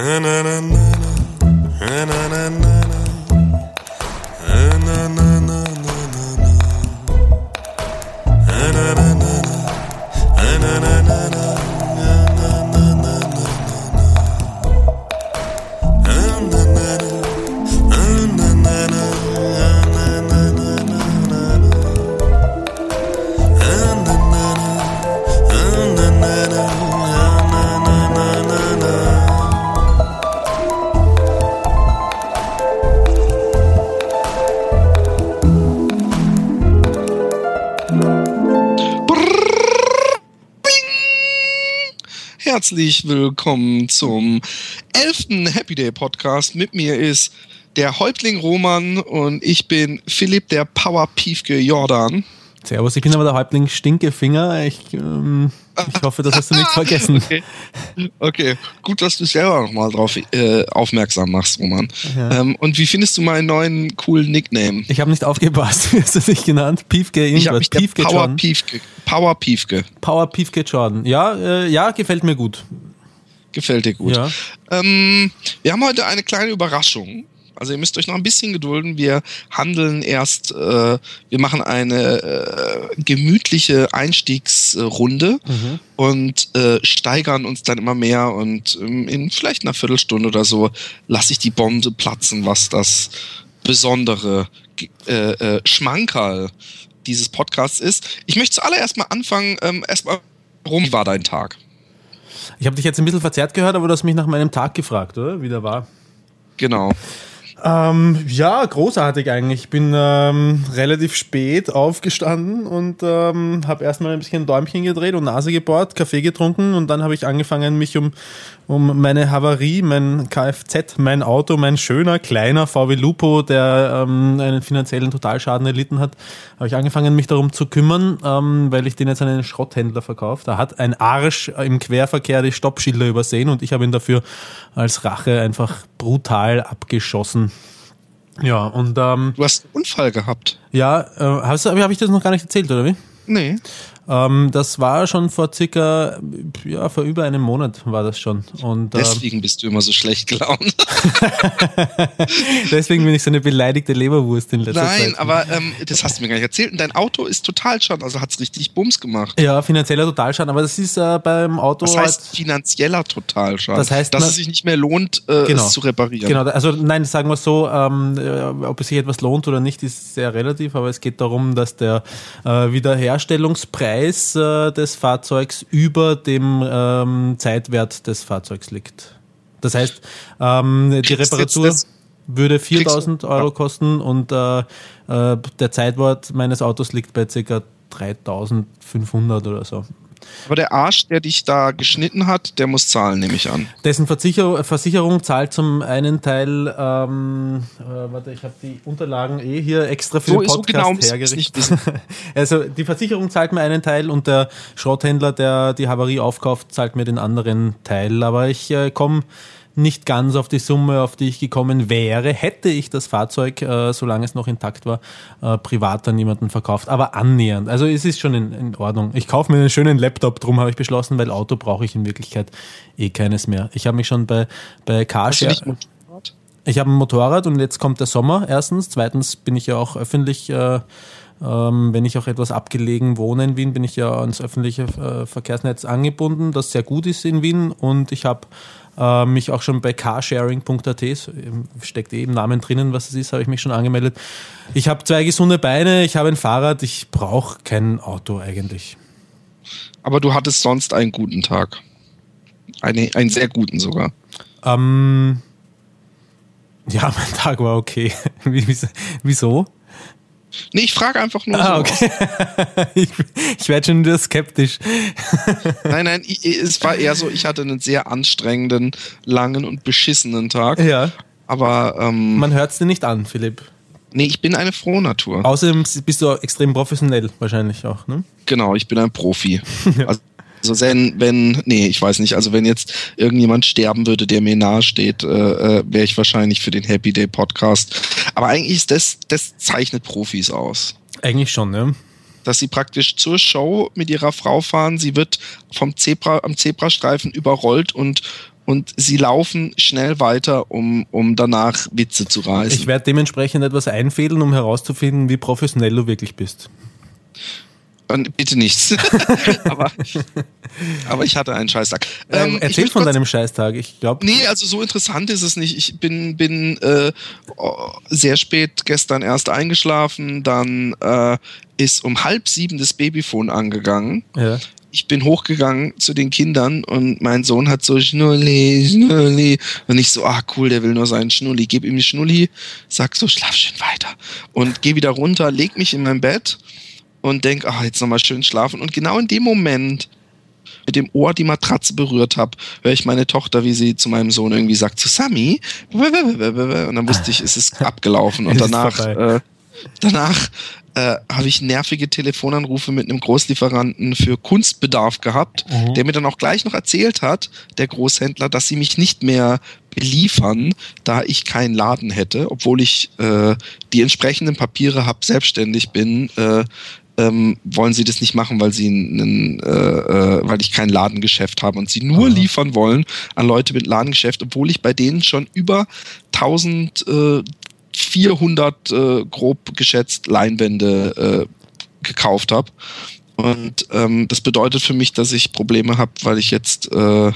And I Herzlich willkommen zum elften Happy Day Podcast. Mit mir ist der Häuptling Roman und ich bin Philipp, der Power Piefke Jordan. Servus, ich bin aber der Häuptling Stinkefinger. Ich, ähm, ich hoffe, das hast du nicht vergessen. okay. okay, gut, dass du selber nochmal drauf äh, aufmerksam machst, Roman. Ja. Ähm, und wie findest du meinen neuen coolen Nickname? Ich habe nicht aufgepasst. Wie hast du dich genannt? Piefke irgendwas? Ich habe mich Piefke Power Jordan. Piefke. Power Piefke. Power Piefke Jordan. Ja, äh, ja, gefällt mir gut. Gefällt dir gut. Ja. Ähm, wir haben heute eine kleine Überraschung. Also ihr müsst euch noch ein bisschen gedulden. Wir handeln erst, äh, wir machen eine äh, gemütliche Einstiegsrunde mhm. und äh, steigern uns dann immer mehr und ähm, in vielleicht einer Viertelstunde oder so lasse ich die Bombe platzen, was das besondere äh, äh, Schmankerl dieses Podcasts ist. Ich möchte zuallererst mal anfangen, ähm, erstmal, warum war dein Tag? Ich habe dich jetzt ein bisschen verzerrt gehört, aber du hast mich nach meinem Tag gefragt, oder? Wie der war. Genau. Ähm, ja, großartig eigentlich. Ich bin ähm, relativ spät aufgestanden und ähm, habe erstmal ein bisschen Däumchen gedreht und Nase gebohrt, Kaffee getrunken und dann habe ich angefangen, mich um, um meine Havarie, mein Kfz, mein Auto, mein schöner, kleiner VW Lupo, der ähm, einen finanziellen Totalschaden erlitten hat, habe ich angefangen, mich darum zu kümmern, ähm, weil ich den jetzt an einen Schrotthändler verkauft. Da hat ein Arsch im Querverkehr die Stoppschilder übersehen und ich habe ihn dafür als Rache einfach brutal abgeschossen. Ja, und ähm, Du hast einen Unfall gehabt. Ja, äh, habe ich das noch gar nicht erzählt, oder wie? Nee. Ähm, das war schon vor circa, ja, vor über einem Monat war das schon. Und, ähm, Deswegen bist du immer so schlecht gelaunt. Deswegen bin ich so eine beleidigte Leberwurst in letzter Nein, Zeit. Nein, aber ähm, das hast du mir gar nicht erzählt. Und dein Auto ist Totalschaden, also hat es richtig Bums gemacht. Ja, finanzieller Totalschaden, aber das ist äh, beim Auto. Das heißt halt, finanzieller Totalschaden. Das heißt, dass es sich nicht mehr lohnt, äh, genau, es zu reparieren. Genau, also nein, sagen wir so, ähm, äh, ob es sich etwas lohnt oder nicht, ist sehr relativ, aber es geht darum, dass der äh, Wiederherstellungspreis äh, des Fahrzeugs über dem ähm, Zeitwert des Fahrzeugs liegt. Das heißt, ähm, die Reparatur würde 4000 Euro kosten und äh, äh, der Zeitwert meines Autos liegt bei ca. 3500 oder so. Aber der Arsch, der dich da geschnitten hat, der muss zahlen, nehme ich an. Dessen Versicher Versicherung zahlt zum einen Teil, ähm, äh, warte, ich habe die Unterlagen eh hier extra für so, den Podcast genau hergerichtet. also die Versicherung zahlt mir einen Teil und der Schrotthändler, der die Havarie aufkauft, zahlt mir den anderen Teil. Aber ich äh, komme nicht ganz auf die Summe, auf die ich gekommen wäre, hätte ich das Fahrzeug, äh, solange es noch intakt war, äh, privat an jemanden verkauft. Aber annähernd. Also es ist schon in, in Ordnung. Ich kaufe mir einen schönen Laptop, drum habe ich beschlossen, weil Auto brauche ich in Wirklichkeit eh keines mehr. Ich habe mich schon bei, bei Carshare... Ich habe ein Motorrad und jetzt kommt der Sommer erstens. Zweitens bin ich ja auch öffentlich... Äh, ähm, wenn ich auch etwas abgelegen wohne in Wien, bin ich ja ans öffentliche äh, Verkehrsnetz angebunden, das sehr gut ist in Wien. Und ich habe äh, mich auch schon bei carsharing.at, steckt eh im Namen drinnen, was es ist, habe ich mich schon angemeldet. Ich habe zwei gesunde Beine, ich habe ein Fahrrad, ich brauche kein Auto eigentlich. Aber du hattest sonst einen guten Tag. Eine, einen sehr guten sogar. Ähm, ja, mein Tag war okay. Wieso? Nee, ich frage einfach nur ah, so. Okay. ich, ich werde schon wieder skeptisch. nein, nein, ich, es war eher so, ich hatte einen sehr anstrengenden, langen und beschissenen Tag. Ja. Aber ähm, man hört es dir nicht an, Philipp. Nee, ich bin eine frohe Natur. Außerdem bist du extrem professionell wahrscheinlich auch, ne? Genau, ich bin ein Profi. Also also wenn, wenn, nee, ich weiß nicht, also wenn jetzt irgendjemand sterben würde, der mir nahe steht, äh, äh, wäre ich wahrscheinlich für den Happy Day Podcast. Aber eigentlich ist das, das zeichnet Profis aus. Eigentlich schon, ne? Dass sie praktisch zur Show mit ihrer Frau fahren, sie wird vom Zebra, am Zebrastreifen überrollt und und sie laufen schnell weiter, um, um danach Witze zu reißen. Ich werde dementsprechend etwas einfädeln, um herauszufinden, wie professionell du wirklich bist. Bitte nichts. aber, aber ich hatte einen Scheißtag. Ähm, ähm, erzähl von deinem Scheißtag. Ich glaube. Nee, also so interessant ist es nicht. Ich bin, bin äh, sehr spät gestern erst eingeschlafen. Dann äh, ist um halb sieben das Babyphone angegangen. Ja. Ich bin hochgegangen zu den Kindern und mein Sohn hat so Schnulli, Schnulli. Und ich so, ah cool, der will nur seinen Schnulli. Gib ihm die Schnulli, sag so, schlaf schön weiter. Und geh wieder runter, leg mich in mein Bett und denke, ach, jetzt nochmal schön schlafen. Und genau in dem Moment mit dem Ohr die Matratze berührt habe, höre ich meine Tochter, wie sie zu meinem Sohn irgendwie sagt, zu Sami. Und dann wusste ich, es ist abgelaufen. Und danach, äh, danach äh, habe ich nervige Telefonanrufe mit einem Großlieferanten für Kunstbedarf gehabt, mhm. der mir dann auch gleich noch erzählt hat, der Großhändler, dass sie mich nicht mehr beliefern, da ich keinen Laden hätte, obwohl ich äh, die entsprechenden Papiere habe, selbstständig bin, äh, ähm, wollen sie das nicht machen, weil sie einen, äh, äh, weil ich kein Ladengeschäft habe und sie nur Aha. liefern wollen an Leute mit Ladengeschäft, obwohl ich bei denen schon über 1400 äh, grob geschätzt Leinwände äh, gekauft habe. Und ähm, das bedeutet für mich, dass ich Probleme habe, weil ich jetzt äh,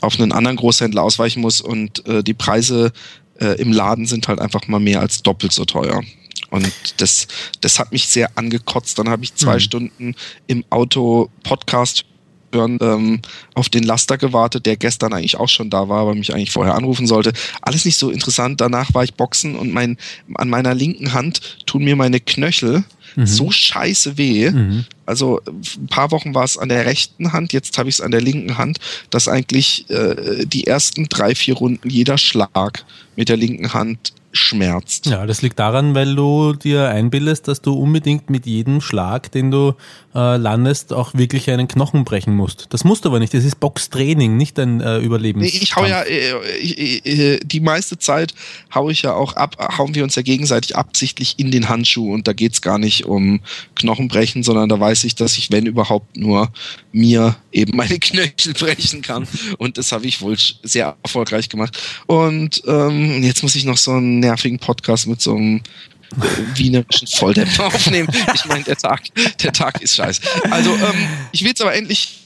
auf einen anderen Großhändler ausweichen muss und äh, die Preise äh, im Laden sind halt einfach mal mehr als doppelt so teuer. Und das, das hat mich sehr angekotzt. Dann habe ich zwei mhm. Stunden im Auto Podcast hören, ähm, auf den Laster gewartet, der gestern eigentlich auch schon da war, aber mich eigentlich vorher anrufen sollte. Alles nicht so interessant. Danach war ich boxen und mein, an meiner linken Hand tun mir meine Knöchel mhm. so scheiße weh. Mhm. Also ein paar Wochen war es an der rechten Hand, jetzt habe ich es an der linken Hand, dass eigentlich äh, die ersten drei, vier Runden jeder Schlag mit der linken Hand schmerzt. Ja, das liegt daran, weil du dir einbildest, dass du unbedingt mit jedem Schlag, den du äh, landest, auch wirklich einen Knochen brechen musst. Das musst du aber nicht. Das ist Boxtraining, nicht ein äh, Überleben. Nee, ich hau ja, äh, ich, äh, die meiste Zeit hau ich ja auch ab, hauen wir uns ja gegenseitig absichtlich in den Handschuh und da geht's gar nicht um Knochenbrechen, sondern da weiß ich, dass ich, wenn überhaupt, nur mir eben meine Knöchel brechen kann. Und das habe ich wohl sehr erfolgreich gemacht. Und ähm, jetzt muss ich noch so einen nervigen Podcast mit so einem äh, wienerischen Volldämpfer aufnehmen. Ich meine, der Tag, der Tag ist scheiße. Also, ähm, ich will jetzt aber endlich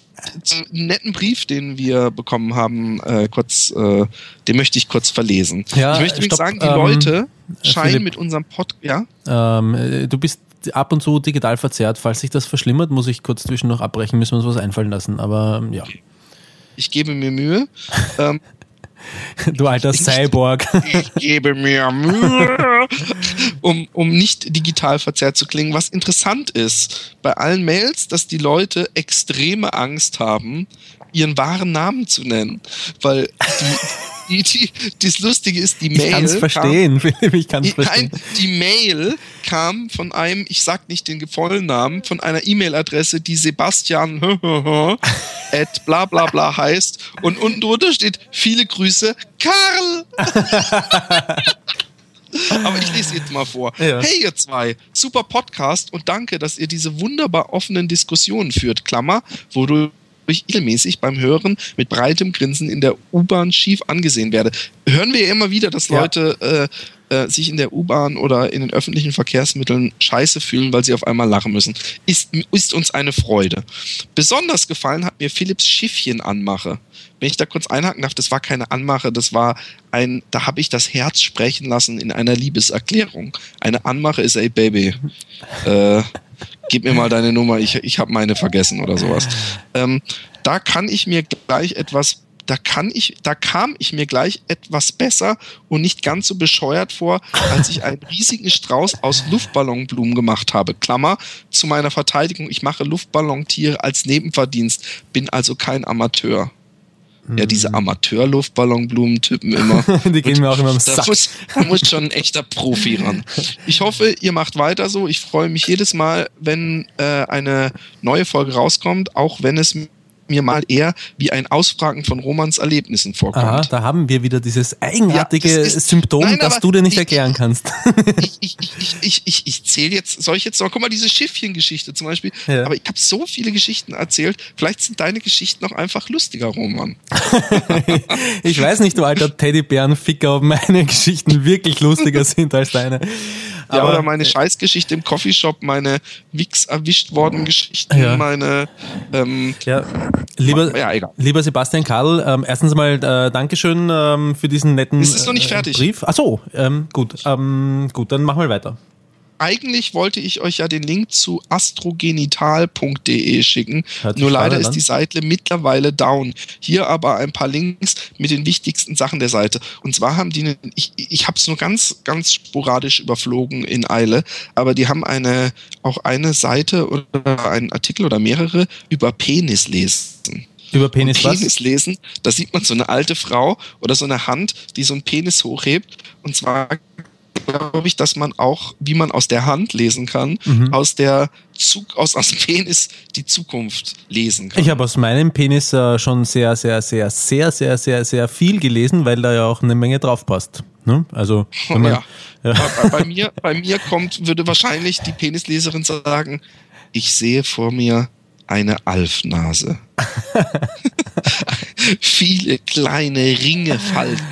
zum netten Brief, den wir bekommen haben, äh, kurz, äh, den möchte ich kurz verlesen. Ja, ich möchte übrigens sagen, die ähm, Leute scheinen Philipp, mit unserem Pod, ja? Ähm, äh, du bist ab und zu digital verzerrt. Falls sich das verschlimmert, muss ich kurz zwischen noch abbrechen, müssen wir uns was einfallen lassen. Aber ähm, ja. Ich gebe mir Mühe. ähm, Du alter Cyborg. Ich gebe mir Mühe, um, um nicht digital verzerrt zu klingen. Was interessant ist bei allen Mails, dass die Leute extreme Angst haben, ihren wahren Namen zu nennen. Weil die, die, die, das Lustige ist, die Mail. Ich kann es verstehen, Philipp, ich kann es verstehen. Die Mail kam von einem, ich sag nicht den vollen Namen, von einer E-Mail-Adresse, die Sebastian at bla bla bla heißt. Und unten drunter steht, viele Grüße, Karl! Aber ich lese jetzt mal vor. Ja. Hey ihr zwei, super Podcast und danke, dass ihr diese wunderbar offenen Diskussionen führt. Klammer, wo du ich regelmäßig beim Hören mit breitem Grinsen in der U-Bahn schief angesehen werde. Hören wir immer wieder, dass Leute ja. äh, äh, sich in der U-Bahn oder in den öffentlichen Verkehrsmitteln scheiße fühlen, weil sie auf einmal lachen müssen. Ist, ist uns eine Freude. Besonders gefallen hat mir Philips Schiffchen anmache. Wenn ich da kurz einhaken darf, das war keine Anmache, das war ein, da habe ich das Herz sprechen lassen in einer Liebeserklärung. Eine Anmache ist, ey Baby, äh, gib mir mal deine Nummer, ich, ich habe meine vergessen oder sowas. Ähm, da kann ich mir gleich etwas, da kann ich, da kam ich mir gleich etwas besser und nicht ganz so bescheuert vor, als ich einen riesigen Strauß aus Luftballonblumen gemacht habe. Klammer, zu meiner Verteidigung, ich mache Luftballontiere als Nebenverdienst, bin also kein Amateur. Ja, diese mhm. Amateur-Luftballonblumentypen immer. Die gehen mir auch immer am Sack. Da muss, da muss schon ein echter Profi ran. Ich hoffe, ihr macht weiter so. Ich freue mich jedes Mal, wenn äh, eine neue Folge rauskommt, auch wenn es mir mal eher wie ein Ausfragen von Romans Erlebnissen vorkommt. Aha, da haben wir wieder dieses eigenartige ja, ist, Symptom, nein, das du dir nicht ich, erklären kannst. Ich, ich, ich, ich, ich, ich zähle jetzt, soll ich jetzt noch, guck mal, diese Schiffchen-Geschichte zum Beispiel, ja. aber ich habe so viele Geschichten erzählt, vielleicht sind deine Geschichten noch einfach lustiger, Roman. ich weiß nicht, du alter Teddybärenficker, ob meine Geschichten wirklich lustiger sind als deine. Ja, aber, oder meine Scheißgeschichte im Coffeeshop, meine Wix erwischt worden Geschichten, ja. meine ähm, ja. Lieber, ja, egal. lieber Sebastian Karl, ähm, erstens mal äh, Dankeschön ähm, für diesen netten Ist es noch nicht äh, fertig? Brief. Ach so, ähm, gut. Ähm, gut, dann machen wir weiter eigentlich wollte ich euch ja den Link zu astrogenital.de schicken. Nur leider ist die Seite mittlerweile down. Hier aber ein paar Links mit den wichtigsten Sachen der Seite. Und zwar haben die, eine, ich, ich habe es nur ganz, ganz sporadisch überflogen in Eile, aber die haben eine, auch eine Seite oder einen Artikel oder mehrere über Penis lesen. Über Penis, und Penis was? lesen, da sieht man so eine alte Frau oder so eine Hand, die so einen Penis hochhebt. Und zwar glaube ich, dass man auch, wie man aus der Hand lesen kann, mhm. aus der Zug, aus, aus dem Penis die Zukunft lesen kann. Ich habe aus meinem Penis äh, schon sehr, sehr, sehr, sehr, sehr, sehr, sehr viel gelesen, weil da ja auch eine Menge drauf passt. Ne? Also, wenn man, ja. ja. Bei, bei, mir, bei mir kommt, würde wahrscheinlich die Penisleserin sagen, ich sehe vor mir eine Alfnase. Viele kleine Ringe falten.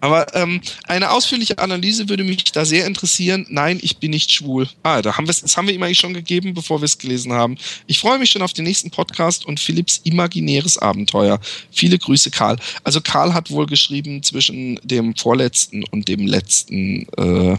Aber ähm, eine ausführliche Analyse würde mich da sehr interessieren. Nein, ich bin nicht schwul. Ah, da haben wir das haben wir ihm eigentlich schon gegeben, bevor wir es gelesen haben. Ich freue mich schon auf den nächsten Podcast und Philipps imaginäres Abenteuer. Viele Grüße, Karl. Also Karl hat wohl geschrieben zwischen dem vorletzten und dem letzten äh,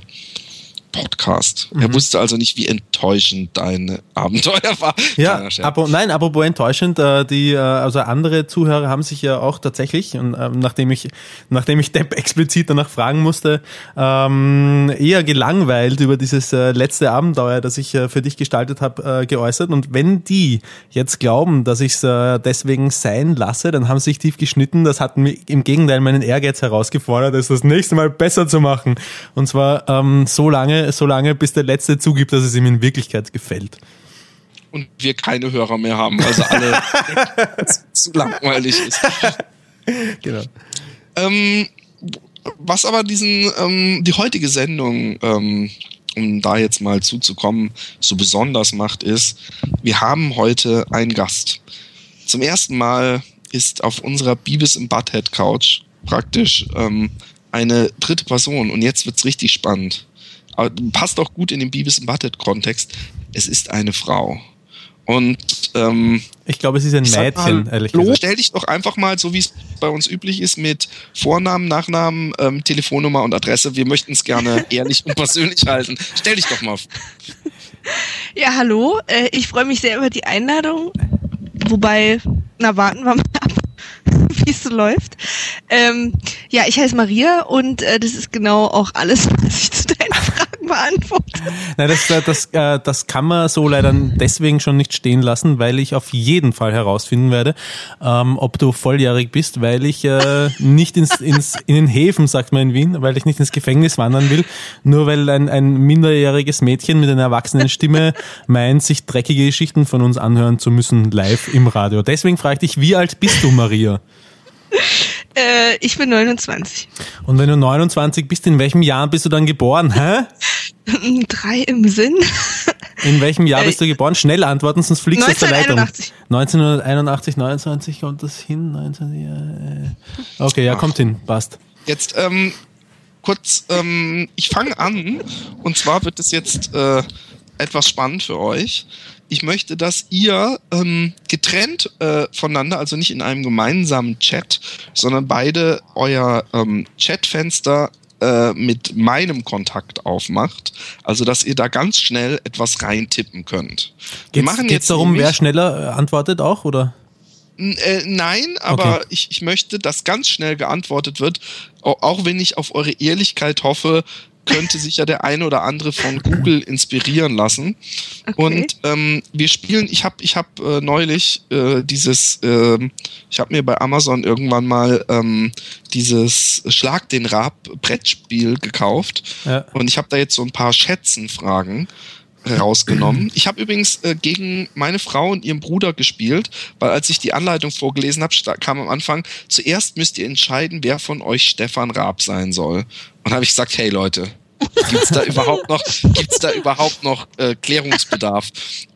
Podcast. Mhm. Er wusste also nicht, wie enttäuschend dein Abenteuer war. Ja, aber nein, apropos enttäuschend, äh, die, äh, also andere Zuhörer haben sich ja auch tatsächlich, und ähm, nachdem ich, nachdem ich Depp explizit danach fragen musste, ähm, eher gelangweilt über dieses äh, letzte Abenteuer, das ich für dich gestaltet habe, geäußert. Und wenn die jetzt glauben, dass ich es deswegen sein lasse, dann haben sie sich tief geschnitten. Das hat mir im Gegenteil meinen Ehrgeiz herausgefordert, es das nächste Mal besser zu machen. Und zwar ähm, so lange, so lange, bis der Letzte zugibt, dass es ihm in Wirklichkeit gefällt. Und wir keine Hörer mehr haben, also alle zu langweilig ist. Genau. Ähm, was aber diesen, ähm, die heutige Sendung, ähm, um da jetzt mal zuzukommen, so besonders macht, ist, wir haben heute einen Gast. Zum ersten Mal ist auf unserer Beavis im Butthead Couch praktisch ähm, eine dritte Person und jetzt wird's richtig spannend passt auch gut in den Beavis und Butthead-Kontext. Es ist eine Frau. Und ähm, ich glaube, es ist ein Mädchen, mal, ehrlich gesagt. Stell dich doch einfach mal, so wie es bei uns üblich ist, mit Vornamen, Nachnamen, ähm, Telefonnummer und Adresse. Wir möchten es gerne ehrlich und persönlich halten. Stell dich doch mal vor. Ja, hallo. Äh, ich freue mich sehr über die Einladung. Wobei, na, warten wir mal ab, wie es so läuft. Ähm, ja, ich heiße Maria und äh, das ist genau auch alles, was ich zu deinen Fragen beantworte. Nein, das, das, äh, das kann man so leider deswegen schon nicht stehen lassen, weil ich auf jeden Fall herausfinden werde, ähm, ob du volljährig bist, weil ich äh, nicht ins, ins, in den Häfen, sagt man in Wien, weil ich nicht ins Gefängnis wandern will, nur weil ein, ein minderjähriges Mädchen mit einer erwachsenen Stimme meint, sich dreckige Geschichten von uns anhören zu müssen live im Radio. Deswegen frage ich dich, wie alt bist du, Maria? Äh, ich bin 29. Und wenn du 29 bist, in welchem Jahr bist du dann geboren? Hä? Drei im Sinn. In welchem Jahr bist du äh, geboren? Schnell antworten, sonst fliegst du aus der Leitung. 1981, 29 kommt das hin. 19, ja, okay, ja, kommt hin, passt. Jetzt ähm, kurz, ähm, ich fange an und zwar wird es jetzt äh, etwas spannend für euch ich möchte, dass ihr ähm, getrennt äh, voneinander, also nicht in einem gemeinsamen Chat, sondern beide euer ähm, Chatfenster äh, mit meinem Kontakt aufmacht. Also, dass ihr da ganz schnell etwas reintippen könnt. Geht es darum, wer schneller äh, antwortet auch, oder? Äh, nein, aber okay. ich, ich möchte, dass ganz schnell geantwortet wird, auch wenn ich auf eure Ehrlichkeit hoffe, könnte sich ja der eine oder andere von Google inspirieren lassen. Okay. Und ähm, wir spielen, ich habe ich hab, äh, neulich äh, dieses, äh, ich habe mir bei Amazon irgendwann mal ähm, dieses Schlag den Rab Brettspiel gekauft. Ja. Und ich habe da jetzt so ein paar Schätzenfragen. Rausgenommen. Ich habe übrigens äh, gegen meine Frau und ihren Bruder gespielt, weil als ich die Anleitung vorgelesen habe, kam am Anfang, zuerst müsst ihr entscheiden, wer von euch Stefan Raab sein soll. Und habe ich gesagt, hey Leute, gibt's da überhaupt noch, gibt's da überhaupt noch äh, Klärungsbedarf?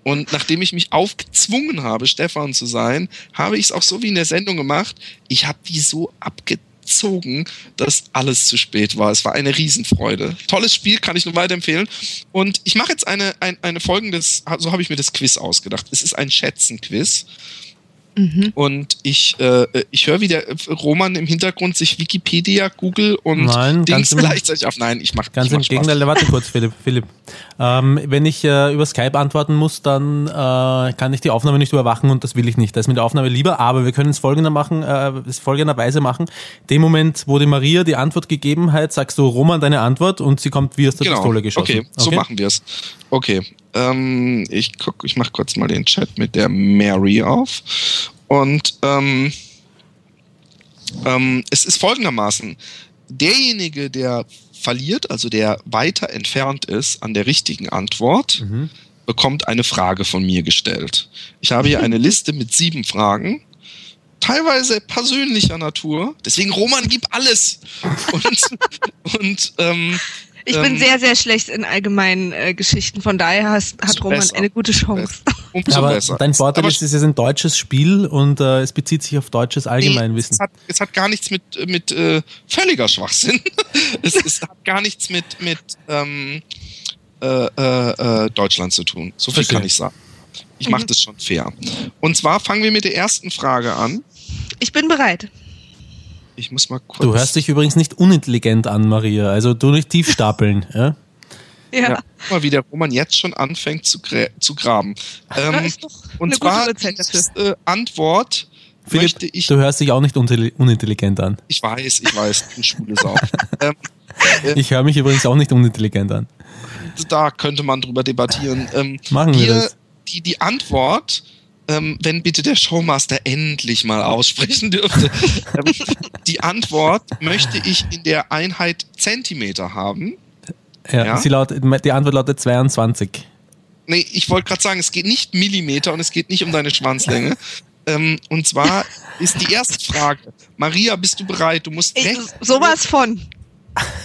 Und nachdem ich mich aufgezwungen habe, Stefan zu sein, habe ich es auch so wie in der Sendung gemacht. Ich habe die so abgetan gezogen, dass alles zu spät war. Es war eine Riesenfreude. Tolles Spiel, kann ich nur weiterempfehlen. Und ich mache jetzt eine, ein, eine folgendes, so habe ich mir das Quiz ausgedacht. Es ist ein Schätzen-Quiz. Mhm. Und ich, äh, ich höre, wie der Roman im Hintergrund sich Wikipedia, Google und Nein, Dings gleichzeitig auf. Nein, ich mache Ganz ich mach im Gegenteil, warte kurz, Philipp. Philipp. Ähm, wenn ich äh, über Skype antworten muss, dann äh, kann ich die Aufnahme nicht überwachen und das will ich nicht. Das ist mit der Aufnahme lieber, aber wir können es folgender machen, äh, es folgenderweise machen. Dem Moment, wo die Maria die Antwort gegeben hat, sagst du Roman deine Antwort und sie kommt wie aus der genau. Pistole geschossen. Okay, okay? so machen wir es. Okay, ähm, ich guck, ich mache kurz mal den Chat mit der Mary auf. Und ähm, ähm, es ist folgendermaßen: Derjenige, der verliert, also der weiter entfernt ist an der richtigen Antwort, mhm. bekommt eine Frage von mir gestellt. Ich habe hier eine Liste mit sieben Fragen teilweise persönlicher Natur. Deswegen Roman gib alles. Und, und ähm, ich bin ähm, sehr, sehr schlecht in allgemeinen äh, Geschichten, von daher hast, hat Roman besser. eine gute Chance. Umso aber besser. dein Vorteil ist, es ist ein deutsches Spiel und äh, es bezieht sich auf deutsches Allgemeinwissen. Nee, es, hat, es hat gar nichts mit, mit äh, völliger Schwachsinn. es, es hat gar nichts mit, mit ähm, äh, äh, äh Deutschland zu tun. So viel Verstehe. kann ich sagen. Ich mache mhm. das schon fair. Und zwar fangen wir mit der ersten Frage an. Ich bin bereit. Ich muss mal kurz. Du hörst dich übrigens nicht unintelligent an, Maria. Also du nicht tief stapeln. ja? Ja. ja. Mal, wie der Roman jetzt schon anfängt zu, zu graben. Ähm, und zwar die Antwort Philipp, möchte ich. Du hörst dich auch nicht unintelligent an. Ich weiß, ich weiß, ich bin schwule Sau. ähm, äh, ich höre mich übrigens auch nicht unintelligent an. Da könnte man drüber debattieren. Ähm, Machen wir das. Die, die Antwort ähm, wenn bitte der Showmaster endlich mal aussprechen dürfte. ähm, die Antwort möchte ich in der Einheit Zentimeter haben. Ja, ja? Sie lautet, die Antwort lautet 22. Nee, ich wollte gerade sagen, es geht nicht Millimeter und es geht nicht um deine Schwanzlänge. ähm, und zwar ist die erste Frage. Maria, bist du bereit? Du musst ich, sowas von.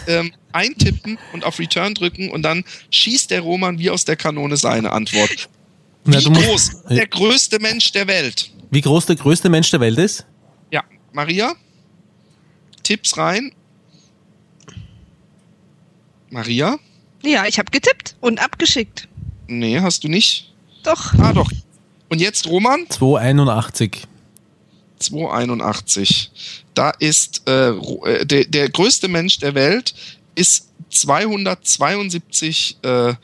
Ähm, eintippen und auf Return drücken und dann schießt der Roman wie aus der Kanone seine Antwort. Wie ja, groß der größte Mensch der Welt? Wie groß der größte Mensch der Welt ist? Ja, Maria, Tipps rein. Maria? Ja, ich habe getippt und abgeschickt. Nee, hast du nicht? Doch. Ah, doch. Und jetzt Roman? 281. 281. Da ist äh, äh, der, der größte Mensch der Welt ist 272 äh,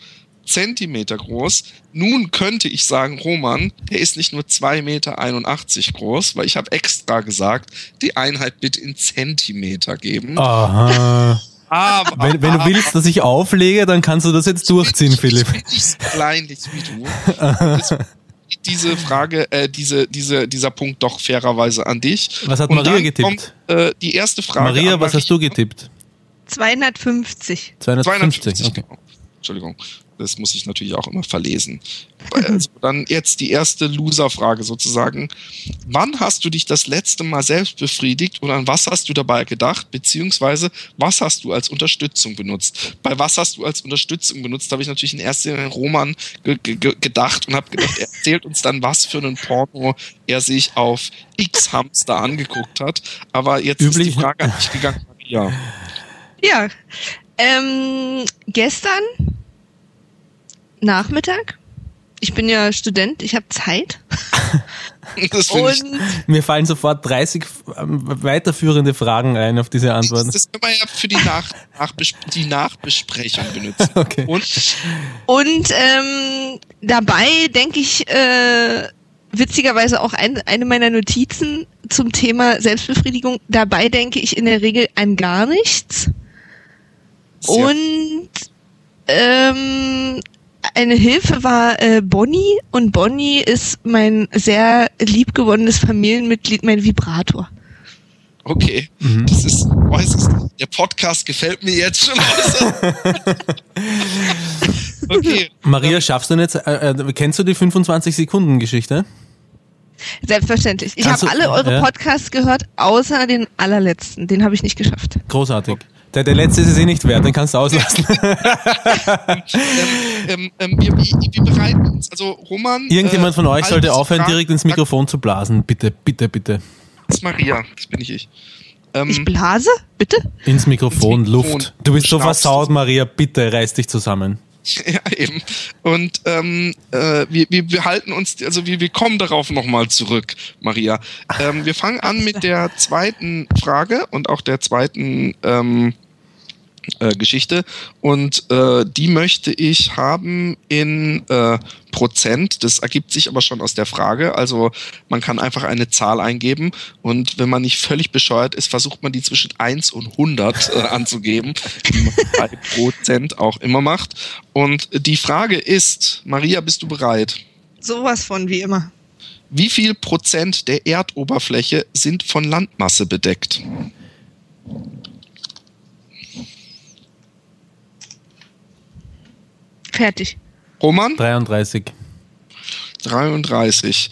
Zentimeter groß. Nun könnte ich sagen, Roman, der ist nicht nur 2,81 Meter groß, weil ich habe extra gesagt, die Einheit bitte in Zentimeter geben. Aha. Aber, wenn, wenn du willst, dass ich auflege, dann kannst du das jetzt durchziehen, ich, Philipp. Ich bin nicht so kleinlich wie du. diese Frage, äh, diese, diese, dieser Punkt doch fairerweise an dich. Was hat Und Maria getippt? Kommt, äh, die erste Frage. Maria, was hast du getippt? 250. 250, 250 okay. Entschuldigung. Das muss ich natürlich auch immer verlesen. Also dann jetzt die erste Loser-Frage sozusagen. Wann hast du dich das letzte Mal selbst befriedigt oder an was hast du dabei gedacht, beziehungsweise was hast du als Unterstützung benutzt? Bei was hast du als Unterstützung benutzt, habe ich natürlich in erster Linie Roman ge ge gedacht und habe gedacht, er erzählt uns dann, was für einen Porno er sich auf X-Hamster angeguckt hat. Aber jetzt Üblich. ist die Frage an dich gegangen, Ja. Ja. Ähm, gestern Nachmittag. Ich bin ja Student, ich habe Zeit. und mir fallen sofort 30 ähm, weiterführende Fragen ein auf diese Antworten. Das, können wir ja für die, Nach Nachbes die Nachbesprechung benutzen. Okay. Und, und ähm, dabei denke ich äh, witzigerweise auch ein, eine meiner Notizen zum Thema Selbstbefriedigung. Dabei denke ich in der Regel an gar nichts. Sehr und ähm, eine Hilfe war äh, Bonnie und Bonnie ist mein sehr liebgewonnenes Familienmitglied, mein Vibrator. Okay, mhm. das ist, weiß es, der Podcast gefällt mir jetzt schon. Okay. Maria, schaffst du jetzt, äh, äh kennst du die 25-Sekunden-Geschichte? Selbstverständlich. Ich habe alle eure ja. Podcasts gehört, außer den allerletzten. Den habe ich nicht geschafft. Großartig. Der, der letzte ist es eh nicht wert, den kannst du auslassen. ähm, ähm, wir, wir, bereiten uns, also Roman. Irgendjemand von euch sollte aufhören, direkt ins Mikrofon zu blasen. Bitte, bitte, bitte. Das ist Maria, das bin ich ich. Ähm, ich blase? Bitte? Ins Mikrofon, ins Mikrofon Luft. Du bist so versaut, Maria. Bitte reiß dich zusammen. Ja, eben. Und ähm, äh, wir, wir, wir halten uns, also wir, wir kommen darauf nochmal zurück, Maria. Ähm, wir fangen an mit der zweiten Frage und auch der zweiten ähm, äh, Geschichte und äh, die möchte ich haben in äh, Prozent. Das ergibt sich aber schon aus der Frage. Also man kann einfach eine Zahl eingeben und wenn man nicht völlig bescheuert ist, versucht man die zwischen 1 und 100 äh, anzugeben, wie man bei Prozent auch immer macht. Und die Frage ist, Maria, bist du bereit? Sowas von wie immer. Wie viel Prozent der Erdoberfläche sind von Landmasse bedeckt? Fertig. Roman? 33. 33.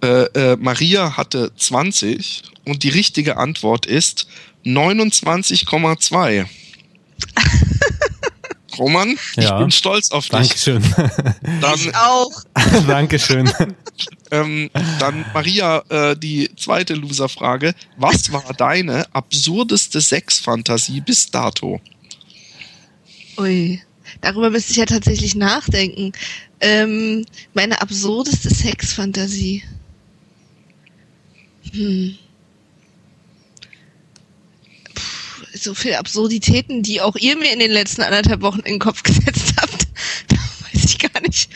Äh, äh, Maria hatte 20 und die richtige Antwort ist 29,2. Roman, ja. ich bin stolz auf dich. Dankeschön. Dann, ich auch. Dankeschön. Ähm, dann Maria, äh, die zweite Loser-Frage. Was war deine absurdeste Sexfantasie bis dato? Ui. Darüber müsste ich ja tatsächlich nachdenken. Ähm, meine absurdeste Sexfantasie. Hm. Puh, so viele Absurditäten, die auch ihr mir in den letzten anderthalb Wochen in den Kopf gesetzt habt. da weiß ich gar nicht,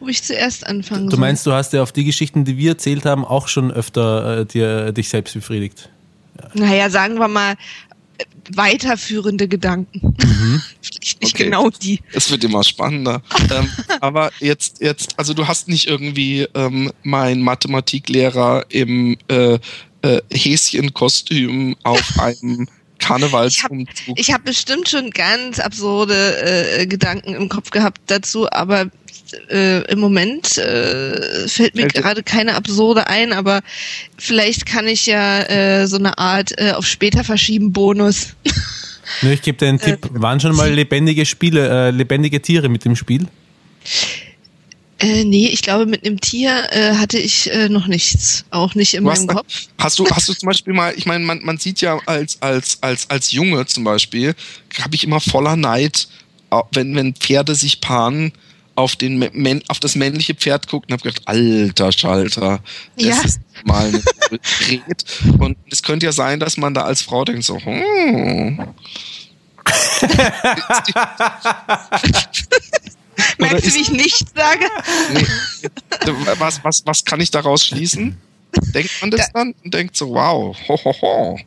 wo ich zuerst anfangen Du meinst, du hast ja auf die Geschichten, die wir erzählt haben, auch schon öfter äh, dir, dich selbst befriedigt? Ja. Naja, sagen wir mal, weiterführende Gedanken. Mhm. Vielleicht nicht okay. genau die. Es wird immer spannender. ähm, aber jetzt, jetzt, also du hast nicht irgendwie ähm, mein Mathematiklehrer im äh, äh, Häschenkostüm auf einem Karnevalsumzug. Ich habe hab bestimmt schon ganz absurde äh, Gedanken im Kopf gehabt dazu, aber äh, im Moment äh, fällt mir gerade keine absurde ein, aber vielleicht kann ich ja äh, so eine Art äh, auf später verschieben Bonus. Nö, ich gebe dir einen Tipp. Äh, Waren schon mal lebendige Spiele, äh, lebendige Tiere mit dem Spiel? Äh, nee, ich glaube, mit einem Tier äh, hatte ich äh, noch nichts. Auch nicht in du meinem Kopf. Hast du, hast du zum Beispiel mal, ich meine, man, man sieht ja als, als, als, als Junge zum Beispiel, habe ich immer voller Neid, wenn, wenn Pferde sich paaren, auf, den, auf das männliche Pferd guckt und habe gedacht, alter Schalter, das ja. ist mal gedreht. Und es könnte ja sein, dass man da als Frau denkt so, hm. Merkst du, wie ich nichts sage? Nee, was, was, was kann ich daraus schließen? Denkt man das da, dann und denkt so, wow, ho, ho, ho.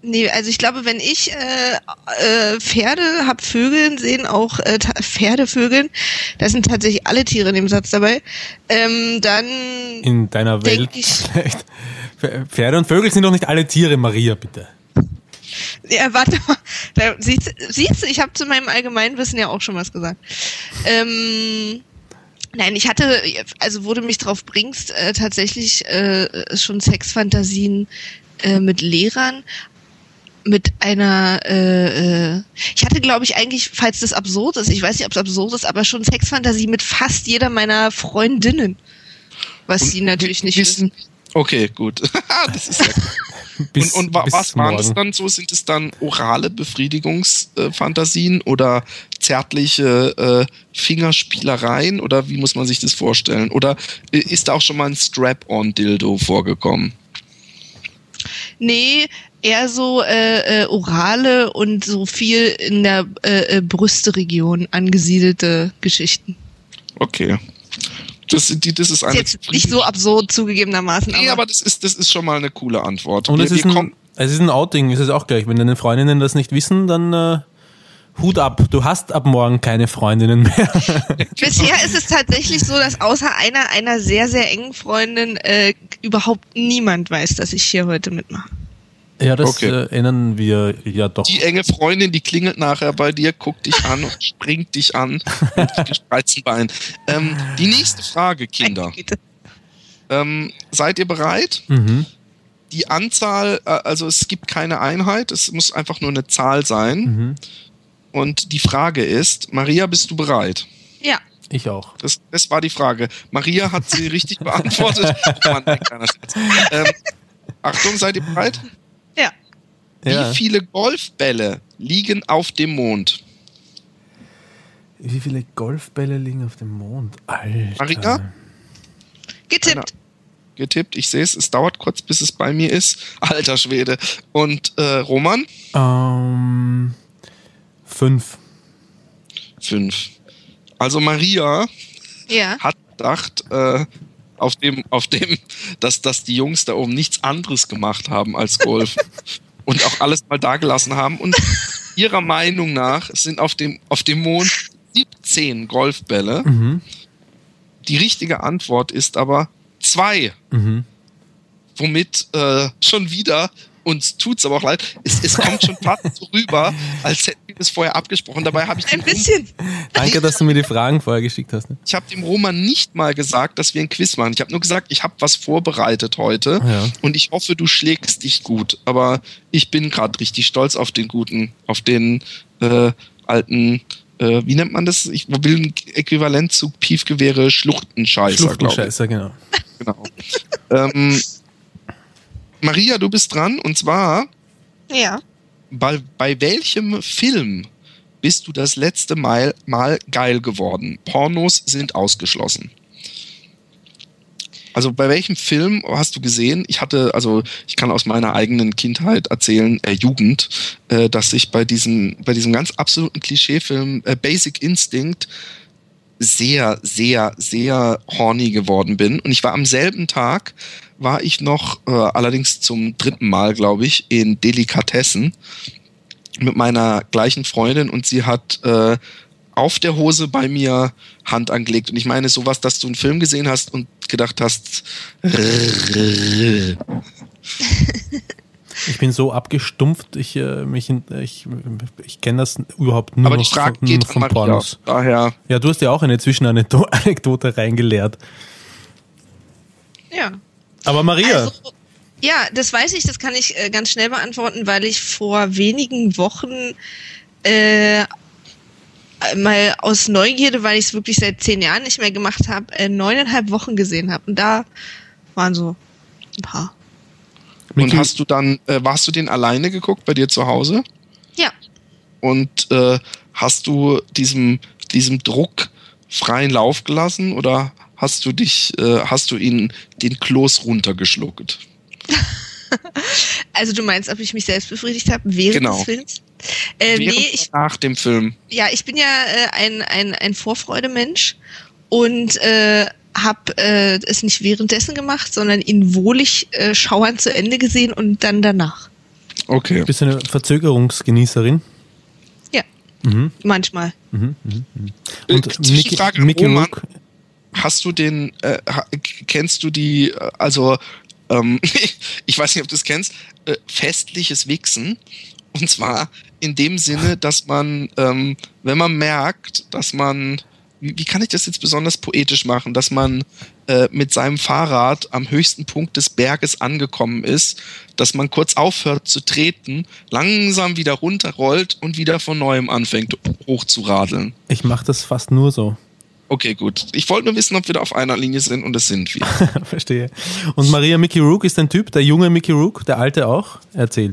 Nee, also ich glaube, wenn ich äh, äh, Pferde hab Vögeln sehen, auch äh, Pferdevögeln, da sind tatsächlich alle Tiere in dem Satz dabei, ähm, dann in deiner Welt ich, Pferde und Vögel sind doch nicht alle Tiere, Maria, bitte. Ja, warte mal. Da, siehst, siehst du, ich habe zu meinem Allgemeinwissen ja auch schon was gesagt. Ähm, Nein, ich hatte, also wo du mich drauf bringst, äh, tatsächlich äh, schon Sexfantasien äh, mit Lehrern, mit einer, äh, äh, ich hatte, glaube ich, eigentlich, falls das absurd ist, ich weiß nicht, ob es absurd ist, aber schon Sexfantasie mit fast jeder meiner Freundinnen. Was und, sie natürlich nicht wissen. Okay, gut. das ist ja bis, und, und was waren das dann so? Sind es dann orale Befriedigungsfantasien äh, oder zärtliche äh, Fingerspielereien oder wie muss man sich das vorstellen? Oder äh, ist da auch schon mal ein Strap-on-Dildo vorgekommen? Nee, eher so äh, äh, orale und so viel in der äh, äh, Brüsteregion angesiedelte Geschichten. Okay. Das, die, das ist, eine ist jetzt nicht so absurd zugegebenermaßen. Nee, aber, aber das, ist, das ist schon mal eine coole Antwort. Und wir, es, ist ein, es ist ein Outing, ist es auch gleich. Wenn deine Freundinnen das nicht wissen, dann äh, Hut ab. Du hast ab morgen keine Freundinnen mehr. Bisher ist es tatsächlich so, dass außer einer, einer sehr, sehr engen Freundin äh, überhaupt niemand weiß, dass ich hier heute mitmache. Ja, das okay. äh, erinnern wir ja doch. Die enge Freundin, die klingelt nachher bei dir, guckt dich an und springt dich an mit gespreizten Beinen. Ähm, die nächste Frage, Kinder. Ähm, seid ihr bereit? Mhm. Die Anzahl, äh, also es gibt keine Einheit, es muss einfach nur eine Zahl sein. Mhm. Und die Frage ist, Maria, bist du bereit? Ja. Ich auch. Das, das war die Frage. Maria hat sie richtig beantwortet. Oh Mann, ähm, Achtung, seid ihr bereit? Ja. Wie ja. viele Golfbälle liegen auf dem Mond? Wie viele Golfbälle liegen auf dem Mond? Alter. Maria? Getippt. Einer. Getippt, ich sehe es, es dauert kurz, bis es bei mir ist. Alter Schwede. Und äh, Roman? Ähm, fünf. Fünf. Also Maria ja. hat gedacht, äh, auf dem, auf dem, dass, dass die Jungs da oben nichts anderes gemacht haben als Golf und auch alles mal dagelassen haben. Und ihrer Meinung nach sind auf dem, auf dem Mond 17 Golfbälle. Mhm. Die richtige Antwort ist aber zwei. Mhm. Womit äh, schon wieder uns tut's aber auch leid. Es, es kommt schon fast so rüber, als hätten wir das vorher abgesprochen. Dabei habe ich ein bisschen. Danke, dass du mir die Fragen vorher geschickt hast. Ne? Ich habe dem Roman nicht mal gesagt, dass wir ein Quiz machen. Ich habe nur gesagt, ich habe was vorbereitet heute ja. und ich hoffe, du schlägst dich gut. Aber ich bin gerade richtig stolz auf den guten, auf den äh, alten äh, wie nennt man das? Ich will ein Äquivalent zu Piefgewehre Schluchtenscheißer, Schluchtenscheißer, genau. Genau. ähm, Maria, du bist dran und zwar. Ja. Bei, bei welchem Film bist du das letzte Mal, mal geil geworden? Pornos sind ausgeschlossen. Also bei welchem Film hast du gesehen? Ich hatte, also ich kann aus meiner eigenen Kindheit erzählen, äh, Jugend, äh, dass ich bei diesem, bei diesem ganz absoluten Klischeefilm äh, Basic Instinct sehr, sehr, sehr horny geworden bin. Und ich war am selben Tag, war ich noch, äh, allerdings zum dritten Mal, glaube ich, in Delikatessen mit meiner gleichen Freundin und sie hat äh, auf der Hose bei mir Hand angelegt. Und ich meine sowas, dass du einen Film gesehen hast und gedacht hast. Ich bin so abgestumpft, ich, äh, mich, ich, ich kenne das überhaupt nur Aber noch von, geht von Pornos. Daher. Ja, du hast ja auch eine Zwischenanekdote reingelehrt. Ja. Aber Maria. Also, ja, das weiß ich, das kann ich äh, ganz schnell beantworten, weil ich vor wenigen Wochen äh, mal aus Neugierde, weil ich es wirklich seit zehn Jahren nicht mehr gemacht habe, äh, neuneinhalb Wochen gesehen habe. Und da waren so ein paar. Und hast du dann, äh, warst du den alleine geguckt bei dir zu Hause? Ja. Und äh, hast du diesem, diesem Druck freien Lauf gelassen oder hast du dich, äh, hast du ihn den Kloß runtergeschluckt? also du meinst, ob ich mich selbst befriedigt habe während genau. des Films? Äh, während nee, ich, nach dem Film. Ja, ich bin ja äh, ein, ein, ein Vorfreudemensch und äh, habe äh, es nicht währenddessen gemacht, sondern ihn wohlig äh, schauernd zu Ende gesehen und dann danach. Okay. Bist du eine Verzögerungsgenießerin? Ja. Mhm. Manchmal. Mhm, mh, mh. Und äh, Mickey, Mickey Rook, hast du den, äh, kennst du die, äh, also ähm, ich weiß nicht, ob du es kennst, äh, festliches Wichsen. Und zwar in dem Sinne, dass man, ähm, wenn man merkt, dass man wie, wie kann ich das jetzt besonders poetisch machen, dass man äh, mit seinem Fahrrad am höchsten Punkt des Berges angekommen ist, dass man kurz aufhört zu treten, langsam wieder runterrollt und wieder von neuem anfängt hochzuradeln. Ich mache das fast nur so. Okay, gut. Ich wollte nur wissen, ob wir da auf einer Linie sind und es sind wir. Verstehe. Und Maria Mickey Rook ist ein Typ, der junge Mickey Rook, der alte auch? Erzähl.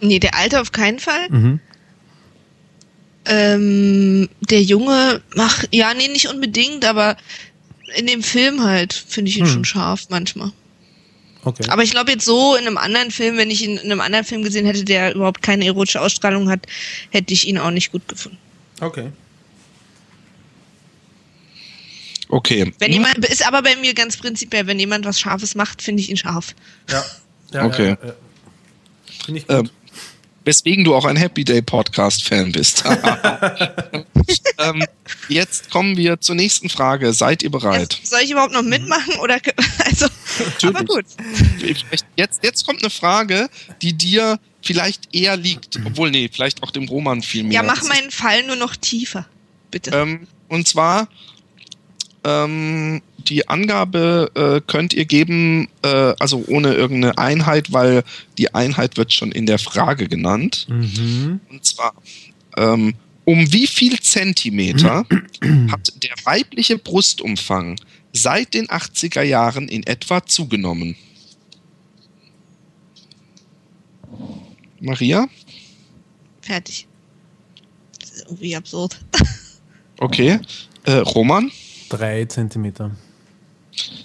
Nee, der alte auf keinen Fall. Mhm. Ähm, der Junge macht, ja, nee, nicht unbedingt, aber in dem Film halt finde ich ihn hm. schon scharf manchmal. Okay. Aber ich glaube jetzt so in einem anderen Film, wenn ich ihn in einem anderen Film gesehen hätte, der überhaupt keine erotische Ausstrahlung hat, hätte ich ihn auch nicht gut gefunden. Okay. Okay. Wenn jemand ist aber bei mir ganz prinzipiell, wenn jemand was Scharfes macht, finde ich ihn scharf. Ja. ja okay. Ja, ja. Finde ich gut. Ähm, weswegen du auch ein Happy Day Podcast Fan bist. ähm, jetzt kommen wir zur nächsten Frage. Seid ihr bereit? Soll ich überhaupt noch mitmachen oder also Aber gut. Jetzt, jetzt kommt eine Frage, die dir vielleicht eher liegt, obwohl, nee, vielleicht auch dem Roman viel mehr. Ja, mach meinen Fall nur noch tiefer, bitte. Ähm, und zwar, ähm, die Angabe äh, könnt ihr geben, äh, also ohne irgendeine Einheit, weil die Einheit wird schon in der Frage genannt. Mhm. Und zwar, ähm, um wie viel Zentimeter hat der weibliche Brustumfang seit den 80er Jahren in etwa zugenommen? Maria? Fertig. Das ist irgendwie absurd. Okay. Äh, Roman? Drei Zentimeter.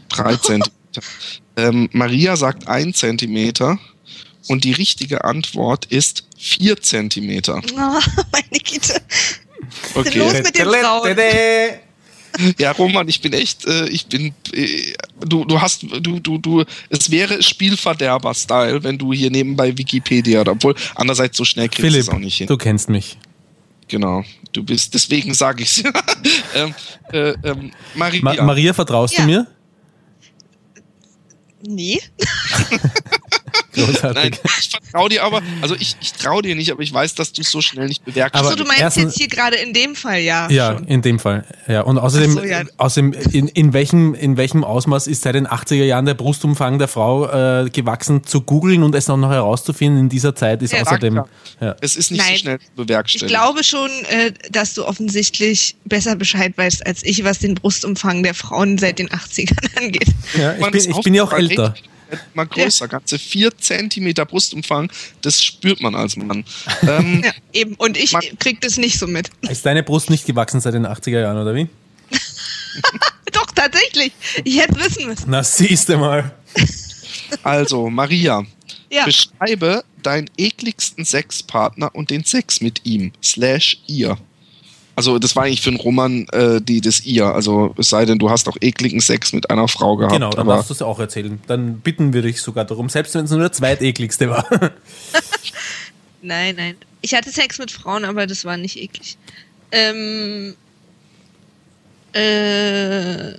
Drei Zentimeter. ähm, Maria sagt ein Zentimeter und die richtige Antwort ist vier Zentimeter. Oh, meine Güte. Okay. Los mit den Frauen. Ja, Roman, ich bin echt, äh, ich bin, äh, du, du hast, du, du, du, es wäre Spielverderber-Style, wenn du hier nebenbei Wikipedia, obwohl andererseits so schnell kriegst du es auch nicht hin. Du kennst mich. Genau, du bist, deswegen sage ich es. ähm, äh, ähm, Maria. Ma Maria, vertraust ja. du mir? Nee. Großartig. Nein, ich vertraue dir aber, also ich, ich traue dir nicht, aber ich weiß, dass du es so schnell nicht bewerkst. Achso, du meinst erstens, jetzt hier gerade in dem Fall, ja. Ja, schon. in dem Fall. Ja. Und außerdem, so, ja. außerdem in, in, welchem, in welchem Ausmaß ist seit den 80er Jahren der Brustumfang der Frau äh, gewachsen zu googeln und es auch noch herauszufinden in dieser Zeit ist ja, außerdem. Ja. Es ist nicht Nein, so schnell bewerkstelligt. Ich glaube schon, äh, dass du offensichtlich besser Bescheid weißt als ich, was den Brustumfang der Frauen seit den 80ern angeht. Ja, ich, bin, ich bin ja auch älter. Echt mal größer, ja. ganze vier Zentimeter Brustumfang, das spürt man als Mann. Ähm, ja, eben, und ich man, krieg das nicht so mit. Ist deine Brust nicht gewachsen seit den 80er Jahren, oder wie? Doch, tatsächlich. Ich hätte wissen müssen. Na, siehst du mal. Also, Maria, ja. beschreibe deinen ekligsten Sexpartner und den Sex mit ihm, slash ihr. Also das war eigentlich für einen Roman äh, die das ihr. Also es sei denn, du hast auch ekligen Sex mit einer Frau gehabt. Genau, dann darfst du es auch erzählen. Dann bitten wir dich sogar darum, selbst wenn es nur der zweitekligste war. nein, nein. Ich hatte Sex mit Frauen, aber das war nicht eklig. Ähm, äh,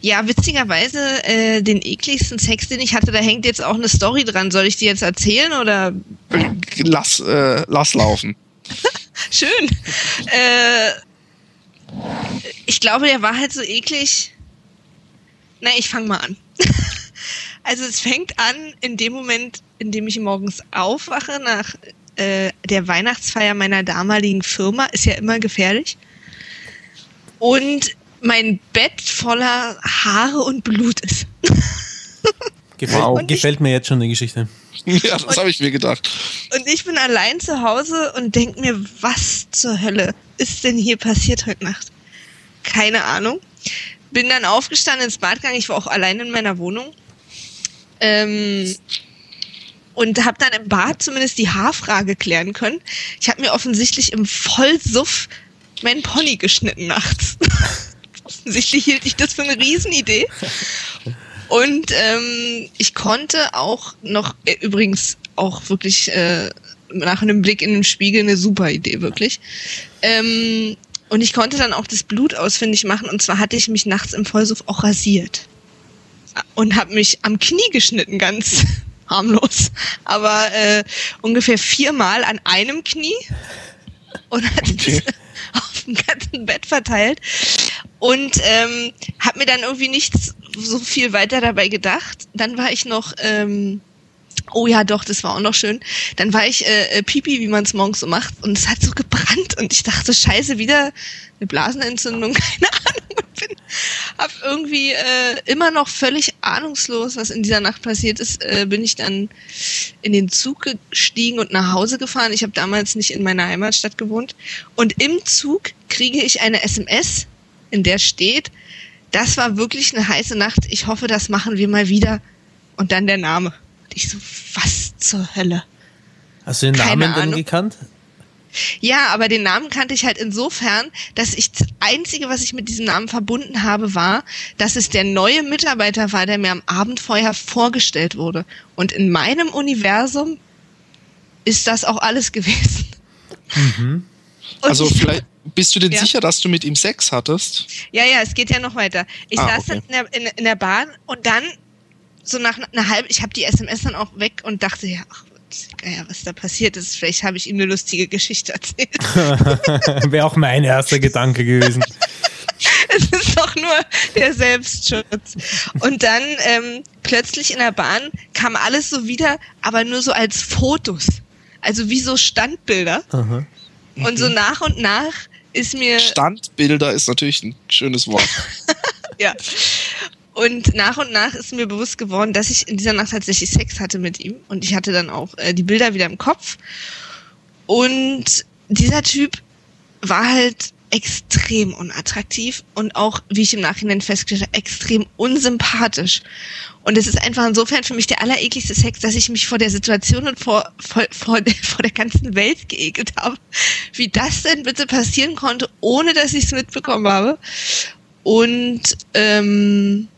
ja, witzigerweise, äh, den ekligsten Sex, den ich hatte, da hängt jetzt auch eine Story dran. Soll ich die jetzt erzählen oder? Lass, äh, lass laufen. Schön. Äh, ich glaube, der war halt so eklig. Na, ich fange mal an. also es fängt an in dem Moment, in dem ich morgens aufwache nach äh, der Weihnachtsfeier meiner damaligen Firma. Ist ja immer gefährlich. Und mein Bett voller Haare und Blut ist. Gefällt, wow. gefällt mir jetzt schon die Geschichte. Ja, das habe ich mir gedacht. Und ich bin allein zu Hause und denke mir, was zur Hölle ist denn hier passiert heute Nacht? Keine Ahnung. Bin dann aufgestanden ins Bad gegangen. Ich war auch allein in meiner Wohnung. Ähm, und habe dann im Bad zumindest die Haarfrage klären können. Ich habe mir offensichtlich im Vollsuff meinen Pony geschnitten nachts. offensichtlich hielt ich das für eine Riesenidee. Und ähm, ich konnte auch noch, äh, übrigens auch wirklich äh, nach einem Blick in den Spiegel eine super Idee, wirklich. Ähm, und ich konnte dann auch das Blut ausfindig machen. Und zwar hatte ich mich nachts im Vollsuff auch rasiert. Und habe mich am Knie geschnitten, ganz harmlos. Aber äh, ungefähr viermal an einem Knie. Und hatte okay. auf dem ganzen Bett verteilt. Und ähm, habe mir dann irgendwie nichts so viel weiter dabei gedacht. Dann war ich noch, ähm, oh ja, doch, das war auch noch schön. Dann war ich äh, äh Pipi, wie man es morgens so macht, und es hat so gebrannt und ich dachte, scheiße, wieder eine Blasenentzündung, keine Ahnung. Bin, hab irgendwie äh, immer noch völlig ahnungslos, was in dieser Nacht passiert ist, äh, bin ich dann in den Zug gestiegen und nach Hause gefahren. Ich habe damals nicht in meiner Heimatstadt gewohnt. Und im Zug kriege ich eine SMS, in der steht, das war wirklich eine heiße Nacht. Ich hoffe, das machen wir mal wieder. Und dann der Name. Und ich so, was zur Hölle? Hast du den Keine Namen Ahnung. denn gekannt? Ja, aber den Namen kannte ich halt insofern, dass ich das Einzige, was ich mit diesem Namen verbunden habe, war, dass es der neue Mitarbeiter war, der mir am Abend vorher vorgestellt wurde. Und in meinem Universum ist das auch alles gewesen. Mhm. also vielleicht, bist du denn ja? sicher, dass du mit ihm Sex hattest? Ja, ja, es geht ja noch weiter. Ich ah, saß okay. dann in der, in, in der Bahn und dann so nach einer halben, ich habe die SMS dann auch weg und dachte, ja, ach, ja, was da passiert ist. Vielleicht habe ich ihm eine lustige Geschichte erzählt. Wäre auch mein erster Gedanke gewesen. es ist doch nur der Selbstschutz. Und dann ähm, plötzlich in der Bahn kam alles so wieder, aber nur so als Fotos. Also wie so Standbilder. Aha. Und so nach und nach ist mir. Standbilder ist natürlich ein schönes Wort. ja. Und nach und nach ist mir bewusst geworden, dass ich in dieser Nacht tatsächlich Sex hatte mit ihm. Und ich hatte dann auch äh, die Bilder wieder im Kopf. Und dieser Typ war halt extrem unattraktiv und auch, wie ich im Nachhinein festgestellt habe, extrem unsympathisch. Und es ist einfach insofern für mich der allerekligste Sex, dass ich mich vor der Situation und vor, vor, vor, der, vor der ganzen Welt geekelt habe. Wie das denn bitte passieren konnte, ohne dass ich es mitbekommen habe. Und ähm,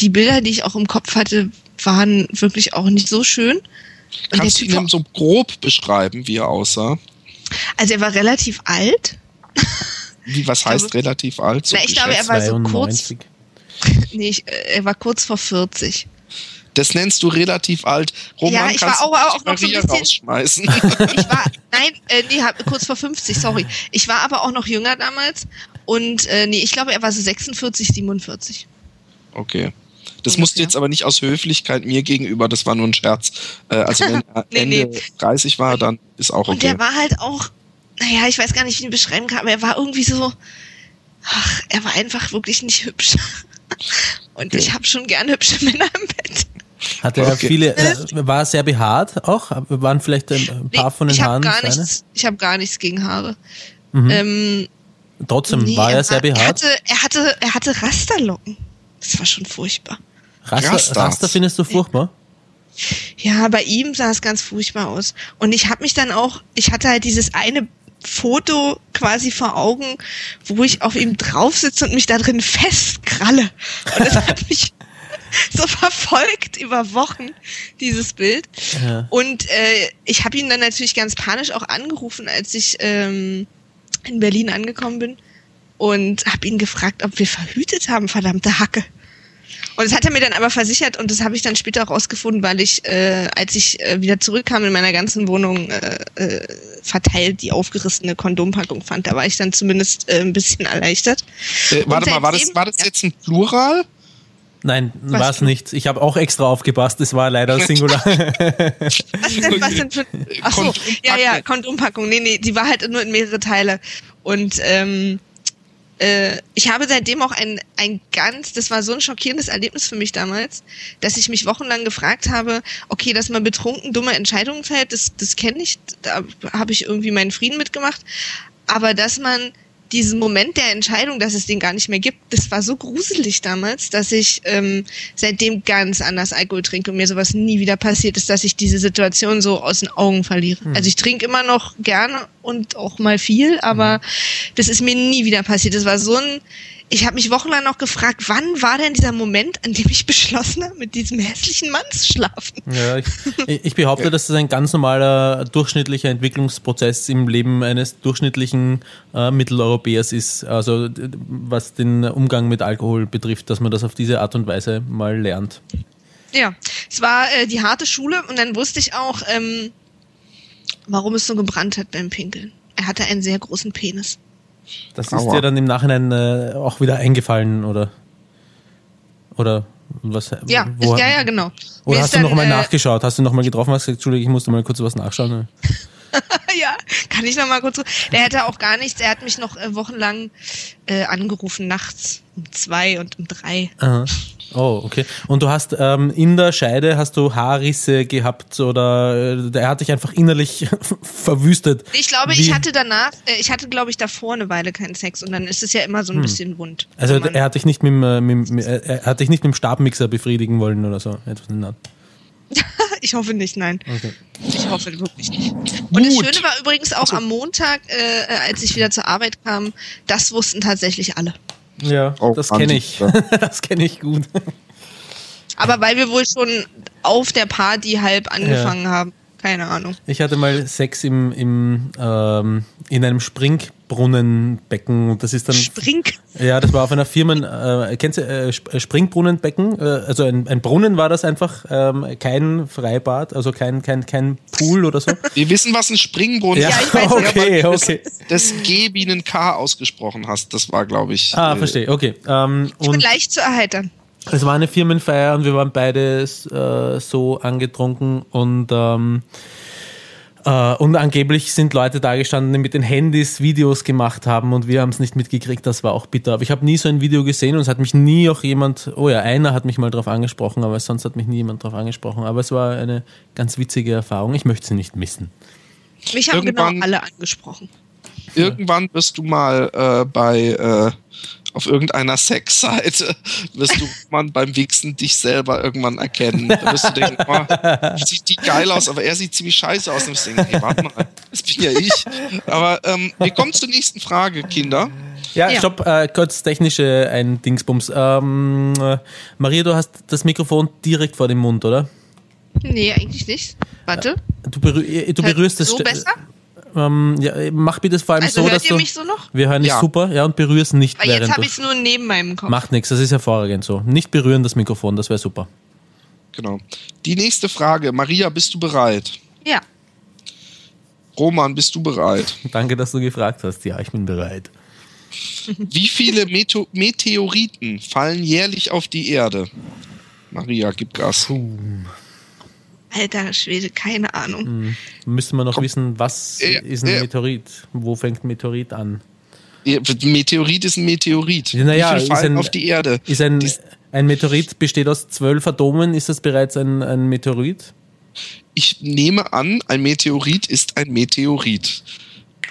die Bilder, die ich auch im Kopf hatte, waren wirklich auch nicht so schön. Kannst du ihn so grob beschreiben, wie er aussah? Also er war relativ alt. Wie, was heißt glaube, relativ alt? So na, ich glaube, er war 92. so kurz. Nee, ich, äh, er war kurz vor 40. Das nennst du relativ alt. Roman, ja, ich war auch, auch noch so ein bisschen, rausschmeißen. ich war, nein, äh, nee, kurz vor 50, sorry. Ich war aber auch noch jünger damals und äh, nee, ich glaube, er war so 46, 47. Okay. Das Ungefähr. musste jetzt aber nicht aus Höflichkeit mir gegenüber, das war nur ein Scherz. Äh, also wenn er nee, Ende nee. 30 war, dann ist auch okay. Und der war halt auch naja, ich weiß gar nicht, wie ich ihn beschreiben kann, aber er war irgendwie so, ach, er war einfach wirklich nicht hübsch. Und okay. ich habe schon gerne hübsche Männer im Bett. Hatte er okay. viele, äh, war er sehr behaart auch? Waren vielleicht ein paar nee, von den ich Haaren? Gar nichts, ich habe gar nichts gegen Haare. Mhm. Ähm, Trotzdem nee, war er, er sehr behaart. Er hatte, er hatte, er hatte Rasterlocken. Das war schon furchtbar. Raster, Raster findest du furchtbar? Ja, bei ihm sah es ganz furchtbar aus. Und ich habe mich dann auch, ich hatte halt dieses eine Foto quasi vor Augen, wo ich auf ihm drauf sitze und mich da drin festkralle. Und das hat mich so verfolgt über Wochen, dieses Bild. Ja. Und äh, ich habe ihn dann natürlich ganz panisch auch angerufen, als ich ähm, in Berlin angekommen bin und habe ihn gefragt, ob wir verhütet haben, verdammte Hacke. Und das hat er mir dann aber versichert und das habe ich dann später rausgefunden, weil ich, äh, als ich äh, wieder zurückkam in meiner ganzen Wohnung, äh, äh, verteilt die aufgerissene Kondompackung fand. Da war ich dann zumindest äh, ein bisschen erleichtert. Äh, warte mal, war das, war das jetzt ein Plural? Nein, war es nicht. Ich habe auch extra aufgepasst. Es war leider Singular. was denn, was denn für... Achso, ja, ja, Kondompackung. Nee, nee, die war halt nur in mehrere Teile. Und ähm, äh, ich habe seitdem auch ein, ein ganz, das war so ein schockierendes Erlebnis für mich damals, dass ich mich wochenlang gefragt habe, okay, dass man betrunken dumme Entscheidungen fällt, das, das kenne ich, da habe ich irgendwie meinen Frieden mitgemacht. Aber dass man diesen Moment der Entscheidung, dass es den gar nicht mehr gibt, das war so gruselig damals, dass ich ähm, seitdem ganz anders Alkohol trinke und mir sowas nie wieder passiert ist, dass ich diese Situation so aus den Augen verliere. Hm. Also ich trinke immer noch gerne und auch mal viel, aber hm. das ist mir nie wieder passiert. Das war so ein ich habe mich wochenlang noch gefragt, wann war denn dieser Moment, an dem ich beschlossen habe, mit diesem hässlichen Mann zu schlafen? Ja, ich, ich behaupte, dass das ein ganz normaler durchschnittlicher Entwicklungsprozess im Leben eines durchschnittlichen äh, Mitteleuropäers ist. Also was den Umgang mit Alkohol betrifft, dass man das auf diese Art und Weise mal lernt. Ja, es war äh, die harte Schule und dann wusste ich auch, ähm, warum es so gebrannt hat beim Pinkeln. Er hatte einen sehr großen Penis. Das ist dir dann im Nachhinein äh, auch wieder eingefallen, oder? Oder was? Ja, wo, ja, ja, genau. Oder Mir hast du nochmal äh, nachgeschaut? Hast du nochmal getroffen? Hast gesagt, Entschuldigung, ich musste mal kurz was nachschauen. ja, kann ich nochmal kurz. Der hätte auch gar nichts. Er hat mich noch äh, wochenlang äh, angerufen, nachts um zwei und um drei. Aha. Oh, okay. Und du hast ähm, in der Scheide hast du Haarrisse gehabt oder äh, er hat dich einfach innerlich verwüstet. Ich glaube, Wie? ich hatte danach, äh, ich hatte glaube ich davor eine Weile keinen Sex und dann ist es ja immer so ein hm. bisschen wund. Also er hat dich nicht mit, äh, mit, mit, er hat dich nicht mit dem Stabmixer befriedigen wollen oder so. ich hoffe nicht, nein. Okay. Ich hoffe wirklich nicht. Und Gut. das Schöne war übrigens auch am Montag, äh, als ich wieder zur Arbeit kam, das wussten tatsächlich alle. Ja, oh, das kenne ich. das kenne ich gut. Aber weil wir wohl schon auf der Party halb angefangen ja. haben. Keine Ahnung. Ich hatte mal Sex im, im, ähm, in einem Springbrunnenbecken und das ist dann. Spring? Ja, das war auf einer Firmen, äh, kennst du äh, äh, Springbrunnenbecken? Äh, also ein, ein Brunnen war das einfach, ähm, kein Freibad, also kein, kein, kein Pool oder so. Wir wissen, was ein Springbrunnen ja, ist. Ja, ich weiß okay, ja, okay. Das G wie ein K ausgesprochen hast, das war, glaube ich. Ah, äh, verstehe, okay. Ähm, ich bin leicht zu erheitern. Es war eine Firmenfeier und wir waren beide äh, so angetrunken und ähm, äh, und angeblich sind Leute da gestanden, die mit den Handys Videos gemacht haben und wir haben es nicht mitgekriegt. Das war auch bitter. Aber ich habe nie so ein Video gesehen und es hat mich nie auch jemand, oh ja, einer hat mich mal darauf angesprochen, aber sonst hat mich nie jemand darauf angesprochen. Aber es war eine ganz witzige Erfahrung. Ich möchte sie nicht missen. Mich haben genau alle angesprochen. Irgendwann wirst du mal äh, bei äh, auf irgendeiner Sexseite wirst du man beim Wichsen dich selber irgendwann erkennen. Da wirst du denken, oh, sieht die geil aus, aber er sieht ziemlich scheiße aus. Und ich denke, hey, warte mal, das bin ja ich. Aber ähm, wir kommen zur nächsten Frage, Kinder. Ja, ja. stopp, äh, kurz technische ein Dingsbums. Ähm, äh, Maria, du hast das Mikrofon direkt vor dem Mund, oder? Nee, eigentlich nicht. Warte. Du, berühr, du berührst das. So besser? Ähm, ja, mach bitte vor allem also so, dass du. Mich so noch? Wir hören dich ja. super, ja, und berührst nicht. Aber jetzt habe ich es nur neben meinem Kopf. Macht nichts, das ist hervorragend so. Nicht berühren das Mikrofon, das wäre super. Genau. Die nächste Frage. Maria, bist du bereit? Ja. Roman, bist du bereit? Danke, dass du gefragt hast. Ja, ich bin bereit. Wie viele Meto Meteoriten fallen jährlich auf die Erde? Maria, gib Gas. Puh. Alter Schwede, keine Ahnung. Hm. Müsste man noch Komm. wissen, was äh, ist ein äh, Meteorit? Wo fängt ein Meteorit an? Meteorit ist ein Meteorit. Naja, Wie viel fallen ein, auf die Erde? Ist ein, ein Meteorit besteht aus zwölf Atomen. Ist das bereits ein, ein Meteorit? Ich nehme an, ein Meteorit ist ein Meteorit.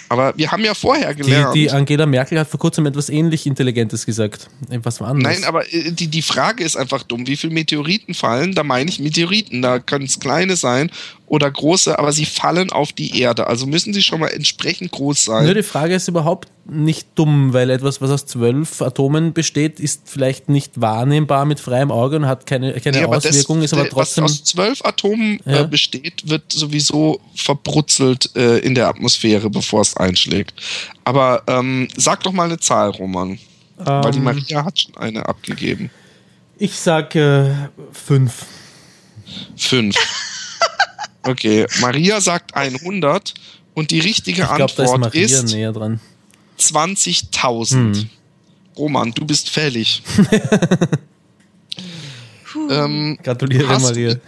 Aber wir haben ja vorher gelernt. Die, die, Angela Merkel hat vor kurzem etwas ähnlich Intelligentes gesagt. Was war Nein, aber äh, die, die Frage ist einfach dumm. Wie viele Meteoriten fallen? Da meine ich Meteoriten. Da können es kleine sein oder große, aber sie fallen auf die Erde. Also müssen sie schon mal entsprechend groß sein. Nur die Frage ist überhaupt nicht dumm, weil etwas, was aus zwölf Atomen besteht, ist vielleicht nicht wahrnehmbar mit freiem Auge und hat keine, keine ja, Auswirkung, ist aber trotzdem. Was aus zwölf Atomen äh, ja. besteht, wird sowieso verbrutzelt äh, in der Atmosphäre, bevor es einschlägt. Aber ähm, sag doch mal eine Zahl, Roman. Ähm, weil die ähm. Maria hat schon eine abgegeben. Ich sag äh, fünf. Fünf. Okay, Maria sagt 100 und die richtige ich glaub, Antwort ist, ist näher dran. 20.000. Hm. Roman, du bist fällig. ähm, Gratuliere, hast Maria. Du,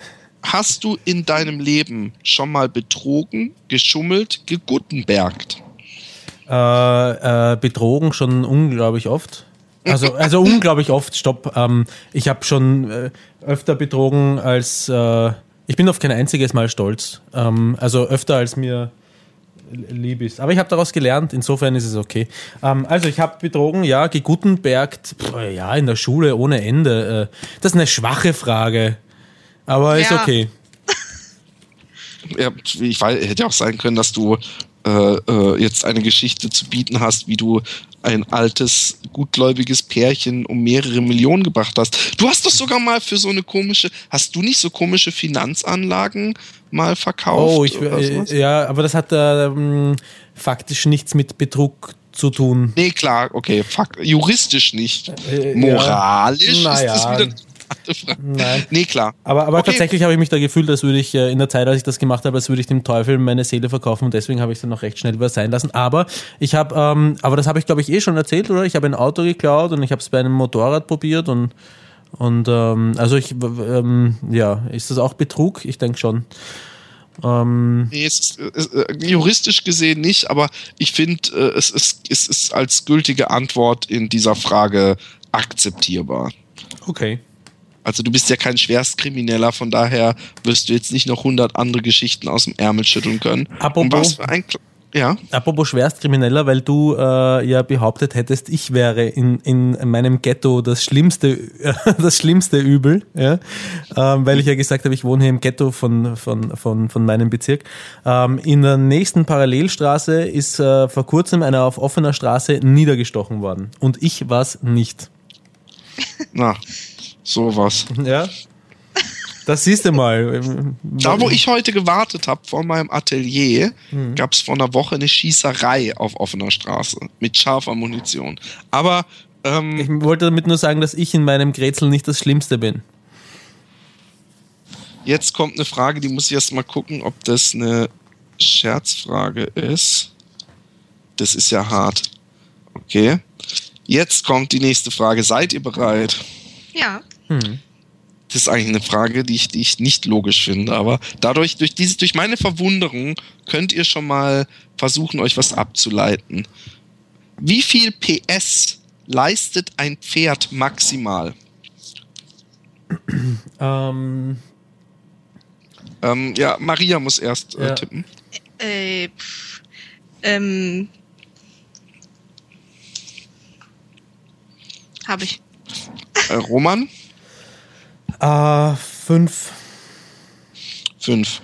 hast du in deinem Leben schon mal betrogen, geschummelt, geguttenbergt? Äh, äh, betrogen schon unglaublich oft. Also, also unglaublich oft, stopp. Ähm, ich habe schon äh, öfter betrogen als. Ich bin auf kein einziges Mal stolz. Ähm, also öfter als mir lieb ist. Aber ich habe daraus gelernt, insofern ist es okay. Ähm, also ich habe betrogen, ja, gegutenbergt, ja, in der Schule ohne Ende. Äh, das ist eine schwache Frage. Aber ja. ist okay. Ja, ich weiß, hätte auch sein können, dass du äh, äh, jetzt eine Geschichte zu bieten hast, wie du ein altes, gutgläubiges Pärchen um mehrere Millionen gebracht hast. Du hast doch sogar mal für so eine komische, hast du nicht so komische Finanzanlagen mal verkauft? Oh, ich, äh, ja, aber das hat äh, faktisch nichts mit Betrug zu tun. Nee, klar, okay, fakt, juristisch nicht. Äh, Moralisch ja, ist das wieder Nein. Nee, klar. Aber, aber okay. tatsächlich habe ich mich da gefühlt, als würde ich äh, in der Zeit, als ich das gemacht habe, als würde ich dem Teufel meine Seele verkaufen und deswegen habe ich es dann noch recht schnell über sein lassen. Aber ich habe, ähm, aber das habe ich glaube ich eh schon erzählt, oder? Ich habe ein Auto geklaut und ich habe es bei einem Motorrad probiert und und ähm, also ich ähm, ja, ist das auch Betrug? Ich denke schon. Ähm, nee, es ist, es ist, äh, juristisch gesehen nicht, aber ich finde, äh, es, ist, es ist als gültige Antwort in dieser Frage akzeptierbar. Okay. Also du bist ja kein Schwerstkrimineller, von daher wirst du jetzt nicht noch 100 andere Geschichten aus dem Ärmel schütteln können. Apropos, ja. Apropos Schwerstkrimineller, weil du äh, ja behauptet hättest, ich wäre in, in meinem Ghetto das schlimmste, das schlimmste Übel, ja? Ähm, weil ich ja gesagt habe, ich wohne hier im Ghetto von, von, von, von meinem Bezirk. Ähm, in der nächsten Parallelstraße ist äh, vor kurzem einer auf offener Straße niedergestochen worden. Und ich war es nicht. Na, sowas. Ja. Das siehst du mal. Da, wo ich heute gewartet habe vor meinem Atelier, hm. gab es vor einer Woche eine Schießerei auf offener Straße mit scharfer Munition. Aber ähm, ich wollte damit nur sagen, dass ich in meinem Grätsel nicht das Schlimmste bin. Jetzt kommt eine Frage, die muss ich erst mal gucken, ob das eine Scherzfrage ist. Das ist ja hart. Okay. Jetzt kommt die nächste Frage. Seid ihr bereit? Ja. Hm. Das ist eigentlich eine Frage, die ich, die ich nicht logisch finde, aber dadurch, durch, dieses, durch meine Verwunderung könnt ihr schon mal versuchen, euch was abzuleiten. Wie viel PS leistet ein Pferd maximal? Ähm, ähm, ja, Maria muss erst äh, ja. tippen. Äh, pff, ähm, habe ich. Äh, Roman? Äh, fünf. Fünf.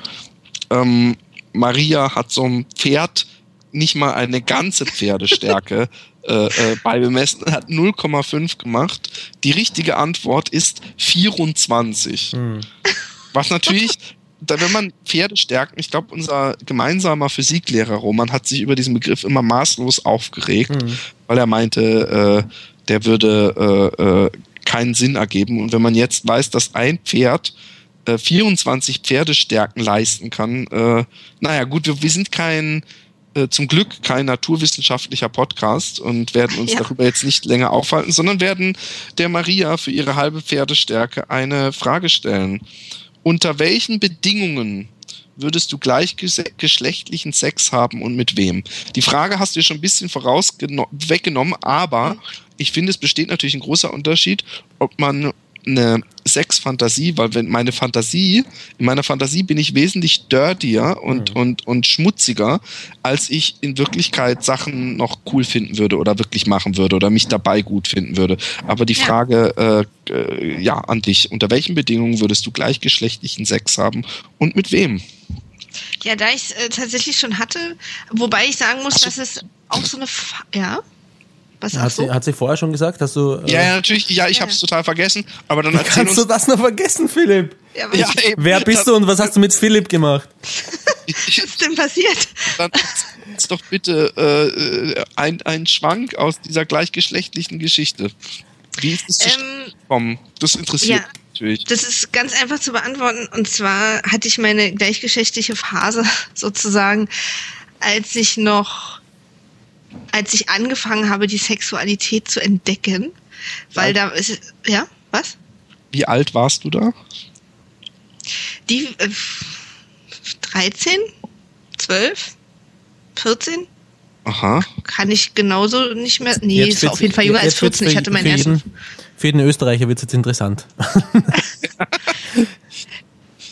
Ähm, Maria hat so ein Pferd nicht mal eine ganze Pferdestärke äh, äh, bei bemessen, hat 0,5 gemacht. Die richtige Antwort ist 24. Hm. Was natürlich da, wenn man Pferde stärkt, ich glaube, unser gemeinsamer Physiklehrer Roman hat sich über diesen Begriff immer maßlos aufgeregt, mhm. weil er meinte, äh, der würde äh, äh, keinen Sinn ergeben. Und wenn man jetzt weiß, dass ein Pferd äh, 24 Pferdestärken leisten kann, äh, naja, gut, wir, wir sind kein äh, zum Glück kein naturwissenschaftlicher Podcast und werden uns ja. darüber jetzt nicht länger aufhalten, sondern werden der Maria für ihre halbe Pferdestärke eine Frage stellen. Unter welchen Bedingungen würdest du gleichgeschlechtlichen Sex haben und mit wem? Die Frage hast du schon ein bisschen voraus weggenommen, aber ich finde, es besteht natürlich ein großer Unterschied, ob man eine Sexfantasie, weil wenn meine Fantasie, in meiner Fantasie bin ich wesentlich dirtier und, mhm. und, und schmutziger, als ich in Wirklichkeit Sachen noch cool finden würde oder wirklich machen würde oder mich dabei gut finden würde. Aber die ja. Frage, äh, äh, ja, an dich, unter welchen Bedingungen würdest du gleichgeschlechtlichen Sex haben und mit wem? Ja, da ich es äh, tatsächlich schon hatte, wobei ich sagen muss, so. dass es auch so eine, Fa ja. Was hat, sie, hat sie vorher schon gesagt, dass du. Äh ja, ja, natürlich. Ja, ich ja. habe es total vergessen. Aber dann erzähl Kannst uns du das noch vergessen, Philipp? Ja, ja, eben, Wer bist du und was hast du mit Philipp gemacht? was ist denn passiert? Dann ist doch bitte äh, ein, ein Schwank aus dieser gleichgeschlechtlichen Geschichte. Wie ist es ähm, gekommen? Das interessiert ja, natürlich. Das ist ganz einfach zu beantworten. Und zwar hatte ich meine gleichgeschlechtliche Phase sozusagen, als ich noch als ich angefangen habe, die Sexualität zu entdecken, weil ja. da ist, ja, was? Wie alt warst du da? Die äh, 13, 12, 14? Aha. Kann ich genauso nicht mehr. Nee, jetzt ist auf jeden Fall jünger als 14. Ich hatte meinen ersten. Für jeden Österreicher wird es jetzt interessant.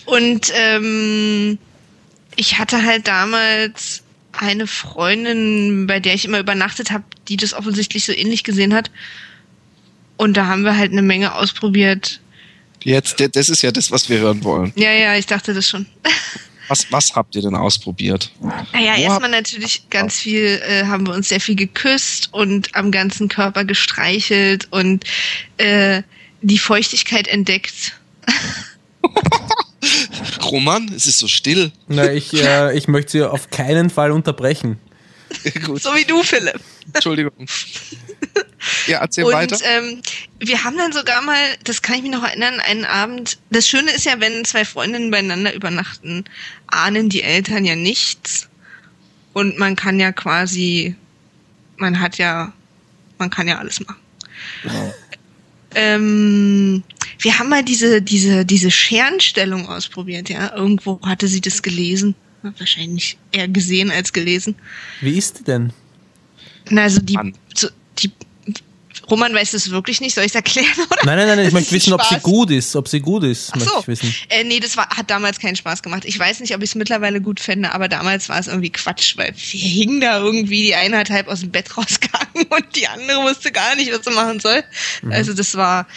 Und ähm, ich hatte halt damals eine Freundin, bei der ich immer übernachtet habe, die das offensichtlich so ähnlich gesehen hat. Und da haben wir halt eine Menge ausprobiert. Jetzt, das ist ja das, was wir hören wollen. Ja, ja, ich dachte das schon. Was, was habt ihr denn ausprobiert? Naja, erstmal natürlich ganz viel, äh, haben wir uns sehr viel geküsst und am ganzen Körper gestreichelt und äh, die Feuchtigkeit entdeckt. Roman, es ist so still. Na, ich, äh, ich möchte Sie auf keinen Fall unterbrechen. so wie du, Philipp. Entschuldigung. Ja, erzähl und, weiter. Ähm, wir haben dann sogar mal, das kann ich mich noch erinnern, einen Abend. Das Schöne ist ja, wenn zwei Freundinnen beieinander übernachten, ahnen die Eltern ja nichts. Und man kann ja quasi, man hat ja, man kann ja alles machen. Ja. Ähm, wir haben mal diese, diese, diese Scherenstellung ausprobiert, ja. Irgendwo hatte sie das gelesen. Wahrscheinlich eher gesehen als gelesen. Wie ist die denn? Na, also die, so, die Roman weiß das wirklich nicht. Soll ich es erklären? Oder? Nein, nein, nein, ich möchte wissen, ob sie gut ist. Ob sie gut ist, Ach so. ich wissen. Äh, nee, das war, hat damals keinen Spaß gemacht. Ich weiß nicht, ob ich es mittlerweile gut fände, aber damals war es irgendwie Quatsch, weil wir hingen da irgendwie, die eine hat halb aus dem Bett rausgegangen und die andere wusste gar nicht, was sie machen soll. Mhm. Also das war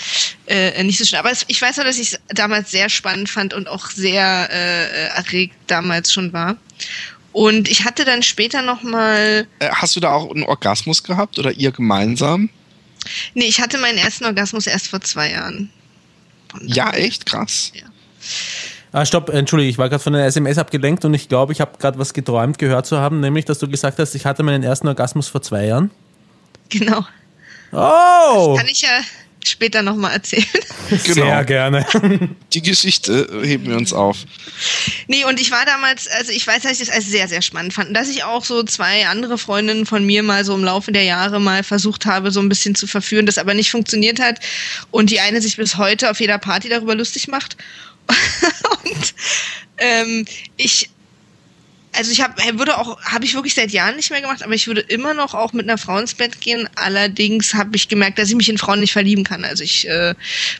äh, nicht so schön. Aber es, ich weiß auch, dass ich es damals sehr spannend fand und auch sehr äh, erregt damals schon war. Und ich hatte dann später noch mal. Äh, hast du da auch einen Orgasmus gehabt oder ihr gemeinsam? Nee, ich hatte meinen ersten Orgasmus erst vor zwei Jahren. Ja, echt krass. Ja. Ah, stopp, entschuldige, ich war gerade von einer SMS abgelenkt und ich glaube, ich habe gerade was geträumt gehört zu haben, nämlich, dass du gesagt hast, ich hatte meinen ersten Orgasmus vor zwei Jahren. Genau. Oh! Das kann ich ja später nochmal erzählen. Genau. Sehr gerne. Die Geschichte heben wir uns auf. Nee, und ich war damals, also ich weiß, dass ich das als sehr, sehr spannend fand. Dass ich auch so zwei andere Freundinnen von mir mal so im Laufe der Jahre mal versucht habe, so ein bisschen zu verführen, das aber nicht funktioniert hat. Und die eine sich bis heute auf jeder Party darüber lustig macht. und ähm, ich also ich habe würde auch habe ich wirklich seit Jahren nicht mehr gemacht, aber ich würde immer noch auch mit einer Frau ins Bett gehen. Allerdings habe ich gemerkt, dass ich mich in Frauen nicht verlieben kann. Also ich äh,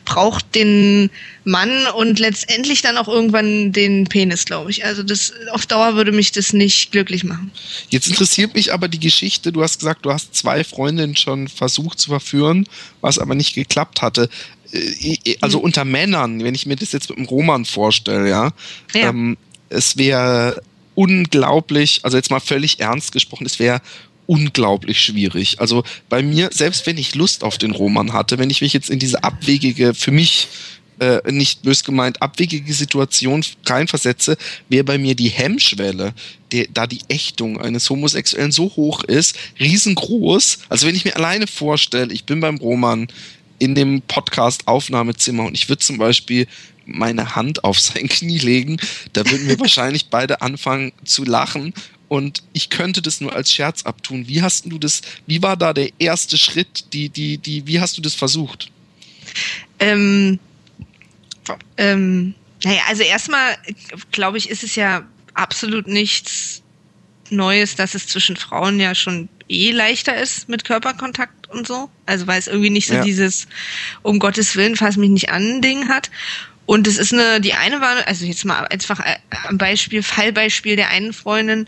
brauche den Mann und letztendlich dann auch irgendwann den Penis, glaube ich. Also das auf Dauer würde mich das nicht glücklich machen. Jetzt interessiert mich aber die Geschichte. Du hast gesagt, du hast zwei Freundinnen schon versucht zu verführen, was aber nicht geklappt hatte äh, also hm. unter Männern, wenn ich mir das jetzt mit einem Roman vorstelle, ja, ja. Ähm, es wäre unglaublich, also jetzt mal völlig ernst gesprochen, es wäre unglaublich schwierig. Also bei mir, selbst wenn ich Lust auf den Roman hatte, wenn ich mich jetzt in diese abwegige, für mich äh, nicht bös gemeint, abwegige Situation reinversetze, wäre bei mir die Hemmschwelle, der, da die Ächtung eines Homosexuellen so hoch ist, riesengroß. Also wenn ich mir alleine vorstelle, ich bin beim Roman in dem Podcast-Aufnahmezimmer und ich würde zum Beispiel meine Hand auf sein Knie legen, da würden wir wahrscheinlich beide anfangen zu lachen und ich könnte das nur als Scherz abtun. Wie hast du das, wie war da der erste Schritt, die, die, die, wie hast du das versucht? Ähm, ähm, naja, also erstmal, glaube ich, ist es ja absolut nichts Neues, dass es zwischen Frauen ja schon eh leichter ist mit Körperkontakt und so. Also weil es irgendwie nicht so ja. dieses um Gottes Willen, fass mich nicht an Ding hat. Und es ist eine, die eine war, also jetzt mal einfach äh, am Beispiel, Fallbeispiel der einen Freundin,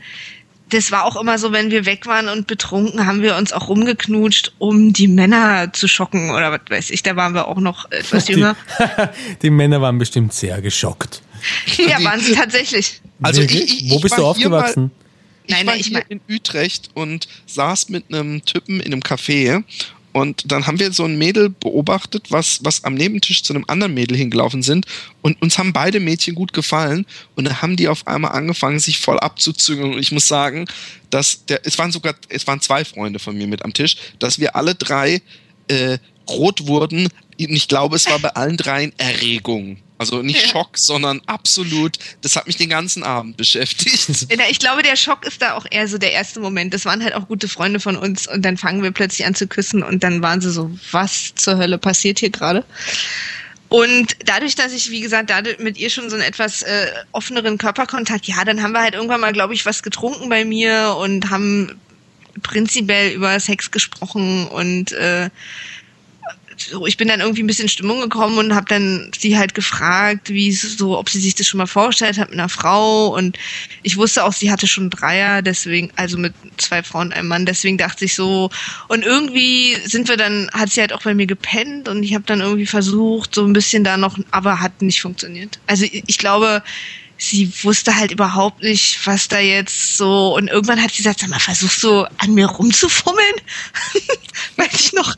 das war auch immer so, wenn wir weg waren und betrunken, haben wir uns auch rumgeknutscht, um die Männer zu schocken oder was weiß ich. Da waren wir auch noch etwas jünger. die Männer waren bestimmt sehr geschockt. Ja, waren sie tatsächlich. Also ich, ich, Wo bist du aufgewachsen? Ich nein, war nein, ich hier in Utrecht und saß mit einem Typen in einem Café und dann haben wir so ein Mädel beobachtet, was, was am Nebentisch zu einem anderen Mädel hingelaufen sind. Und uns haben beide Mädchen gut gefallen. Und dann haben die auf einmal angefangen, sich voll abzuzügeln. Und ich muss sagen, dass der, es waren sogar, es waren zwei Freunde von mir mit am Tisch, dass wir alle drei äh, rot wurden. Und ich glaube, es war bei allen dreien Erregung. Also nicht. Schock, sondern absolut, das hat mich den ganzen Abend beschäftigt. Ich glaube, der Schock ist da auch eher so der erste Moment. Das waren halt auch gute Freunde von uns und dann fangen wir plötzlich an zu küssen und dann waren sie so, was zur Hölle passiert hier gerade? Und dadurch, dass ich, wie gesagt, dadurch mit ihr schon so einen etwas äh, offeneren Körperkontakt, ja, dann haben wir halt irgendwann mal, glaube ich, was getrunken bei mir und haben prinzipiell über Sex gesprochen und äh, ich bin dann irgendwie ein bisschen in Stimmung gekommen und habe dann sie halt gefragt, wie so, ob sie sich das schon mal vorgestellt hat mit einer Frau und ich wusste auch, sie hatte schon Dreier, deswegen, also mit zwei Frauen einem Mann, deswegen dachte ich so und irgendwie sind wir dann, hat sie halt auch bei mir gepennt und ich habe dann irgendwie versucht, so ein bisschen da noch, aber hat nicht funktioniert. Also ich glaube, sie wusste halt überhaupt nicht, was da jetzt so. Und irgendwann hat sie gesagt, sag mal, versuchst du an mir rumzufummeln? Weiß ich noch.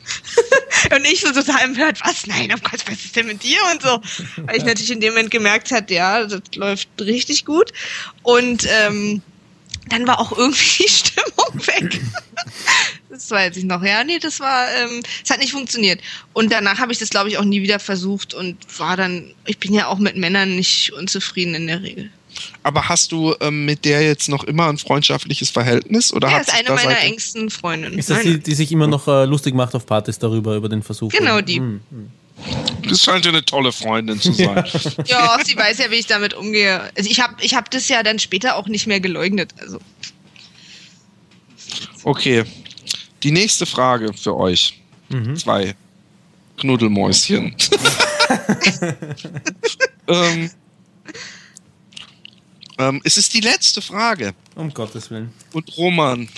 und ich so total empört, was? Nein, oh Gott, was ist denn mit dir? Und so. Weil ich natürlich in dem Moment gemerkt hat, ja, das läuft richtig gut. Und ähm, dann war auch irgendwie die Stimmung weg. das weiß ich noch. Ja, nee, das war, ähm, es hat nicht funktioniert. Und danach habe ich das, glaube ich, auch nie wieder versucht und war dann, ich bin ja auch mit Männern nicht unzufrieden in der Regel. Aber hast du ähm, mit der jetzt noch immer ein freundschaftliches Verhältnis? Oder ja, ist eine meiner engsten Freundinnen. Ist das die, die sich immer noch äh, lustig macht auf Partys darüber, über den Versuch? Genau, die. Hm, hm. Das scheint ja eine tolle Freundin zu sein. ja, sie weiß ja, wie ich damit umgehe. Also ich habe ich hab das ja dann später auch nicht mehr geleugnet. Also. Okay. Die nächste Frage für euch. Mhm. Zwei Knuddelmäuschen. ähm, ähm, es ist die letzte Frage. Um Gottes Willen. Und Roman,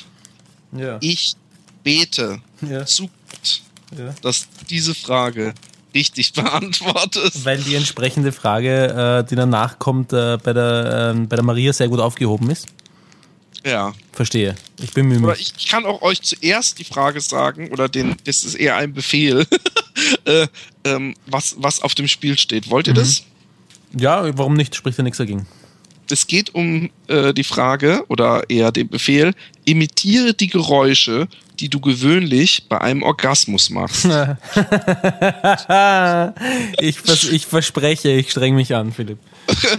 ja. ich bete ja. zu Gott, ja. dass diese Frage richtig beantwortest. Weil die entsprechende Frage, äh, die danach kommt, äh, bei, der, äh, bei der Maria sehr gut aufgehoben ist. Ja. Verstehe. Ich bin müde. Oder ich, kann auch euch zuerst die Frage sagen, oder den, das ist eher ein Befehl, äh, ähm, was, was auf dem Spiel steht. Wollt ihr mhm. das? Ja, warum nicht? Spricht ja nichts dagegen. Es geht um äh, die Frage oder eher den Befehl, imitiere die Geräusche, die du gewöhnlich bei einem Orgasmus machst. ich, vers ich verspreche, ich streng mich an, Philipp.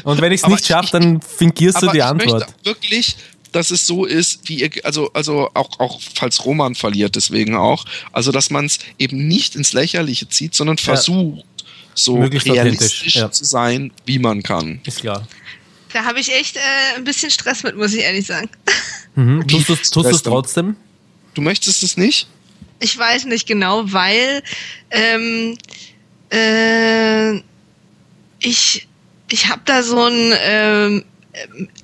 Und wenn ich es nicht schaffe, dann fingierst du die Antwort. wirklich, dass es so ist, wie ihr, also, also auch, auch falls Roman verliert, deswegen auch, also dass man es eben nicht ins Lächerliche zieht, sondern versucht, ja. so Möglichst realistisch ja. zu sein, wie man kann. Ist klar. Da habe ich echt äh, ein bisschen Stress mit, muss ich ehrlich sagen. Mhm. Tust du es trotzdem? Du möchtest es nicht? Ich weiß nicht genau, weil ähm, äh, ich ich habe da so ein ähm,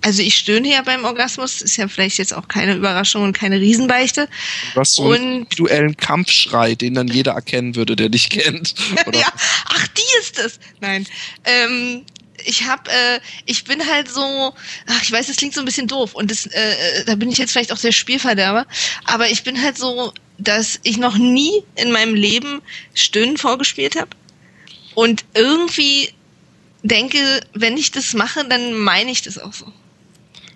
also ich stöhne ja beim Orgasmus, ist ja vielleicht jetzt auch keine Überraschung und keine Riesenbeichte. Du hast so einen individuellen Kampfschrei, den dann jeder erkennen würde, der dich kennt. ja, ach, die ist es. Nein. Ähm, ich habe, äh, ich bin halt so, ach, ich weiß, das klingt so ein bisschen doof und das, äh, äh, da bin ich jetzt vielleicht auch der Spielverderber, aber ich bin halt so, dass ich noch nie in meinem Leben Stöhnen vorgespielt habe und irgendwie denke, wenn ich das mache, dann meine ich das auch so.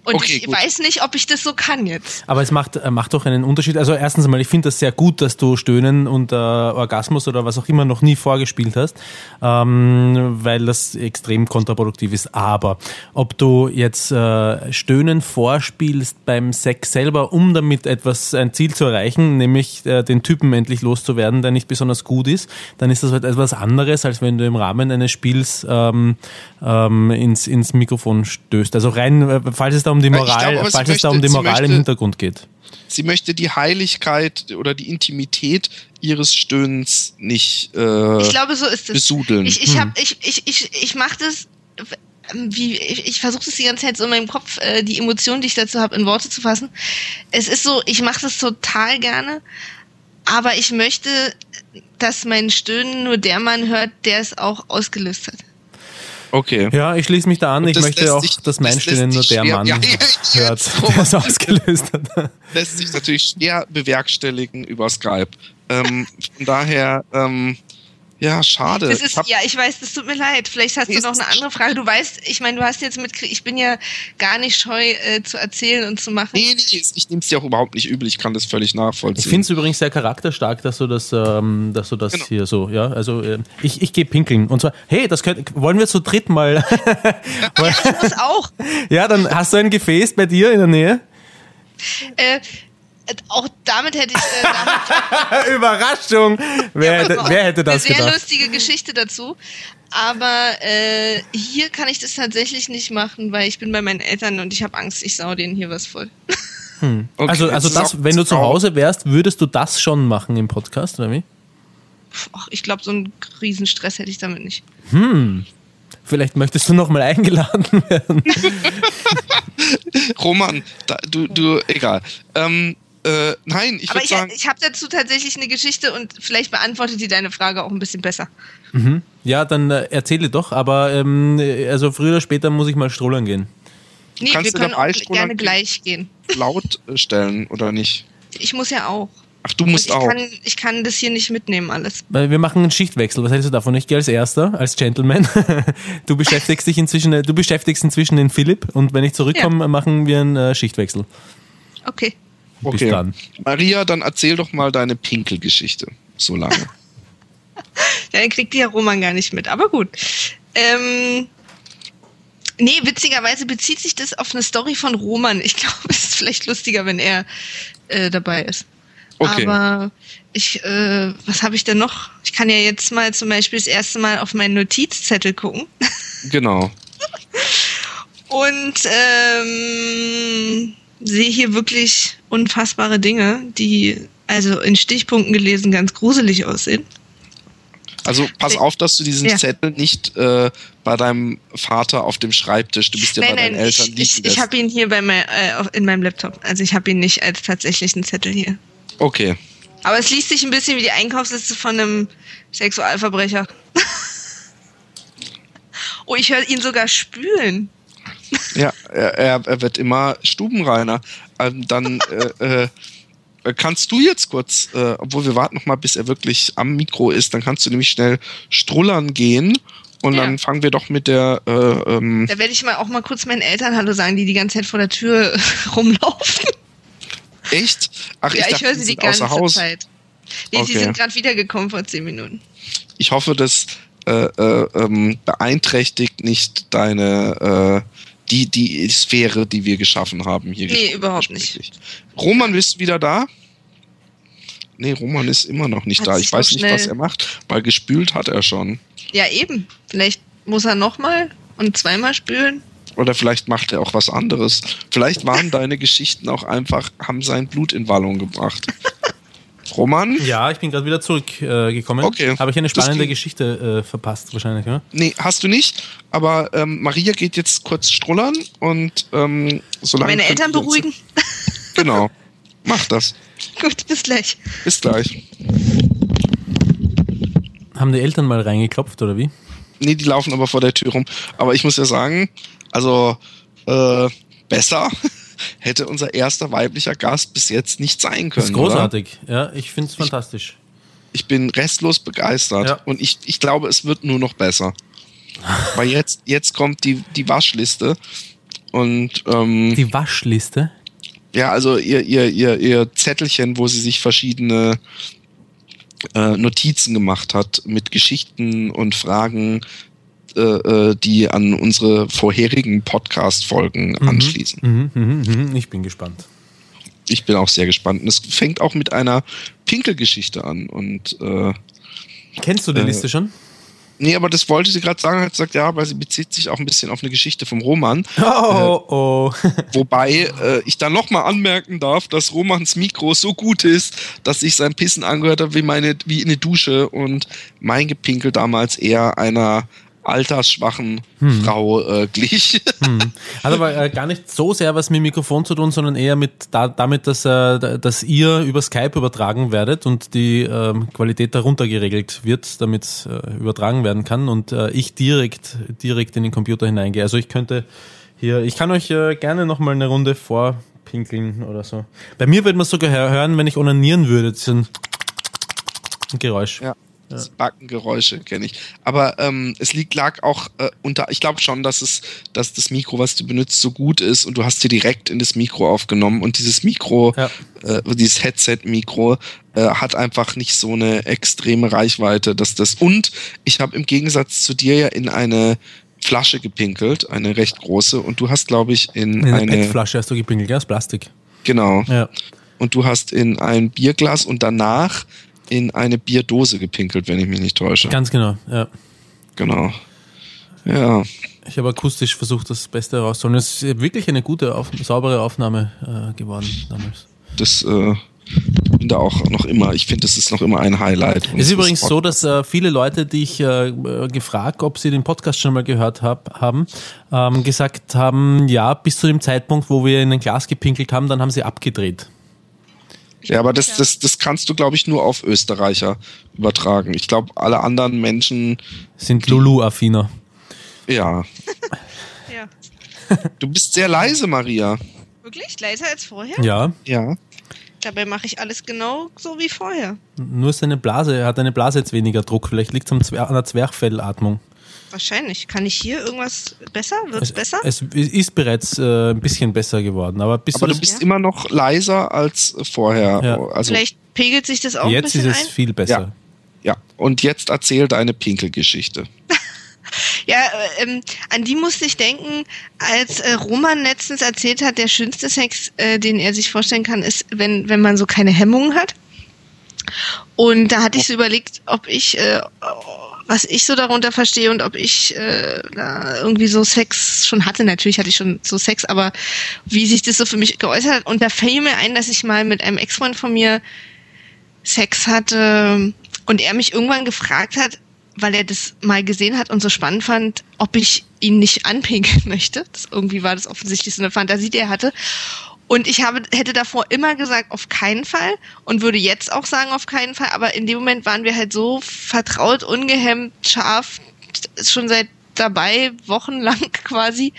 Und okay, ich gut. weiß nicht, ob ich das so kann jetzt. Aber es macht, äh, macht doch einen Unterschied. Also erstens einmal, ich finde das sehr gut, dass du Stöhnen und äh, Orgasmus oder was auch immer noch nie vorgespielt hast, ähm, weil das extrem kontraproduktiv ist. Aber ob du jetzt äh, Stöhnen vorspielst beim Sex selber, um damit etwas, ein Ziel zu erreichen, nämlich äh, den Typen endlich loszuwerden, der nicht besonders gut ist, dann ist das halt etwas anderes, als wenn du im Rahmen eines Spiels ähm, ähm, ins, ins Mikrofon stößt. Also rein, äh, falls es da um die Moral, glaube, falls es da um die Moral möchte, im Hintergrund geht. Sie möchte die Heiligkeit oder die Intimität ihres Stöhnens nicht äh, ich glaube, so ist es. besudeln. Ich, ich, hm. ich, ich, ich, ich mache das wie ich, ich versuche das die ganze Zeit so in meinem Kopf, äh, die Emotionen, die ich dazu habe, in Worte zu fassen. Es ist so, ich mache das total gerne, aber ich möchte, dass mein Stöhnen nur der Mann hört, der es auch ausgelöst hat. Okay. Ja, ich schließe mich da an. Ich möchte auch, sich, dass mein Stillen nur der Mann ja, ja, hört, der es ausgelöst hat. Lässt sich natürlich schwer bewerkstelligen über Skype. Ähm, von daher, ähm, ja, schade. Das ist, ja, ich weiß, das tut mir leid. Vielleicht hast du noch eine andere Frage. Du weißt, ich meine, du hast jetzt mit, ich bin ja gar nicht scheu äh, zu erzählen und zu machen. Nee, nee, ich nehme es dir auch überhaupt nicht übel. Ich kann das völlig nachvollziehen. Ich finde es übrigens sehr charakterstark, dass du das, ähm, dass du das genau. hier so, ja, also äh, ich, ich gehe pinkeln und zwar, hey, das könnt, wollen wir zu dritt mal. ja, ich muss auch. ja, dann hast du ein Gefäß bei dir in der Nähe. Äh, auch damit hätte ich. Äh, damit Überraschung! Wer, hätte, wer hätte das eine sehr lustige Geschichte dazu. Aber äh, hier kann ich das tatsächlich nicht machen, weil ich bin bei meinen Eltern und ich habe Angst, ich sau denen hier was voll. Hm. Okay, also, also das, wenn du zu Hause wärst, würdest du das schon machen im Podcast, oder wie? Ach, ich glaube, so einen Riesenstress hätte ich damit nicht. Hm. Vielleicht möchtest du noch mal eingeladen werden. Roman, da, du, du, egal. Ähm, äh, nein, ich würde sagen. Ich habe dazu tatsächlich eine Geschichte und vielleicht beantwortet die deine Frage auch ein bisschen besser. Mhm. Ja, dann äh, erzähle doch, aber ähm, also früher oder später muss ich mal strollern gehen. Nee, wir können auch gerne gleich gehen. Laut äh, stellen oder nicht? Ich muss ja auch. Ach, du musst ich auch. Kann, ich kann das hier nicht mitnehmen, alles. Wir machen einen Schichtwechsel. Was hältst du davon? Ich gehe als Erster, als Gentleman. Du beschäftigst dich inzwischen, du beschäftigst inzwischen den Philipp und wenn ich zurückkomme, ja. machen wir einen äh, Schichtwechsel. Okay. Bis okay. dann. Maria, dann erzähl doch mal deine Pinkelgeschichte. So lange. ja, dann kriegt die ja Roman gar nicht mit, aber gut. Ähm, nee, witzigerweise bezieht sich das auf eine Story von Roman. Ich glaube, es ist vielleicht lustiger, wenn er äh, dabei ist. Okay. Aber ich, äh, was habe ich denn noch? Ich kann ja jetzt mal zum Beispiel das erste Mal auf meinen Notizzettel gucken. Genau. Und ähm, sehe hier wirklich unfassbare Dinge, die also in Stichpunkten gelesen ganz gruselig aussehen. Also pass auf, dass du diesen ja. Zettel nicht äh, bei deinem Vater auf dem Schreibtisch, du bist ja nein, bei deinen nein, Eltern ich, Ich, ich habe ihn hier bei mein, äh, in meinem Laptop. Also ich habe ihn nicht als tatsächlichen Zettel hier. Okay. Aber es liest sich ein bisschen wie die Einkaufsliste von einem Sexualverbrecher. oh, ich höre ihn sogar spülen. Ja, er, er wird immer stubenreiner. Ähm, dann äh, äh, kannst du jetzt kurz, äh, obwohl wir warten noch mal, bis er wirklich am Mikro ist, dann kannst du nämlich schnell strullern gehen Und ja. dann fangen wir doch mit der. Äh, ähm da werde ich mal auch mal kurz meinen Eltern Hallo sagen, die die ganze Zeit vor der Tür rumlaufen. Echt? Ach, ja, ich, dachte, ich höre sie die ganze Haus. Zeit. Nee, okay. sie sind gerade wiedergekommen vor zehn Minuten. Ich hoffe, das äh, äh, ähm, beeinträchtigt nicht deine äh, die, die Sphäre, die wir geschaffen haben hier. Nee, überhaupt nicht. Roman, bist du wieder da? Nee, Roman ist immer noch nicht hat da. Ich weiß nicht, was er macht, weil gespült hat er schon. Ja, eben. Vielleicht muss er nochmal und zweimal spülen. Oder vielleicht macht er auch was anderes. Vielleicht waren deine Geschichten auch einfach, haben sein Blut in Wallung gebracht. Roman? Ja, ich bin gerade wieder zurückgekommen. Äh, okay. Habe ich eine spannende Geschichte äh, verpasst, wahrscheinlich, ja? Nee, hast du nicht. Aber ähm, Maria geht jetzt kurz strullern und ähm, solange. Meine Eltern beruhigen. Genau. Mach das. Gut, bis gleich. Bis gleich. Haben die Eltern mal reingeklopft oder wie? Nee, die laufen aber vor der Tür rum. Aber ich muss ja sagen, also äh, besser hätte unser erster weiblicher Gast bis jetzt nicht sein können. Das ist großartig, oder? ja, ich finde es fantastisch. Ich bin restlos begeistert ja. und ich, ich glaube, es wird nur noch besser. Weil jetzt, jetzt kommt die, die Waschliste und ähm, die Waschliste? Ja, also ihr, ihr, ihr, ihr Zettelchen, wo sie sich verschiedene äh, Notizen gemacht hat mit Geschichten und Fragen, äh, äh die an unsere vorherigen Podcast-Folgen mhm. anschließen. Mhm, mh, mh. Ich bin gespannt. Ich bin auch sehr gespannt. Und es fängt auch mit einer Pinkelgeschichte an. Und äh, kennst du die äh, Liste schon? Nee, aber das wollte sie gerade sagen, hat gesagt, ja, weil sie bezieht sich auch ein bisschen auf eine Geschichte vom Roman. Oh, äh, oh. wobei äh, ich dann nochmal anmerken darf, dass Romans Mikro so gut ist, dass sich sein Pissen angehört hat wie meine, wie eine Dusche und mein Gepinkel damals eher einer altersschwachen hm. Frau äh, glich. Hm. Hat aber äh, gar nicht so sehr was mit Mikrofon zu tun, sondern eher mit da, damit, dass, äh, dass ihr über Skype übertragen werdet und die ähm, Qualität darunter geregelt wird, damit äh, übertragen werden kann und äh, ich direkt, direkt in den Computer hineingehe. Also ich könnte hier, ich kann euch äh, gerne nochmal eine Runde vorpinkeln oder so. Bei mir wird man sogar hören, wenn ich onanieren würde, das ist ein Geräusch. Ja. Ja. Backengeräusche kenne ich. Aber ähm, es liegt, lag auch äh, unter, ich glaube schon, dass es, dass das Mikro, was du benutzt, so gut ist und du hast dir direkt in das Mikro aufgenommen und dieses Mikro, ja. äh, dieses Headset-Mikro äh, hat einfach nicht so eine extreme Reichweite, dass das und ich habe im Gegensatz zu dir ja in eine Flasche gepinkelt, eine recht große und du hast, glaube ich, in, in eine, eine Flasche hast du gepinkelt, ja, aus Plastik. Genau. Ja. Und du hast in ein Bierglas und danach in eine Bierdose gepinkelt, wenn ich mich nicht täusche. Ganz genau, ja. Genau. Ja. Ich habe akustisch versucht, das Beste herauszuholen. Es ist wirklich eine gute, auf, saubere Aufnahme äh, geworden damals. Das äh, bin da auch noch immer, ich finde, das ist noch immer ein Highlight. Es ist übrigens so, dass äh, viele Leute, die ich äh, gefragt, ob sie den Podcast schon mal gehört hab, haben, ähm, gesagt haben, ja, bis zu dem Zeitpunkt, wo wir in ein Glas gepinkelt haben, dann haben sie abgedreht. Ja, aber das, das, das kannst du, glaube ich, nur auf Österreicher übertragen. Ich glaube, alle anderen Menschen sind Lulu-affiner. Ja. ja. Du bist sehr leise, Maria. Wirklich? Leiser als vorher? Ja. Ja. Dabei mache ich alles genau so wie vorher. Nur seine Blase, er hat eine Blase jetzt weniger Druck. Vielleicht liegt es an der Zwerchfellatmung. Wahrscheinlich. Kann ich hier irgendwas besser? Wird es besser? Es ist bereits äh, ein bisschen besser geworden. Aber, bist aber du, du bist ja? immer noch leiser als vorher. Ja. Also Vielleicht pegelt sich das auch Jetzt ein ist es ein? viel besser. Ja. ja. Und jetzt erzähl deine Pinkelgeschichte. ja, äh, ähm, an die musste ich denken, als äh, Roman letztens erzählt hat, der schönste Sex, äh, den er sich vorstellen kann, ist, wenn, wenn man so keine Hemmungen hat. Und da hatte ich so überlegt, ob ich äh, was ich so darunter verstehe und ob ich äh, irgendwie so Sex schon hatte. Natürlich hatte ich schon so Sex, aber wie sich das so für mich geäußert hat. Und da fiel mir ein, dass ich mal mit einem Ex-Freund von mir Sex hatte und er mich irgendwann gefragt hat, weil er das mal gesehen hat und so spannend fand, ob ich ihn nicht anpinkeln möchte. Das, irgendwie war das offensichtlich so eine Fantasie, die er hatte. Und ich habe, hätte davor immer gesagt, auf keinen Fall und würde jetzt auch sagen, auf keinen Fall. Aber in dem Moment waren wir halt so vertraut, ungehemmt, scharf, schon seit dabei, wochenlang quasi,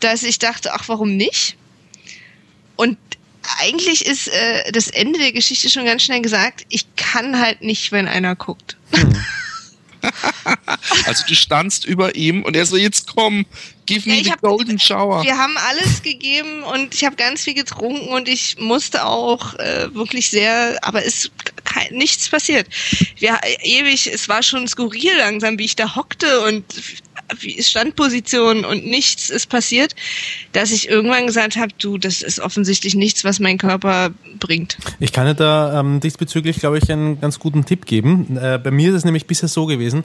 dass ich dachte, ach, warum nicht? Und eigentlich ist äh, das Ende der Geschichte schon ganz schnell gesagt. Ich kann halt nicht, wenn einer guckt. Hm. Also du standst über ihm und er so, jetzt komm, give me ja, the hab, golden shower. Wir haben alles gegeben und ich habe ganz viel getrunken und ich musste auch äh, wirklich sehr, aber es kein, nichts passiert. Wir, ewig, es war schon skurril langsam, wie ich da hockte und Standposition und nichts ist passiert, dass ich irgendwann gesagt habe, du, das ist offensichtlich nichts, was mein Körper bringt. Ich kann dir da ähm, diesbezüglich, glaube ich, einen ganz guten Tipp geben. Äh, bei mir ist es nämlich bisher so gewesen,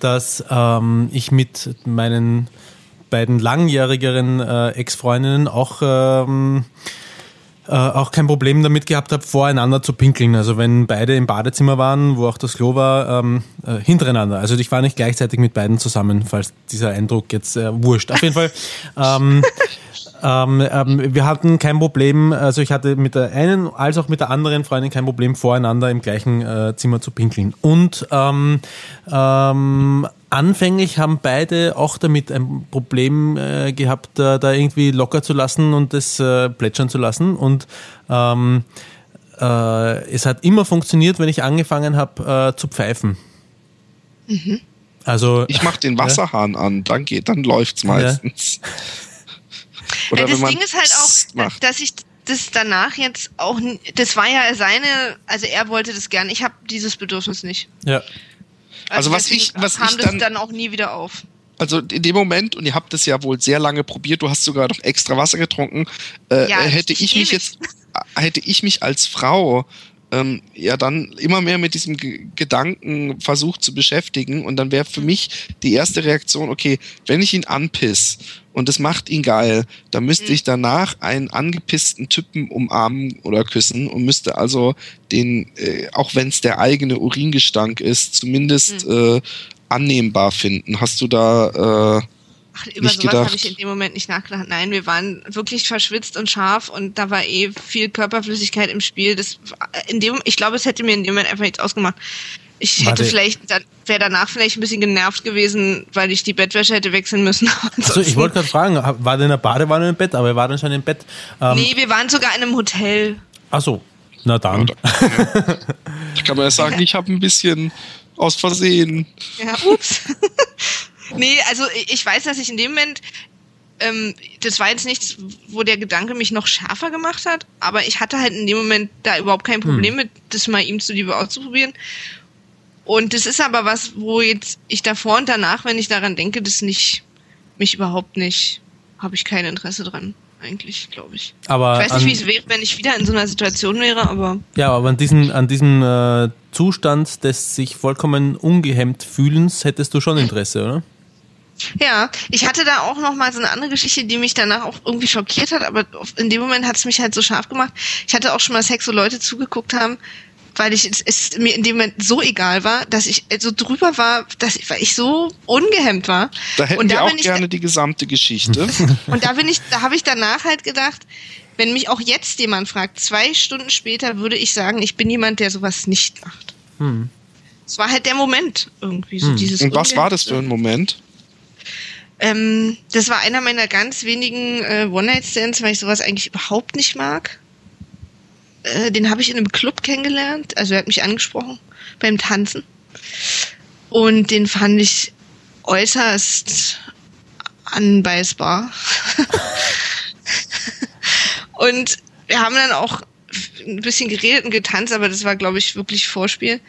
dass ähm, ich mit meinen beiden langjährigeren äh, Ex-Freundinnen auch ähm, äh, auch kein Problem damit gehabt habe, voreinander zu pinkeln. Also wenn beide im Badezimmer waren, wo auch das Klo war, ähm, äh, hintereinander. Also ich war nicht gleichzeitig mit beiden zusammen, falls dieser Eindruck jetzt äh, wurscht. Auf jeden Fall. Ähm, ähm, ähm, wir hatten kein Problem, also ich hatte mit der einen als auch mit der anderen Freundin kein Problem, voreinander im gleichen äh, Zimmer zu pinkeln. Und ähm, ähm, anfänglich haben beide auch damit ein Problem äh, gehabt, äh, da irgendwie locker zu lassen und das äh, plätschern zu lassen. Und ähm, äh, es hat immer funktioniert, wenn ich angefangen habe äh, zu pfeifen. Mhm. Also ich mache den Wasserhahn ja. an, dann geht, dann läuft's meistens. Ja. Oder das Ding ist halt auch, macht. dass ich das danach jetzt auch, das war ja seine, also er wollte das gerne. Ich habe dieses Bedürfnis nicht. Ja. Also, also was ich, was kam ich dann, das dann auch nie wieder auf. Also in dem Moment, und ihr habt es ja wohl sehr lange probiert, du hast sogar noch extra Wasser getrunken, äh, ja, hätte ich, ich mich jetzt, hätte ich mich als Frau ähm, ja dann immer mehr mit diesem G Gedanken versucht zu beschäftigen und dann wäre für mich die erste Reaktion, okay, wenn ich ihn anpiss und es macht ihn geil, dann müsste mhm. ich danach einen angepissten Typen umarmen oder küssen und müsste also den, äh, auch wenn es der eigene Uringestank ist, zumindest mhm. äh, annehmbar finden. Hast du da äh, Ach, über nicht sowas habe ich in dem Moment nicht nachgedacht. Nein, wir waren wirklich verschwitzt und scharf und da war eh viel Körperflüssigkeit im Spiel. Das in dem, ich glaube, es hätte mir in dem Moment einfach nichts ausgemacht. Ich hätte Warte. vielleicht, wäre danach vielleicht ein bisschen genervt gewesen, weil ich die Bettwäsche hätte wechseln müssen. Also ich wollte gerade fragen, war denn in der Badewanne im Bett? Aber wir waren schon im Bett. Ähm nee, wir waren sogar in einem Hotel. Ach so, na dann. Ja, da, ja. da kann man ja sagen, ich habe ein bisschen aus Versehen. Ja, ups. Nee, also ich weiß, dass ich in dem Moment, ähm, das war jetzt nichts, wo der Gedanke mich noch schärfer gemacht hat, aber ich hatte halt in dem Moment da überhaupt kein Problem hm. mit, das mal ihm zuliebe auszuprobieren. Und das ist aber was, wo jetzt ich davor und danach, wenn ich daran denke, das nicht, mich überhaupt nicht, habe ich kein Interesse dran eigentlich, glaube ich. Aber ich weiß nicht, wie es wäre, wenn ich wieder in so einer Situation wäre, aber. Ja, aber an diesem, an diesem äh, Zustand des sich vollkommen ungehemmt Fühlens hättest du schon Interesse, oder? Ja, ich hatte da auch noch mal so eine andere Geschichte, die mich danach auch irgendwie schockiert hat, aber in dem Moment hat es mich halt so scharf gemacht. Ich hatte auch schon mal Sex, wo Leute zugeguckt haben, weil ich es, es mir in dem Moment so egal war, dass ich so drüber war, dass ich, weil ich so ungehemmt war. Da hätten und da wir auch gerne die gesamte Geschichte. Und da bin ich, da habe ich danach halt gedacht, wenn mich auch jetzt jemand fragt, zwei Stunden später würde ich sagen, ich bin jemand, der sowas nicht macht. Hm. Es war halt der Moment irgendwie so hm. dieses. Und was war das für ein Moment? Ähm, das war einer meiner ganz wenigen äh, One-Night-Stands, weil ich sowas eigentlich überhaupt nicht mag. Äh, den habe ich in einem Club kennengelernt. Also er hat mich angesprochen beim Tanzen. Und den fand ich äußerst anbeißbar. und wir haben dann auch ein bisschen geredet und getanzt, aber das war, glaube ich, wirklich Vorspiel.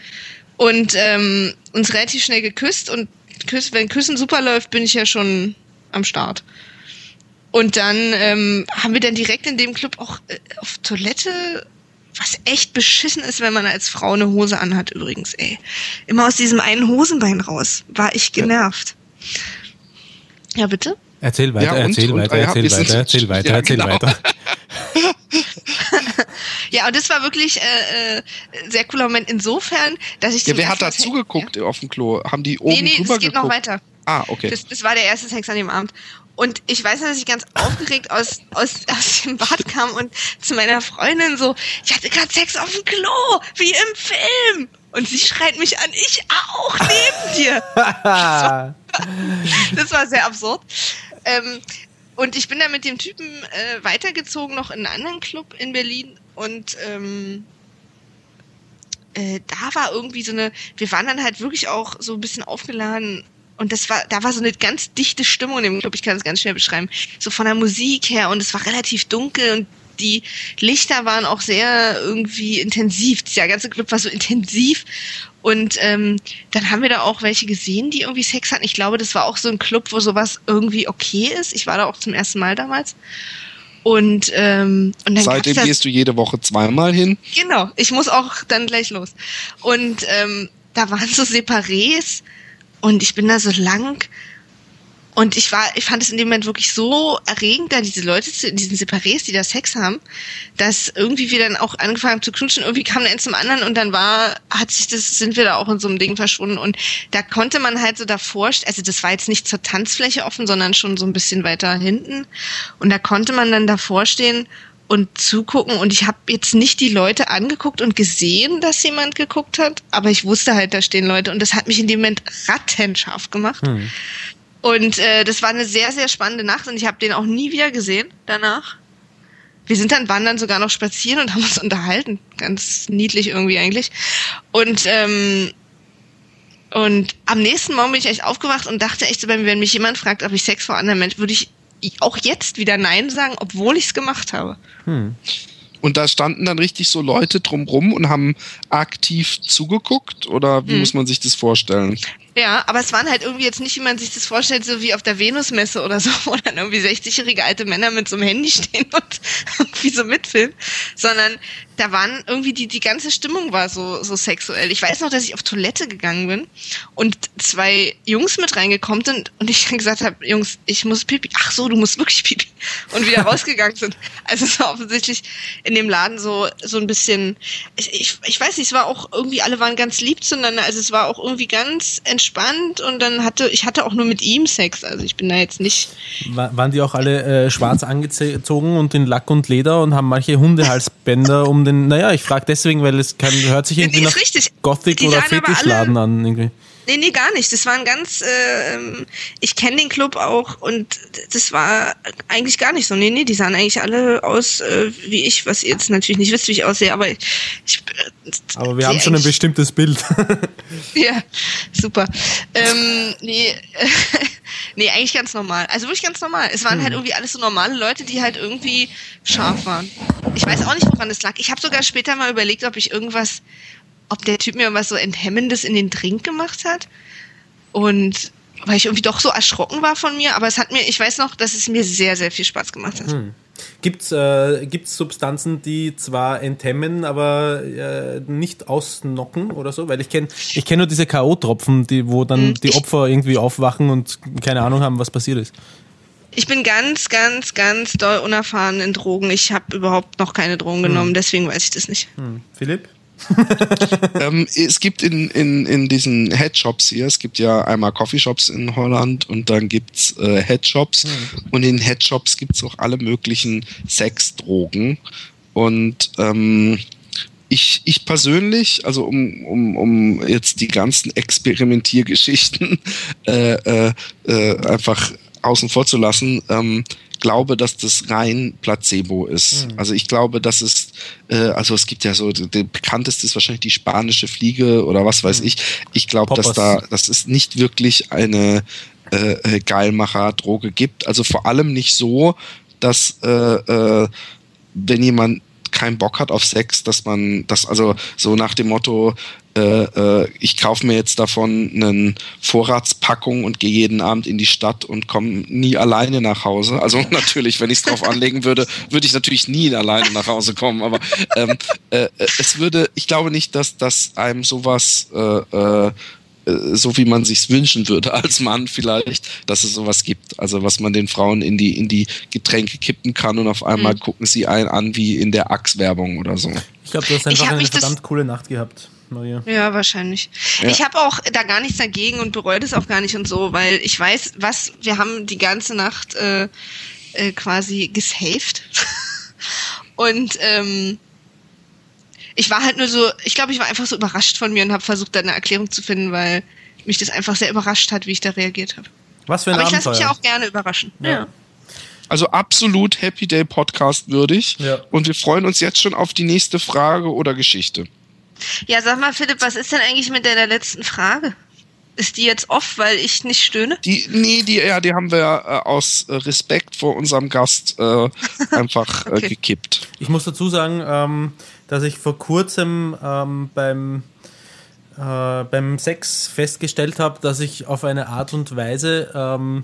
Und ähm, uns relativ schnell geküsst und Küss, wenn Küssen super läuft, bin ich ja schon am Start. Und dann ähm, haben wir dann direkt in dem Club auch äh, auf Toilette, was echt beschissen ist, wenn man als Frau eine Hose anhat übrigens, ey. Immer aus diesem einen Hosenbein raus. War ich genervt. Ja, ja bitte? Erzähl weiter, ja, und, erzähl, und, weiter ja, erzähl, weiter erzähl weiter, ja, erzähl genau. weiter, ja, und das war wirklich äh, äh, sehr cooler Moment insofern, dass ich Ja, wer hat da zugeguckt ja. auf dem Klo? Haben die oben nee, nee, drüber es geht geguckt? noch weiter. Ah, okay. Das, das war der erste Sex an dem Abend. Und ich weiß, dass ich ganz aufgeregt aus, aus, aus dem Bad kam und zu meiner Freundin so, ich hatte gerade Sex auf dem Klo, wie im Film. Und sie schreit mich an, ich auch neben dir. das war sehr absurd. Ähm, und ich bin dann mit dem Typen äh, weitergezogen, noch in einen anderen Club in Berlin. Und ähm, äh, da war irgendwie so eine, wir waren dann halt wirklich auch so ein bisschen aufgeladen und das war, da war so eine ganz dichte Stimmung, ich glaube, ich kann das ganz schnell beschreiben, so von der Musik her und es war relativ dunkel und die Lichter waren auch sehr irgendwie intensiv. Der ganze Club war so intensiv. Und ähm, dann haben wir da auch welche gesehen, die irgendwie Sex hatten. Ich glaube, das war auch so ein Club, wo sowas irgendwie okay ist. Ich war da auch zum ersten Mal damals. Und, ähm, und dann Seitdem gehst du jede Woche zweimal hin? Genau, ich muss auch dann gleich los. Und ähm, da waren so Separés und ich bin da so lang und ich war, ich fand es in dem Moment wirklich so erregend, da diese Leute, zu, diesen Separés, die da Sex haben, dass irgendwie wir dann auch angefangen haben zu knutschen, irgendwie kam eins zum anderen und dann war, hat sich das, sind wir da auch in so einem Ding verschwunden. Und da konnte man halt so davor, also das war jetzt nicht zur Tanzfläche offen, sondern schon so ein bisschen weiter hinten. Und da konnte man dann davor stehen und zugucken. Und ich habe jetzt nicht die Leute angeguckt und gesehen, dass jemand geguckt hat, aber ich wusste halt, da stehen Leute. Und das hat mich in dem Moment rattenscharf gemacht. Hm. Und äh, das war eine sehr, sehr spannende Nacht und ich habe den auch nie wieder gesehen danach. Wir sind dann, waren dann sogar noch spazieren und haben uns unterhalten. Ganz niedlich irgendwie eigentlich. Und, ähm, und am nächsten Morgen bin ich echt aufgewacht und dachte echt so bei mir, wenn mich jemand fragt, ob ich Sex vor anderen Menschen, würde ich auch jetzt wieder Nein sagen, obwohl ich es gemacht habe. Hm. Und da standen dann richtig so Leute drumrum und haben aktiv zugeguckt? Oder wie hm. muss man sich das vorstellen? Ja, aber es waren halt irgendwie jetzt nicht, wie man sich das vorstellt, so wie auf der Venusmesse oder so, wo dann irgendwie 60-jährige alte Männer mit so einem Handy stehen und irgendwie so mitfilmen, sondern da waren irgendwie die, die ganze Stimmung war so, so sexuell. Ich weiß noch, dass ich auf Toilette gegangen bin und zwei Jungs mit reingekommen sind und ich dann gesagt habe, Jungs, ich muss pipi. Ach so, du musst wirklich pipi. Und wieder rausgegangen sind. Also es war offensichtlich in dem Laden so, so ein bisschen, ich, ich weiß nicht, es war auch irgendwie, alle waren ganz lieb zueinander. Also es war auch irgendwie ganz entspannt und dann hatte, ich hatte auch nur mit ihm Sex. Also ich bin da jetzt nicht. War, waren die auch alle äh, schwarz angezogen und in Lack und Leder und haben manche Hundehalsbänder um den, naja, ich frage deswegen, weil es kann, hört sich irgendwie nach richtig. Gothic oder Fetischladen an. Irgendwie. Nee, nee, gar nicht. Das waren ganz, äh, ich kenne den Club auch und das war eigentlich gar nicht so. Nee, nee, die sahen eigentlich alle aus äh, wie ich, was ihr jetzt natürlich nicht wisst, wie ich aussehe, aber ich. Äh, aber wir haben schon ein bestimmtes Bild. ja, super. Ähm, nee, nee, eigentlich ganz normal. Also wirklich ganz normal. Es waren hm. halt irgendwie alles so normale Leute, die halt irgendwie scharf waren. Ich weiß auch nicht, woran das lag. Ich habe sogar später mal überlegt, ob ich irgendwas ob der Typ mir was so Enthemmendes in den Drink gemacht hat. Und weil ich irgendwie doch so erschrocken war von mir, aber es hat mir, ich weiß noch, dass es mir sehr, sehr viel Spaß gemacht hat. Hm. Gibt es äh, gibt's Substanzen, die zwar enthemmen, aber äh, nicht ausnocken oder so? Weil ich kenne ich kenn nur diese K.O.-Tropfen, die, wo dann hm, die Opfer irgendwie aufwachen und keine Ahnung haben, was passiert ist. Ich bin ganz, ganz, ganz doll unerfahren in Drogen. Ich habe überhaupt noch keine Drogen hm. genommen, deswegen weiß ich das nicht. Hm. Philipp? Ähm, es gibt in, in, in diesen Headshops hier, es gibt ja einmal Coffeeshops in Holland und dann gibt's äh, Headshops mhm. und in Headshops gibt's auch alle möglichen Sexdrogen und ähm, ich, ich persönlich, also um, um, um jetzt die ganzen Experimentiergeschichten äh, äh, äh, einfach außen vor zu lassen, ähm, glaube, dass das rein Placebo ist. Mhm. Also ich glaube, dass es, äh, also es gibt ja so, der bekannteste ist wahrscheinlich die spanische Fliege oder was weiß mhm. ich. Ich glaube, dass da, dass es nicht wirklich eine äh, äh, Geilmacher-Droge gibt. Also vor allem nicht so, dass äh, äh, wenn jemand keinen Bock hat auf Sex, dass man das also so nach dem Motto, äh, äh, ich kaufe mir jetzt davon eine Vorratspackung und gehe jeden Abend in die Stadt und komme nie alleine nach Hause. Also natürlich, wenn ich es drauf anlegen würde, würde ich natürlich nie alleine nach Hause kommen. Aber ähm, äh, es würde, ich glaube nicht, dass, dass einem sowas äh, äh, so wie man sich's wünschen würde als Mann vielleicht, dass es sowas gibt. Also was man den Frauen in die in die Getränke kippen kann und auf einmal mhm. gucken sie einen an wie in der Axe-Werbung oder so. Ich glaube, du hast einfach eine verdammt coole Nacht gehabt. Maria. Ja, wahrscheinlich. Ja. Ich habe auch da gar nichts dagegen und bereue das auch gar nicht und so, weil ich weiß, was, wir haben die ganze Nacht äh, äh, quasi gesaved. und ähm, ich war halt nur so, ich glaube, ich war einfach so überrascht von mir und habe versucht, da eine Erklärung zu finden, weil mich das einfach sehr überrascht hat, wie ich da reagiert habe. Was für ein Aber Abenteuer. ich lasse mich ja auch gerne überraschen. Ja. ja. Also absolut Happy Day Podcast würdig. Ja. Und wir freuen uns jetzt schon auf die nächste Frage oder Geschichte. Ja, sag mal, Philipp, was ist denn eigentlich mit deiner letzten Frage? Ist die jetzt off, weil ich nicht stöhne? Die, nee, die, ja, die haben wir äh, aus äh, Respekt vor unserem Gast äh, einfach äh, okay. gekippt. Ich muss dazu sagen, ähm, dass ich vor kurzem ähm, beim, äh, beim Sex festgestellt habe, dass ich auf eine Art und Weise ähm,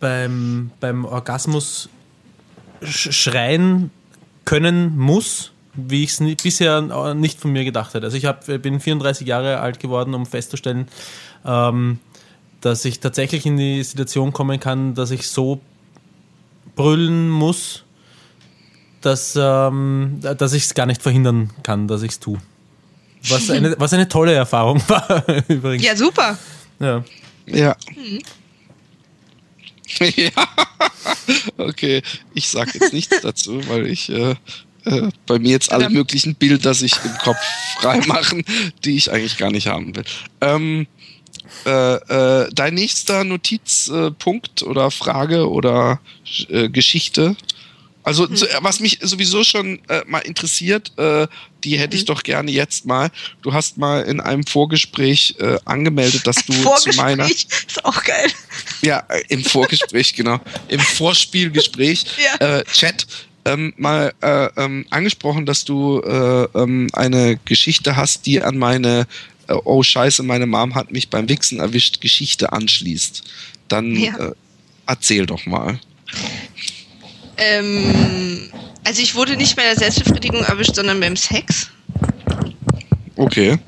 beim, beim Orgasmus sch schreien können muss, wie ich es bisher nicht von mir gedacht hätte. Also ich hab, bin 34 Jahre alt geworden, um festzustellen, ähm, dass ich tatsächlich in die Situation kommen kann, dass ich so brüllen muss, dass, ähm, dass ich es gar nicht verhindern kann, dass ich es tue. Was eine, was eine tolle Erfahrung war übrigens. Ja, super. Ja. Ja. Mhm. ja. okay, ich sage jetzt nichts dazu, weil ich äh, äh, bei mir jetzt alle möglichen Bilder sich im Kopf freimachen, die ich eigentlich gar nicht haben will. Ähm, äh, äh, dein nächster Notizpunkt oder Frage oder äh, Geschichte? Also hm. was mich sowieso schon äh, mal interessiert, äh, die hätte ich hm. doch gerne jetzt mal. Du hast mal in einem Vorgespräch äh, angemeldet, dass du zu meiner ist auch geil. Ja, äh, im Vorgespräch genau, im Vorspielgespräch ja. äh, Chat ähm, mal äh, ähm, angesprochen, dass du äh, ähm, eine Geschichte hast, die an meine äh, Oh Scheiße, meine Mom hat mich beim Wichsen erwischt Geschichte anschließt. Dann ja. äh, erzähl doch mal. Ähm, also ich wurde nicht bei der Selbstbefriedigung erwischt, sondern beim Sex. Okay.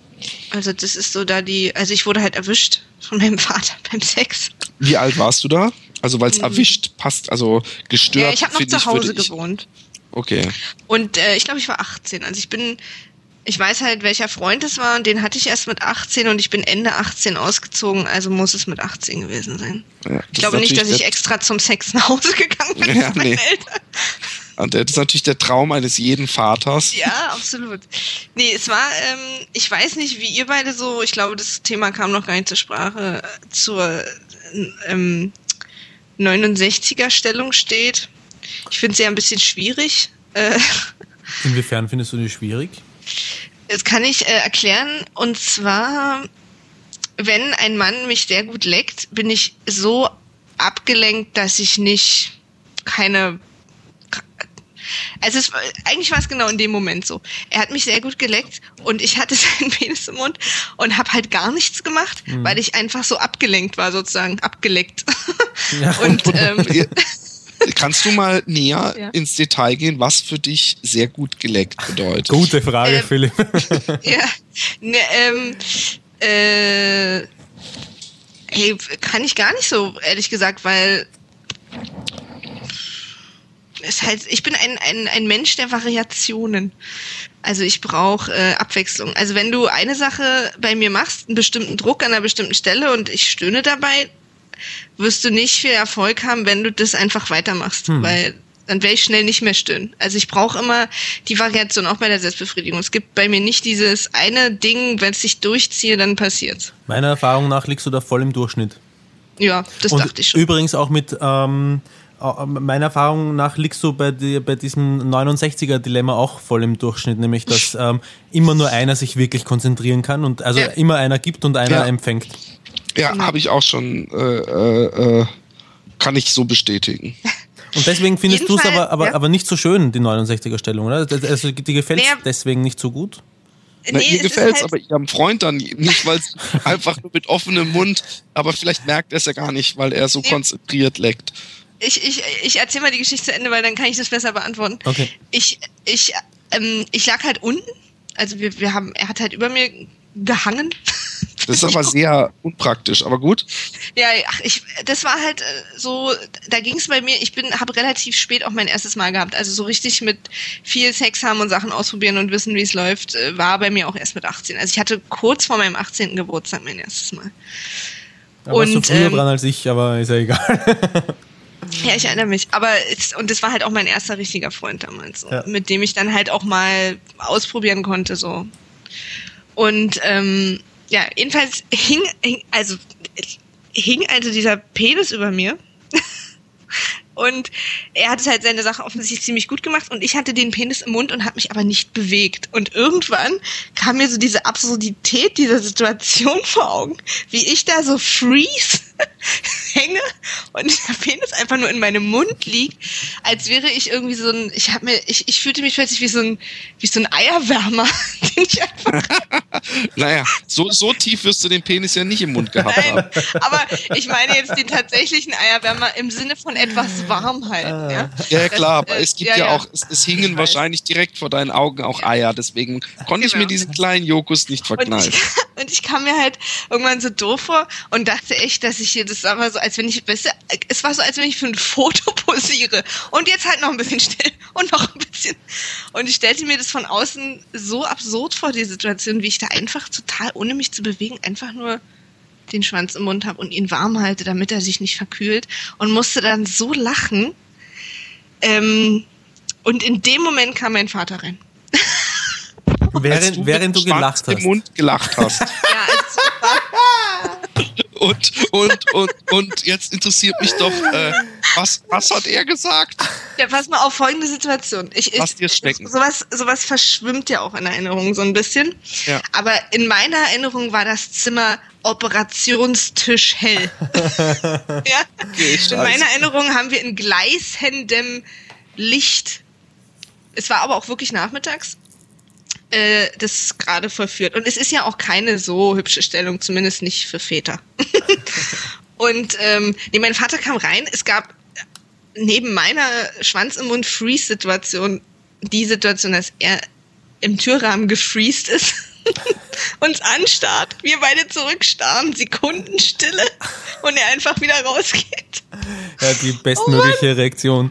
Also das ist so da die, also ich wurde halt erwischt von meinem Vater beim Sex. Wie alt warst du da? Also weil es mhm. erwischt passt, also gestört. Ja, ich habe noch zu Hause ich, gewohnt. Okay. Und äh, ich glaube, ich war 18. Also ich bin, ich weiß halt, welcher Freund es war und den hatte ich erst mit 18 und ich bin Ende 18 ausgezogen, also muss es mit 18 gewesen sein. Ja, ich glaube nicht, dass ich extra zum Sex nach Hause gegangen bin ja, mit meinen nee. Eltern. Und das ist natürlich der Traum eines jeden Vaters. Ja, absolut. Nee, es war, ähm, ich weiß nicht, wie ihr beide so, ich glaube, das Thema kam noch gar nicht zur Sprache, zur ähm, 69er Stellung steht. Ich finde sie ja ein bisschen schwierig. Äh, Inwiefern findest du die schwierig? Das kann ich äh, erklären. Und zwar, wenn ein Mann mich sehr gut leckt, bin ich so abgelenkt, dass ich nicht keine also es, eigentlich war es genau in dem Moment so. Er hat mich sehr gut geleckt und ich hatte seinen Penis im Mund und habe halt gar nichts gemacht, mhm. weil ich einfach so abgelenkt war, sozusagen abgeleckt. Ja. und ähm, Kannst du mal näher ja. ins Detail gehen, was für dich sehr gut geleckt bedeutet? Gute Frage, ähm, Philipp. ja, ne, ähm, äh, hey, kann ich gar nicht so, ehrlich gesagt, weil ist halt, ich bin ein, ein, ein Mensch der Variationen. Also ich brauche äh, Abwechslung. Also wenn du eine Sache bei mir machst, einen bestimmten Druck an einer bestimmten Stelle und ich stöhne dabei, wirst du nicht viel Erfolg haben, wenn du das einfach weitermachst, hm. weil dann werde ich schnell nicht mehr stöhnen. Also ich brauche immer die Variation, auch bei der Selbstbefriedigung. Es gibt bei mir nicht dieses eine Ding, wenn es sich durchziehe, dann passiert's. Meiner Erfahrung nach liegst du da voll im Durchschnitt. Ja, das Und dachte ich schon. Übrigens auch mit ähm, äh, meiner Erfahrung nach liegst du bei, die, bei diesem 69er-Dilemma auch voll im Durchschnitt, nämlich dass ähm, immer nur einer sich wirklich konzentrieren kann und also ja. immer einer gibt und einer ja. empfängt. Ja, genau. habe ich auch schon, äh, äh, äh, kann ich so bestätigen. Und deswegen findest du es aber, aber, ja. aber nicht so schön, die 69er-Stellung, oder? Also, die gefällt nee. deswegen nicht so gut? Na, nee, ihr gefällt es, halt aber ihrem Freund dann nicht, weil es einfach nur mit offenem Mund, aber vielleicht merkt er es ja gar nicht, weil er so nee. konzentriert leckt ich, ich, ich erzähle mal die Geschichte zu Ende, weil dann kann ich das besser beantworten. Okay. Ich, ich, ähm, ich lag halt unten. Also wir, wir haben, er hat halt über mir gehangen. Das ist aber sehr unpraktisch, aber gut. Ja, ach, ich, das war halt äh, so, da ging es bei mir, ich bin, habe relativ spät auch mein erstes Mal gehabt. Also so richtig mit viel Sex haben und Sachen ausprobieren und wissen, wie es läuft, äh, war bei mir auch erst mit 18. Also ich hatte kurz vor meinem 18. Geburtstag mein erstes Mal. Da warst und, du früher ähm, dran als ich, aber ist ja egal. Ja, ich erinnere mich. Aber es, und das war halt auch mein erster richtiger Freund damals, so, ja. mit dem ich dann halt auch mal ausprobieren konnte, so. Und ähm, ja, jedenfalls hing, hing also hing also dieser Penis über mir. Und er hat halt seine Sache offensichtlich ziemlich gut gemacht und ich hatte den Penis im Mund und habe mich aber nicht bewegt. Und irgendwann kam mir so diese Absurdität dieser Situation vor Augen, wie ich da so freeze hänge und der Penis einfach nur in meinem Mund liegt, als wäre ich irgendwie so ein, ich habe mir, ich, ich fühlte mich plötzlich wie so ein, wie so ein Eierwärmer, den ich einfach naja, so, so tief wirst du den Penis ja nicht im Mund gehabt Nein, haben. Aber ich meine jetzt den tatsächlichen Eierwärmer im Sinne von etwas warm halten. Ah. Ja, ja klar, aber es gibt ja, ja auch, es, es hingen wahrscheinlich direkt vor deinen Augen auch Eier, deswegen konnte genau. ich mir genau. diesen kleinen Jokus nicht verknallen. Und ich, und ich, kam mir halt irgendwann so doof vor und dachte echt, dass ich hier, das war so, als wenn ich, weißt du, es war so, als wenn ich für ein Foto posiere. Und jetzt halt noch ein bisschen still und noch ein bisschen. Und ich stellte mir das von außen so absurd vor, die Situation, wie ich da einfach total, ohne mich zu bewegen, einfach nur den Schwanz im Mund habe und ihn warm halte, damit er sich nicht verkühlt und musste dann so lachen. Ähm, und in dem Moment kam mein Vater rein. während, du, während du gelacht hast. im Mund gelacht hast. und, und, und, und jetzt interessiert mich doch, äh, was, was hat er gesagt? Ja, pass mal auf folgende Situation. Ich, ich, was dir schmecken. Sowas, sowas verschwimmt ja auch in Erinnerung so ein bisschen. Ja. Aber in meiner Erinnerung war das Zimmer Operationstisch hell. ja? Okay, in meiner Erinnerung haben wir in gleißendem Licht. Es war aber auch wirklich nachmittags äh, das gerade vollführt. Und es ist ja auch keine so hübsche Stellung, zumindest nicht für Väter. und ähm, nee, mein Vater kam rein. Es gab neben meiner Schwanz im Mund Freeze-Situation die Situation, dass er im Türrahmen gefreezed ist. uns anstarrt, wir beide zurückstarren, Sekundenstille und er einfach wieder rausgeht. Ja, die bestmögliche oh Reaktion.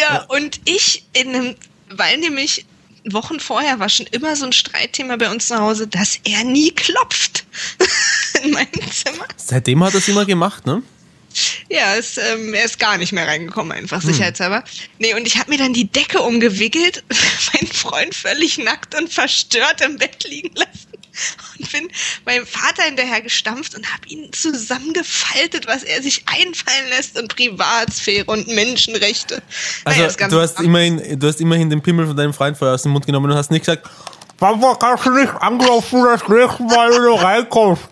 Ja, und ich in einem, weil nämlich Wochen vorher war schon immer so ein Streitthema bei uns zu Hause, dass er nie klopft in meinem Zimmer. Seitdem hat er es immer gemacht, ne? Ja, es, ähm, er ist gar nicht mehr reingekommen, einfach hm. sicherheitshalber. Nee, und ich habe mir dann die Decke umgewickelt, meinen Freund völlig nackt und verstört im Bett liegen lassen und bin meinem Vater hinterher gestampft und habe ihn zusammengefaltet, was er sich einfallen lässt und Privatsphäre und Menschenrechte. Also naja, du hast immerhin, du hast immerhin den Pimmel von deinem Freund vorher aus dem Mund genommen und hast nicht gesagt, Papa, kannst du nicht anklopfen, das nächste Mal, wenn du reinkommst.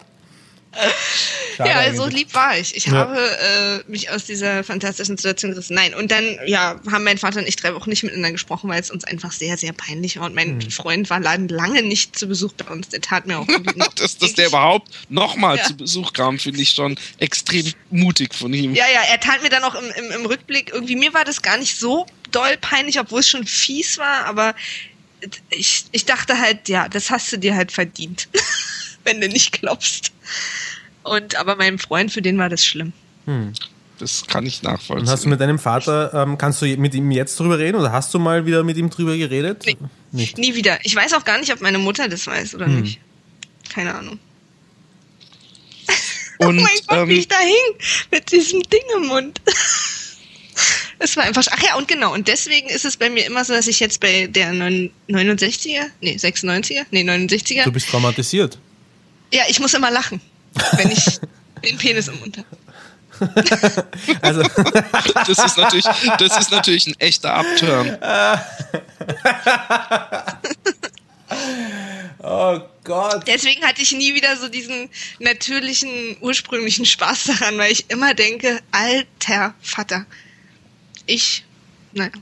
Schade ja, so lieb war ich. Ich ja. habe äh, mich aus dieser fantastischen Situation gerissen. Nein, und dann ja, haben mein Vater und ich drei Wochen nicht miteinander gesprochen, weil es uns einfach sehr, sehr peinlich war. Und mein hm. Freund war lange nicht zu Besuch bei uns. Der tat mir auch dass, dass der überhaupt nochmal ja. zu Besuch kam, finde ich schon extrem mutig von ihm. Ja, ja, er tat mir dann auch im, im, im Rückblick, irgendwie mir war das gar nicht so doll peinlich, obwohl es schon fies war, aber ich, ich dachte halt, ja, das hast du dir halt verdient, wenn du nicht klopfst. Und aber meinem Freund, für den war das schlimm. Hm. Das kann ich nachvollziehen. Und hast du mit deinem Vater, ähm, kannst du mit ihm jetzt drüber reden oder hast du mal wieder mit ihm drüber geredet? Nee, nicht. Nie wieder. Ich weiß auch gar nicht, ob meine Mutter das weiß oder hm. nicht. Keine Ahnung. Und, oh mein Gott, ähm, wie ich da hing mit diesem Ding im Mund. Es war einfach. Ach ja, und genau. Und deswegen ist es bei mir immer so, dass ich jetzt bei der 69er, nee, 96er, nee, 69er. Du bist traumatisiert. Ja, ich muss immer lachen wenn ich den Penis im Mund habe. also. das, ist natürlich, das ist natürlich ein echter Upturn. oh Gott. Deswegen hatte ich nie wieder so diesen natürlichen, ursprünglichen Spaß daran, weil ich immer denke, alter Vater. Ich, naja.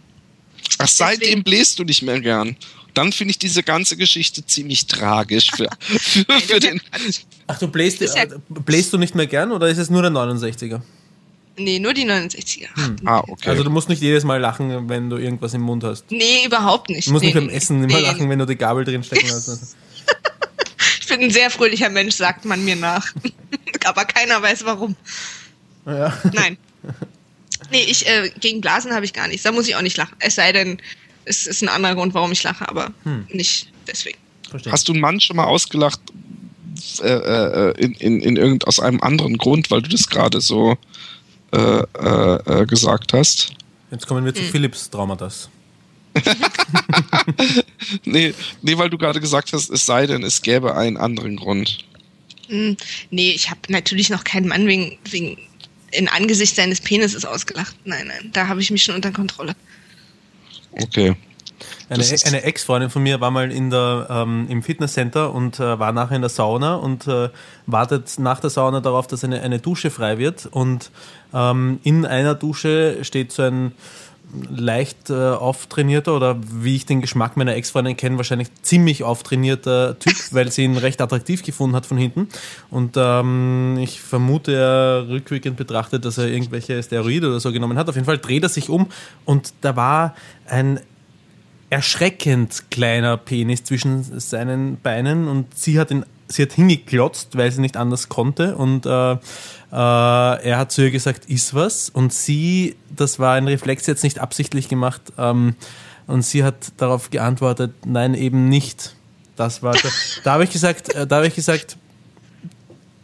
Ach, seitdem bläst du nicht mehr gern dann finde ich diese ganze Geschichte ziemlich tragisch für, für, für den. Ach, du bläst, ja äh, bläst du nicht mehr gern oder ist es nur der 69er? Nee, nur die 69er. Hm. Ah, okay. Also du musst nicht jedes Mal lachen, wenn du irgendwas im Mund hast. Nee, überhaupt nicht. Du musst nee, nicht beim Essen nee, immer lachen, wenn du die Gabel drin stecken hast. ich bin ein sehr fröhlicher Mensch, sagt man mir nach. Aber keiner weiß warum. Ja. Nein. Nee, ich, äh, gegen Blasen habe ich gar nichts. Da muss ich auch nicht lachen. Es sei denn, es ist ein anderer Grund, warum ich lache, aber hm. nicht deswegen. Verstehe. Hast du einen Mann schon mal ausgelacht äh, äh, in, in, in irgend, aus einem anderen Grund, weil du das gerade so äh, äh, äh gesagt hast? Jetzt kommen wir zu hm. Philips Traumatas. nee, nee, weil du gerade gesagt hast, es sei denn, es gäbe einen anderen Grund. Hm, nee, ich habe natürlich noch keinen Mann wegen, wegen in Angesicht seines Penises ausgelacht. Nein, nein, da habe ich mich schon unter Kontrolle. Okay. Eine, eine Ex-Freundin von mir war mal in der, ähm, im Fitnesscenter und äh, war nachher in der Sauna und äh, wartet nach der Sauna darauf, dass eine, eine Dusche frei wird. Und ähm, in einer Dusche steht so ein leicht äh, auftrainierter oder wie ich den Geschmack meiner Ex-Freundin kenne, wahrscheinlich ziemlich auftrainierter Typ, weil sie ihn recht attraktiv gefunden hat von hinten. Und ähm, ich vermute, er rückwirkend betrachtet, dass er irgendwelche Steroide oder so genommen hat. Auf jeden Fall dreht er sich um und da war ein erschreckend kleiner Penis zwischen seinen Beinen und sie hat ihn, sie hat hingeklotzt, weil sie nicht anders konnte und äh, äh, er hat zu ihr gesagt, ist was und sie, das war ein Reflex jetzt nicht absichtlich gemacht ähm, und sie hat darauf geantwortet, nein eben nicht. Das war, da, da habe ich gesagt, äh, da habe ich gesagt,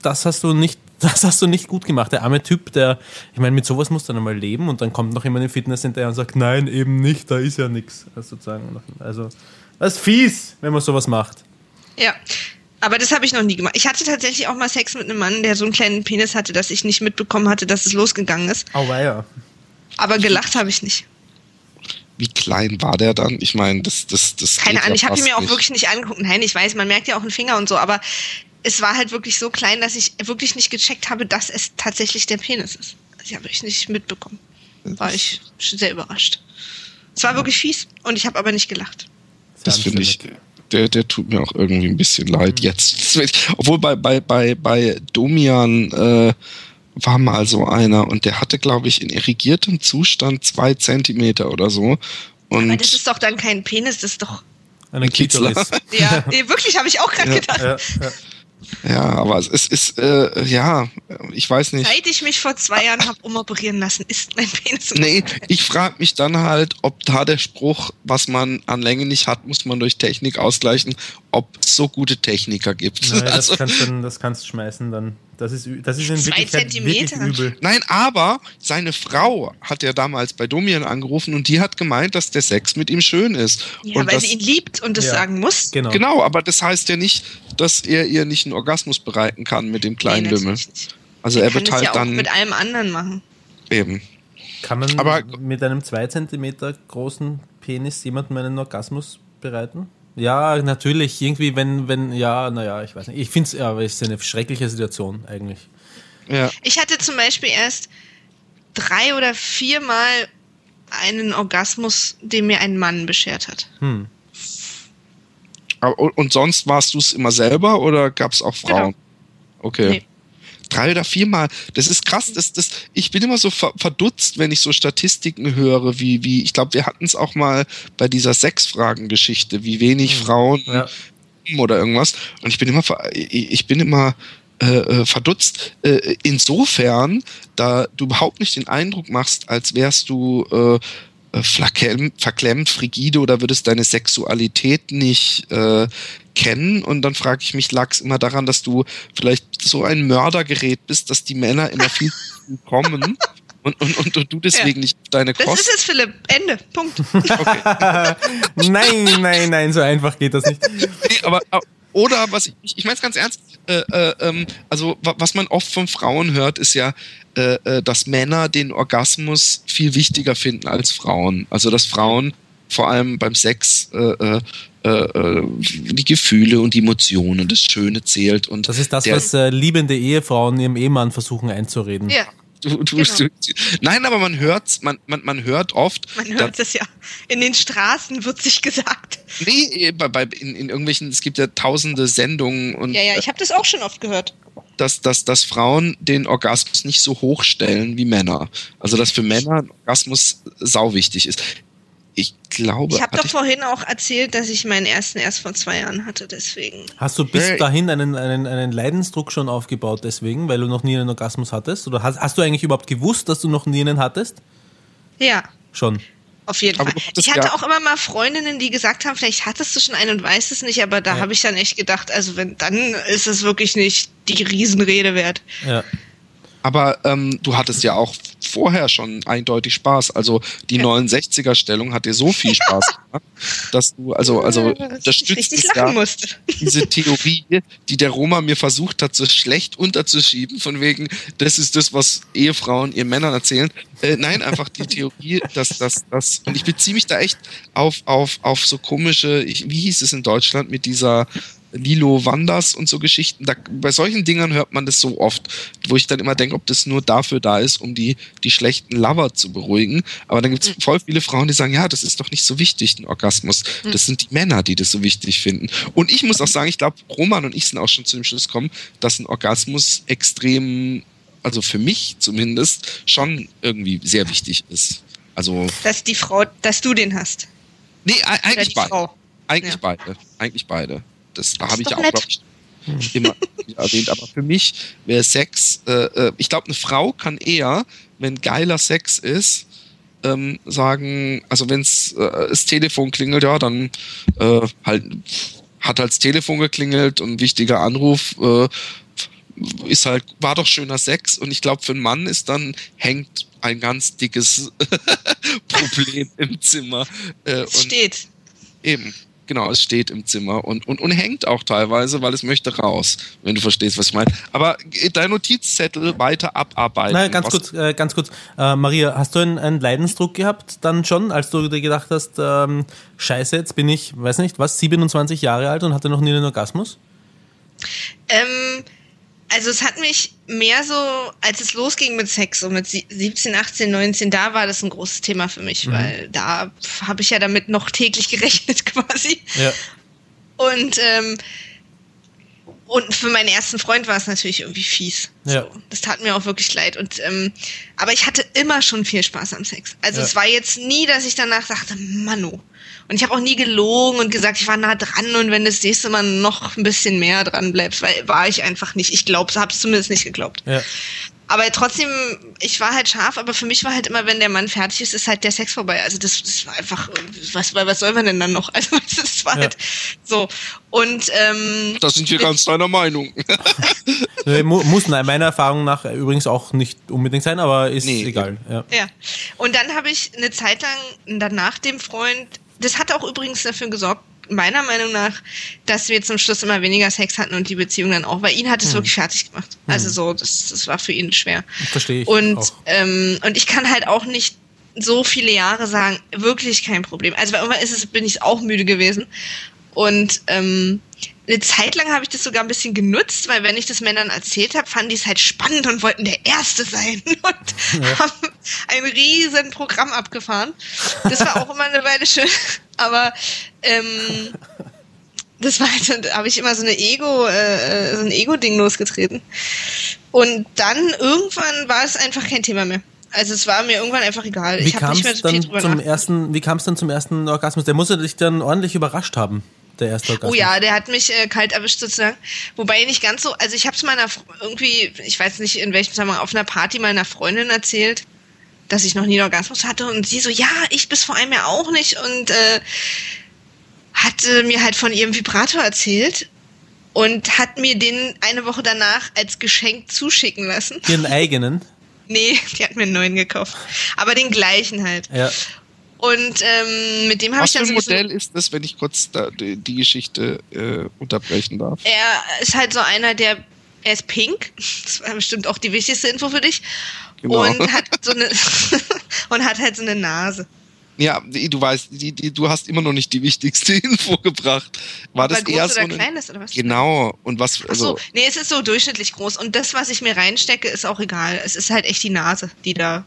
das hast du nicht das hast du nicht gut gemacht. Der arme Typ, der, ich meine, mit sowas muss dann einmal leben und dann kommt noch jemand im Fitness hinterher und sagt, nein, eben nicht, da ist ja nichts. Also, also, das ist fies, wenn man sowas macht. Ja. Aber das habe ich noch nie gemacht. Ich hatte tatsächlich auch mal Sex mit einem Mann, der so einen kleinen Penis hatte, dass ich nicht mitbekommen hatte, dass es losgegangen ist. Oh, ja. Aber gelacht habe ich nicht. Wie klein war der dann? Ich meine, das, das, das. Keine Ahnung, ja ich habe ihn mir auch wirklich nicht angeguckt. Nein, ich weiß, man merkt ja auch einen Finger und so, aber es war halt wirklich so klein, dass ich wirklich nicht gecheckt habe, dass es tatsächlich der Penis ist. Also ich habe ich nicht mitbekommen. War ich sehr überrascht. Es war wirklich fies und ich habe aber nicht gelacht. Das finde ich, der, der tut mir auch irgendwie ein bisschen leid mhm. jetzt. Obwohl bei, bei, bei, bei Domian äh, war mal so einer und der hatte, glaube ich, in irrigiertem Zustand zwei Zentimeter oder so. Und aber das ist doch dann kein Penis, das ist doch. Eine Kitzler. ja, nee, wirklich, habe ich auch gerade ja, gedacht. Ja, ja. Ja, aber es ist, äh, ja, ich weiß nicht. Seit ich mich vor zwei Jahren habe umoperieren lassen, ist mein Penis. Nee, ich frage mich dann halt, ob da der Spruch, was man an Länge nicht hat, muss man durch Technik ausgleichen, ob es so gute Techniker gibt. Nein, also, das, kannst du, das kannst du schmeißen dann. Das ist, das ist in Zwei Wirklichkeit Zentimeter. wirklich übel. Nein, aber seine Frau hat ja damals bei Domian angerufen und die hat gemeint, dass der Sex mit ihm schön ist. Ja, und weil sie ihn liebt und das ja, sagen muss. Genau. genau, aber das heißt ja nicht, dass er ihr nicht einen Orgasmus bereiten kann mit dem kleinen nee, Lümmel. Also er, er wird halt ja dann mit allem anderen machen. Eben. Kann man aber, mit einem 2 cm großen Penis jemandem einen Orgasmus bereiten? Ja, natürlich. Irgendwie, wenn, wenn, ja, naja, ich weiß nicht. Ich finde es, ja, es ist eine schreckliche Situation eigentlich. Ja. Ich hatte zum Beispiel erst drei oder viermal einen Orgasmus, den mir ein Mann beschert hat. Hm. Und sonst warst du es immer selber oder gab es auch Frauen? Genau. Okay. Nee drei oder viermal. Das ist krass. Das, das, ich bin immer so verdutzt, wenn ich so Statistiken höre, wie, wie ich glaube, wir hatten es auch mal bei dieser Sechs-Fragen-Geschichte, wie wenig mhm. Frauen ja. oder irgendwas. Und ich bin immer, ich bin immer äh, äh, verdutzt. Äh, insofern, da du überhaupt nicht den Eindruck machst, als wärst du äh, äh verklemmt, frigide oder würdest deine Sexualität nicht äh, kennen und dann frage ich mich, lag es immer daran, dass du vielleicht so ein Mördergerät bist, dass die Männer immer viel kommen und, und, und, und, du deswegen ja. nicht deine Kosten. Das ist es, Philipp. Ende. Punkt. Okay. nein, nein, nein, so einfach geht das nicht. Nee, aber, oder was ich, ich meine es ganz ernst, äh, äh, ähm, also was man oft von Frauen hört, ist ja, äh, äh, dass Männer den Orgasmus viel wichtiger finden als Frauen. Also dass Frauen vor allem beim Sex äh, äh, äh, die Gefühle und die Emotionen, das Schöne zählt. Und das ist das, der, was äh, liebende Ehefrauen ihrem Ehemann versuchen einzureden. Ja. Du, du, genau. du, nein, aber man hört's, man, man, man hört oft. Man hört es ja. In den Straßen wird sich gesagt. Nee, bei, bei, in, in irgendwelchen, es gibt ja tausende Sendungen und. Ja, ja, ich habe das auch schon oft gehört. Dass, dass, dass Frauen den Orgasmus nicht so hoch stellen wie Männer. Also dass für Männer ein Orgasmus sau wichtig ist ich glaube. Ich habe doch vorhin auch erzählt, dass ich meinen ersten erst vor zwei Jahren hatte, deswegen. Hast du bis dahin einen, einen, einen Leidensdruck schon aufgebaut, deswegen, weil du noch nie einen Orgasmus hattest? Oder hast, hast du eigentlich überhaupt gewusst, dass du noch nie einen hattest? Ja. Schon. Auf jeden aber Fall. Ich hatte ja. auch immer mal Freundinnen, die gesagt haben, vielleicht hattest du schon einen und weißt es nicht, aber da ja. habe ich dann echt gedacht, also wenn, dann ist es wirklich nicht die Riesenrede wert. Ja. Aber ähm, du hattest ja auch vorher schon eindeutig Spaß. Also die 69er-Stellung hat dir so viel Spaß gemacht, dass du, also, also unterstützt es ja diese Theorie, die der Roma mir versucht hat, so schlecht unterzuschieben, von wegen, das ist das, was Ehefrauen ihren Männern erzählen. Äh, nein, einfach die Theorie, dass das, das, und ich beziehe mich da echt auf, auf, auf so komische, ich, wie hieß es in Deutschland mit dieser Lilo Wanders und so Geschichten. Da, bei solchen Dingern hört man das so oft, wo ich dann immer denke, ob das nur dafür da ist, um die, die schlechten Lover zu beruhigen. Aber dann gibt es mhm. voll viele Frauen, die sagen, ja, das ist doch nicht so wichtig, ein Orgasmus. Mhm. Das sind die Männer, die das so wichtig finden. Und ich muss auch sagen, ich glaube, Roman und ich sind auch schon zu dem Schluss gekommen, dass ein Orgasmus extrem, also für mich zumindest, schon irgendwie sehr wichtig ist. Also. Dass die Frau, dass du den hast. Nee, eigentlich beide. Eigentlich ja. beide. Eigentlich beide. Das, da habe ich auch, glaube ich, immer erwähnt. Aber für mich wäre Sex, äh, äh, ich glaube, eine Frau kann eher, wenn geiler Sex ist, ähm, sagen, also wenn äh, das Telefon klingelt, ja, dann äh, halt hat halt das Telefon geklingelt und ein wichtiger Anruf äh, ist halt, war doch schöner Sex und ich glaube, für einen Mann ist dann, hängt ein ganz dickes Problem im Zimmer. Äh, steht. Eben. Genau, es steht im Zimmer und, und, und hängt auch teilweise, weil es möchte raus, wenn du verstehst, was ich meine. Aber dein Notizzettel weiter abarbeiten. Nein, ganz kurz, äh, ganz kurz. Äh, Maria, hast du einen, einen, Leidensdruck gehabt dann schon, als du dir gedacht hast, ähm, scheiße, jetzt bin ich, weiß nicht, was, 27 Jahre alt und hatte noch nie einen Orgasmus? Ähm, also es hat mich mehr so, als es losging mit Sex, so mit 17, 18, 19, da war das ein großes Thema für mich, mhm. weil da habe ich ja damit noch täglich gerechnet quasi. Ja. Und ähm, und für meinen ersten Freund war es natürlich irgendwie fies. Ja. So, das tat mir auch wirklich leid. Und ähm, aber ich hatte immer schon viel Spaß am Sex. Also ja. es war jetzt nie, dass ich danach sagte, Manu. Und ich habe auch nie gelogen und gesagt, ich war nah dran und wenn das nächste Mal noch ein bisschen mehr dran bleibst, weil war ich einfach nicht. Ich glaube, habe es zumindest nicht geglaubt. Ja aber trotzdem, ich war halt scharf, aber für mich war halt immer, wenn der Mann fertig ist, ist halt der Sex vorbei. Also das, das war einfach, was, was soll man denn dann noch? Also das war ja. halt so. Und ähm, da sind wir ganz deiner Meinung. Muss meiner Erfahrung nach übrigens auch nicht unbedingt sein, aber ist nee. egal. Ja. ja. Und dann habe ich eine Zeit lang danach dem Freund, das hat auch übrigens dafür gesorgt, meiner Meinung nach, dass wir zum Schluss immer weniger Sex hatten und die Beziehung dann auch, weil ihn hat es hm. wirklich fertig gemacht. Hm. Also so, das, das war für ihn schwer. Verstehe ich. Und, auch. Ähm, und ich kann halt auch nicht so viele Jahre sagen, wirklich kein Problem. Also weil irgendwann ist es, bin ich auch müde gewesen. Und ähm, eine Zeit lang habe ich das sogar ein bisschen genutzt, weil wenn ich das Männern erzählt habe, fanden die es halt spannend und wollten der Erste sein und ja. haben ein riesen Programm abgefahren. Das war auch immer eine Weile schön, aber ähm, das war halt, da habe ich immer so eine Ego, äh, so ein Ego-Ding losgetreten. Und dann irgendwann war es einfach kein Thema mehr. Also es war mir irgendwann einfach egal. Wie kam es dann zum ersten, wie kam es dann zum ersten Orgasmus? Der musste dich dann ordentlich überrascht haben der erste Orgasmus. Oh ja, der hat mich äh, kalt erwischt sozusagen. Wobei nicht ganz so, also ich habe es meiner irgendwie, ich weiß nicht in welchem Zusammenhang, auf einer Party meiner Freundin erzählt, dass ich noch nie einen Orgasmus hatte und sie so, ja, ich bis vor einem Jahr auch nicht und äh, hatte mir halt von ihrem Vibrator erzählt und hat mir den eine Woche danach als Geschenk zuschicken lassen. Ihren eigenen? Nee, die hat mir einen neuen gekauft. Aber den gleichen halt. Ja. Und ähm, mit dem habe ich dann. Was für ein Modell ist das, wenn ich kurz da, die, die Geschichte äh, unterbrechen darf? Er ist halt so einer, der. Er ist pink. Das war bestimmt auch die wichtigste Info für dich. Genau. Und hat so eine. und hat halt so eine Nase. Ja, du weißt, die, die, du hast immer noch nicht die wichtigste Info gebracht. War das eher so oder klein ist oder was? Genau. Und was? Also, Ach so, nee, es ist so durchschnittlich groß. Und das, was ich mir reinstecke, ist auch egal. Es ist halt echt die Nase, die da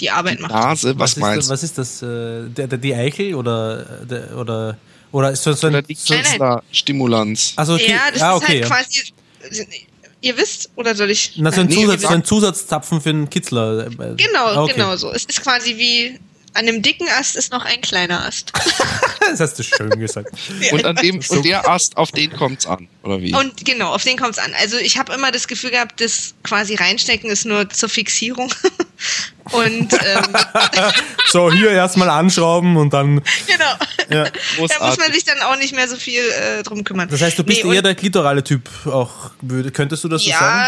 die Arbeit macht. Nase, was, was meinst du? Was ist das? Äh, der, der, die Eichel oder der, oder oder ist das so ein, so Stimulanz? Also okay. ja, das ah, okay, ist halt ja. quasi. Ihr wisst oder soll ich? Na, so ein, nee, Zusatz, so ein Zusatzzapfen für einen Kitzler. Genau, ah, okay. genau so. Es ist quasi wie an dem dicken Ast ist noch ein kleiner Ast. das hast du schön gesagt. und an dem und der Ast, auf den kommt's an, oder wie? Und genau, auf den kommt's an. Also ich habe immer das Gefühl gehabt, das quasi reinstecken ist nur zur Fixierung. Und ähm, so hier erstmal anschrauben und dann. Genau. Ja. Da muss man sich dann auch nicht mehr so viel äh, drum kümmern. Das heißt, du bist nee, eher der klitorale Typ auch. Könntest du das ja, so sagen?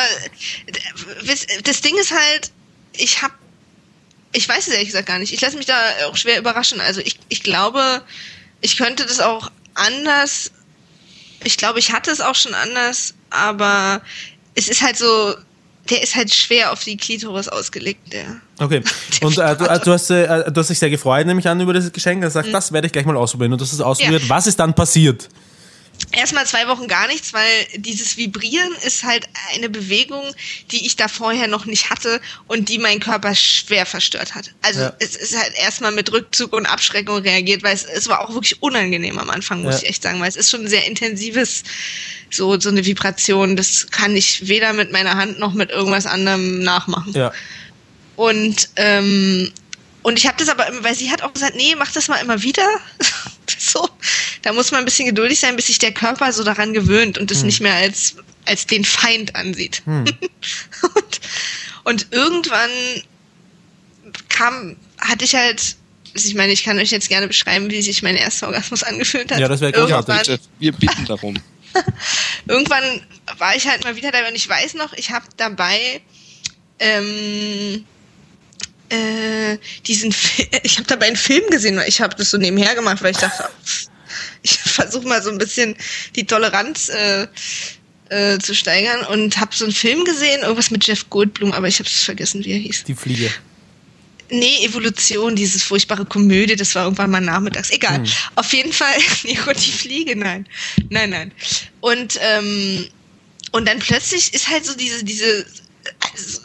Ja, das Ding ist halt, ich habe, ich weiß es ehrlich gesagt gar nicht. Ich lasse mich da auch schwer überraschen. Also ich, ich glaube, ich könnte das auch anders. Ich glaube, ich hatte es auch schon anders, aber es ist halt so, der ist halt schwer auf die Klitoris ausgelegt, der. Okay. Und äh, du, äh, du, hast, äh, du hast dich sehr gefreut, nämlich an über dieses Geschenk. Hast gesagt, mhm. das werde ich gleich mal ausprobieren. Und du hast es ausprobiert. Ja. Was ist dann passiert? Erstmal zwei Wochen gar nichts, weil dieses Vibrieren ist halt eine Bewegung, die ich da vorher noch nicht hatte und die meinen Körper schwer verstört hat. Also ja. es ist halt erstmal mit Rückzug und Abschreckung reagiert, weil es, es war auch wirklich unangenehm am Anfang, muss ja. ich echt sagen, weil es ist schon ein sehr intensives, so, so eine Vibration. Das kann ich weder mit meiner Hand noch mit irgendwas anderem nachmachen. Ja. Und ähm, und ich habe das aber, weil sie hat auch gesagt, nee, mach das mal immer wieder. so, da muss man ein bisschen geduldig sein, bis sich der Körper so daran gewöhnt und es hm. nicht mehr als als den Feind ansieht. Hm. und, und irgendwann kam, hatte ich halt ich meine, ich kann euch jetzt gerne beschreiben, wie sich mein erster Orgasmus angefühlt hat. Ja, das wäre großartig. Wir bitten darum. Irgendwann war ich halt mal wieder dabei und ich weiß noch, ich habe dabei ähm, äh, diesen Fi ich habe dabei einen Film gesehen, weil ich habe das so nebenher gemacht, weil ich dachte, ich versuche mal so ein bisschen die Toleranz äh, äh, zu steigern und habe so einen Film gesehen, irgendwas mit Jeff Goldblum, aber ich habe es vergessen, wie er hieß. Die Fliege. Nee, Evolution, dieses furchtbare Komödie, das war irgendwann mal nachmittags. Egal. Hm. Auf jeden Fall, Gott, die Fliege, nein. Nein, nein. Und, ähm, und dann plötzlich ist halt so diese, diese, also,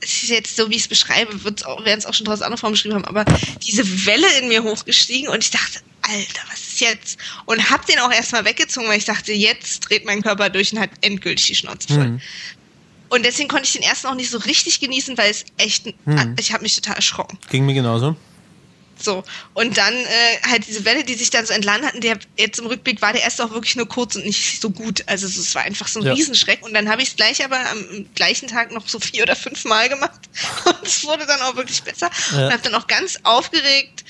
es ist jetzt so, wie ich es beschreibe, wird auch, werden es auch schon tausend andere Formen beschrieben haben, aber diese Welle in mir hochgestiegen und ich dachte, Alter, was ist jetzt? Und hab den auch erstmal weggezogen, weil ich dachte, jetzt dreht mein Körper durch und hat endgültig die Schnauze voll. Mhm. Und deswegen konnte ich den ersten auch nicht so richtig genießen, weil es echt, mhm. ich habe mich total erschrocken. Ging mir genauso. So. Und dann äh, halt diese Welle, die sich dann so entlang hatten, der jetzt im Rückblick war der erste auch wirklich nur kurz und nicht so gut. Also es war einfach so ein ja. Riesenschreck. Und dann habe ich es gleich aber am gleichen Tag noch so vier oder fünf Mal gemacht. Und es wurde dann auch wirklich besser. Ja. Und habe dann auch ganz aufgeregt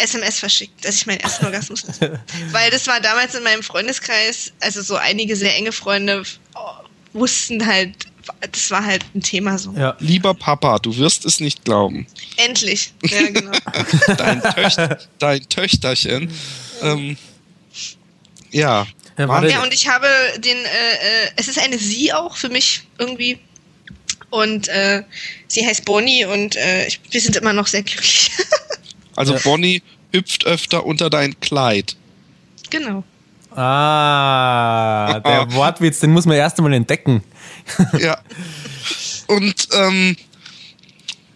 SMS verschickt, dass ich meinen ersten Orgasmus hatte. Weil das war damals in meinem Freundeskreis, also so einige sehr enge Freunde oh, wussten halt, das war halt ein Thema so. Ja. Lieber Papa, du wirst es nicht glauben. Endlich. Ja, genau. dein, Töcht, dein Töchterchen. Ähm, ja. Ja, ja, und ich habe den, äh, äh, es ist eine Sie auch für mich irgendwie. Und äh, sie heißt Bonnie und äh, ich, wir sind immer noch sehr glücklich. also ja. Bonnie hüpft öfter unter dein Kleid. Genau. Ah, der Wortwitz, den muss man erst einmal entdecken. ja. Und ähm,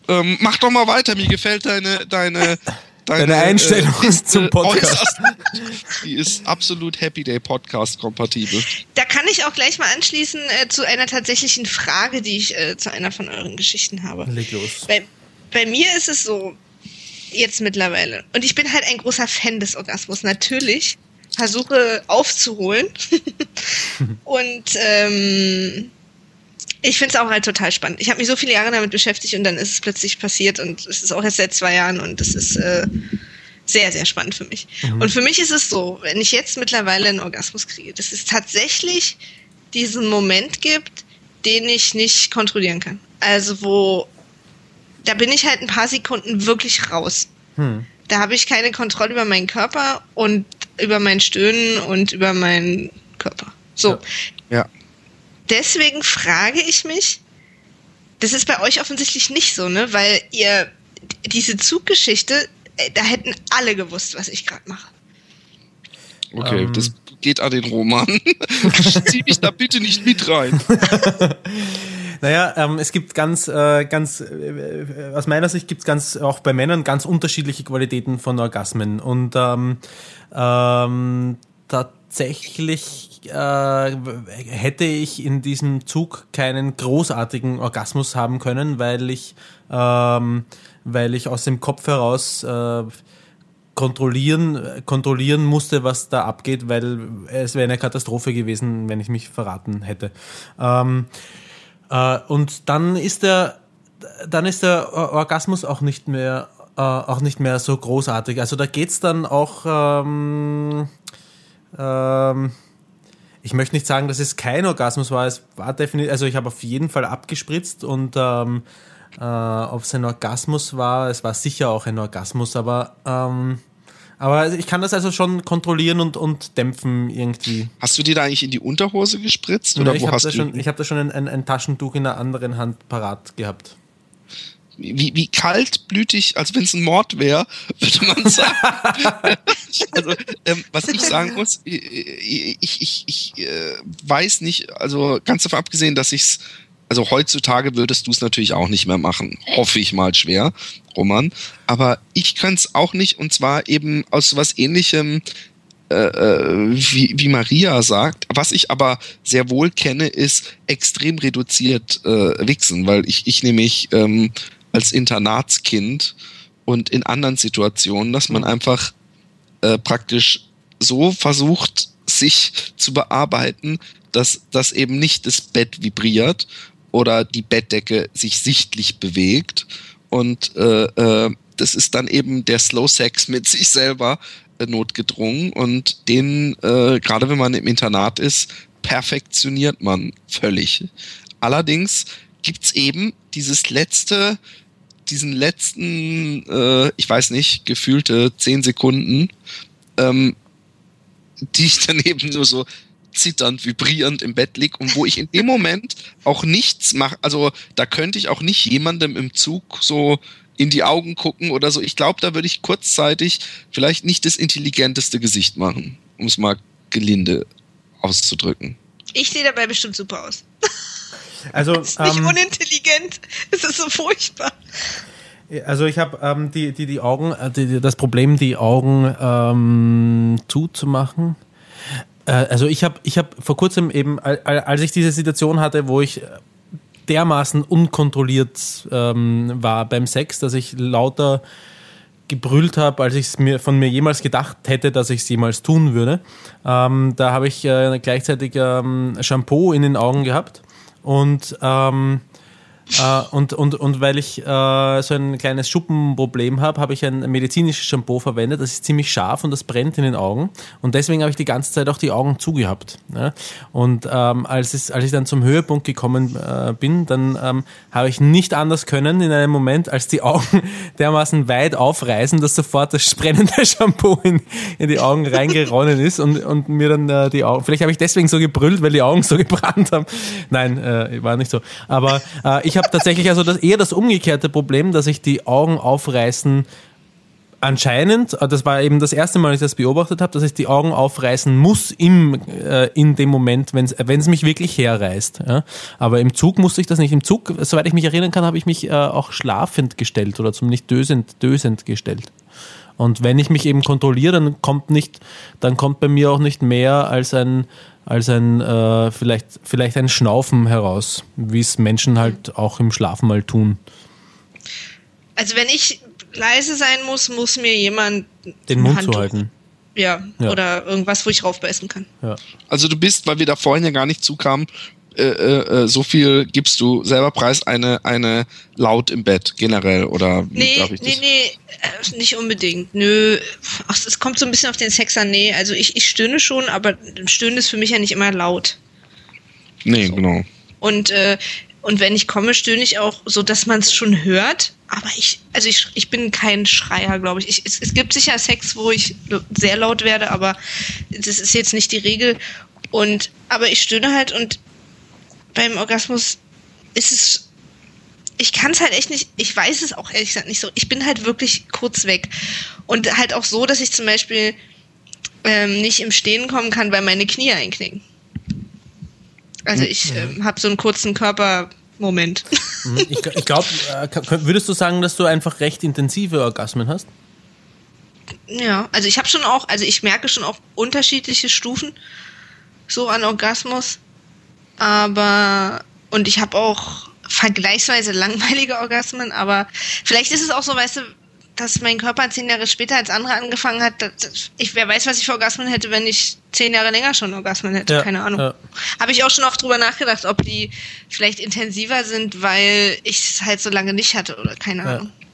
ähm, mach doch mal weiter, mir gefällt deine, deine, deine, deine Einstellung äh, zum Podcast. Die ist absolut Happy Day Podcast kompatibel. Da kann ich auch gleich mal anschließen äh, zu einer tatsächlichen Frage, die ich äh, zu einer von euren Geschichten habe. Leg los. Bei, bei mir ist es so, jetzt mittlerweile. Und ich bin halt ein großer Fan des Orgasmus, natürlich versuche aufzuholen. und ähm, ich finde es auch halt total spannend. Ich habe mich so viele Jahre damit beschäftigt und dann ist es plötzlich passiert und es ist auch erst seit zwei Jahren und das ist äh, sehr, sehr spannend für mich. Mhm. Und für mich ist es so, wenn ich jetzt mittlerweile einen Orgasmus kriege, dass es tatsächlich diesen Moment gibt, den ich nicht kontrollieren kann. Also wo, da bin ich halt ein paar Sekunden wirklich raus. Hm. Da habe ich keine Kontrolle über meinen Körper und über mein Stöhnen und über meinen Körper. So. Ja. ja. Deswegen frage ich mich, das ist bei euch offensichtlich nicht so, ne? Weil ihr diese Zuggeschichte, äh, da hätten alle gewusst, was ich gerade mache. Okay, um. Ähm. das geht an den Roman. Zieh mich da bitte nicht mit rein. Naja, ähm, es gibt ganz, äh, ganz, äh, aus meiner Sicht gibt es ganz, auch bei Männern ganz unterschiedliche Qualitäten von Orgasmen. Und ähm, ähm, tatsächlich äh, hätte ich in diesem Zug keinen großartigen Orgasmus haben können, weil ich, ähm, weil ich aus dem Kopf heraus äh, kontrollieren, kontrollieren musste, was da abgeht, weil es wäre eine Katastrophe gewesen, wenn ich mich verraten hätte. Ähm, äh, und dann ist er dann ist der Orgasmus auch nicht mehr, äh, auch nicht mehr so großartig. Also da geht es dann auch, ähm, ähm, ich möchte nicht sagen, dass es kein Orgasmus war. Es war definitiv, also ich habe auf jeden Fall abgespritzt und ähm, äh, ob es ein Orgasmus war, es war sicher auch ein Orgasmus, aber ähm, aber ich kann das also schon kontrollieren und, und dämpfen irgendwie. Hast du dir da eigentlich in die Unterhose gespritzt? Oder ja, wo hast du? Schon, ich habe da schon ein, ein, ein, Taschentuch in der anderen Hand parat gehabt. Wie, wie kaltblütig, als wenn es ein Mord wäre, würde man sagen. also, ähm, was ich sagen muss, ich, ich, ich, ich äh, weiß nicht, also ganz davon abgesehen, dass ich es also heutzutage würdest du es natürlich auch nicht mehr machen. Hoffe ich mal schwer, Roman. Aber ich könnte es auch nicht und zwar eben aus was ähnlichem äh, äh, wie, wie Maria sagt. Was ich aber sehr wohl kenne, ist extrem reduziert äh, Wichsen, weil ich, ich nämlich ähm, als Internatskind und in anderen Situationen, dass man einfach äh, praktisch so versucht, sich zu bearbeiten, dass, dass eben nicht das Bett vibriert oder die Bettdecke sich sichtlich bewegt. Und äh, äh, das ist dann eben der Slow Sex mit sich selber äh, notgedrungen. Und den, äh, gerade wenn man im Internat ist, perfektioniert man völlig. Allerdings gibt's eben dieses letzte, diesen letzten, äh, ich weiß nicht, gefühlte zehn Sekunden, ähm, die ich dann eben nur so zitternd, vibrierend im Bett liege und wo ich in dem Moment auch nichts mache. Also da könnte ich auch nicht jemandem im Zug so in die Augen gucken oder so. Ich glaube, da würde ich kurzzeitig vielleicht nicht das intelligenteste Gesicht machen, um es mal gelinde auszudrücken. Ich sehe dabei bestimmt super aus. Also das ist nicht ähm, unintelligent. Es ist so furchtbar. Also ich habe ähm, die, die, die Augen, äh, die, das Problem, die Augen ähm, zuzumachen. Äh, also ich habe ich hab vor kurzem eben, als ich diese Situation hatte, wo ich dermaßen unkontrolliert ähm, war beim Sex, dass ich lauter gebrüllt habe, als ich es mir von mir jemals gedacht hätte, dass ich es jemals tun würde. Ähm, da habe ich äh, gleichzeitig ähm, Shampoo in den Augen gehabt und ähm, äh, und, und, und weil ich äh, so ein kleines Schuppenproblem habe, habe ich ein medizinisches Shampoo verwendet. Das ist ziemlich scharf und das brennt in den Augen. Und deswegen habe ich die ganze Zeit auch die Augen zugehabt. Ja? Und ähm, als, es, als ich dann zum Höhepunkt gekommen äh, bin, dann ähm, habe ich nicht anders können in einem Moment, als die Augen dermaßen weit aufreißen, dass sofort das brennende Shampoo in, in die Augen reingeronnen ist und, und mir dann äh, die Augen. Vielleicht habe ich deswegen so gebrüllt, weil die Augen so gebrannt haben. Nein, äh, war nicht so. Aber äh, ich ich habe tatsächlich also das, eher das umgekehrte Problem, dass ich die Augen aufreißen anscheinend, äh, das war eben das erste Mal, als ich das beobachtet habe, dass ich die Augen aufreißen muss im, äh, in dem Moment, wenn es mich wirklich herreißt. Ja? Aber im Zug musste ich das nicht. Im Zug, soweit ich mich erinnern kann, habe ich mich äh, auch schlafend gestellt oder zumindest dösend, dösend gestellt. Und wenn ich mich eben kontrolliere, dann kommt nicht, dann kommt bei mir auch nicht mehr als ein, als ein äh, vielleicht, vielleicht ein Schnaufen heraus, wie es Menschen halt auch im Schlafen mal tun. Also wenn ich leise sein muss, muss mir jemand den Mund Handtuch, zuhalten. Ja, ja, oder irgendwas, wo ich raufbeißen kann. Ja. Also du bist, weil wir da vorhin ja gar nicht zukamen, äh, äh, äh, so viel gibst du selber preis eine, eine laut im Bett generell oder wie nee, darf ich das? Nee, nee, nicht unbedingt. Nö, Ach, es kommt so ein bisschen auf den Sex an. Nee, also ich, ich stöhne schon, aber Stöhnen ist für mich ja nicht immer laut. Nee, so. genau. Und, äh, und wenn ich komme, stöhne ich auch so, dass man es schon hört. Aber ich, also ich, ich bin kein Schreier, glaube ich. ich es, es gibt sicher Sex, wo ich sehr laut werde, aber das ist jetzt nicht die Regel. Und, aber ich stöhne halt und beim Orgasmus ist es. Ich kann es halt echt nicht, ich weiß es auch ehrlich gesagt nicht so. Ich bin halt wirklich kurz weg. Und halt auch so, dass ich zum Beispiel ähm, nicht im Stehen kommen kann, weil meine Knie einknicken. Also ich äh, habe so einen kurzen Körpermoment. Mhm. Ich, ich glaube, äh, würdest du sagen, dass du einfach recht intensive Orgasmen hast? Ja, also ich habe schon auch, also ich merke schon auch unterschiedliche Stufen so an Orgasmus. Aber, und ich habe auch vergleichsweise langweilige Orgasmen, aber vielleicht ist es auch so, weißt du, dass mein Körper zehn Jahre später als andere angefangen hat. Ich, wer weiß, was ich für Orgasmen hätte, wenn ich zehn Jahre länger schon Orgasmen hätte. Ja, Keine Ahnung. Ja. Habe ich auch schon oft drüber nachgedacht, ob die vielleicht intensiver sind, weil ich es halt so lange nicht hatte oder keine Ahnung. Ja.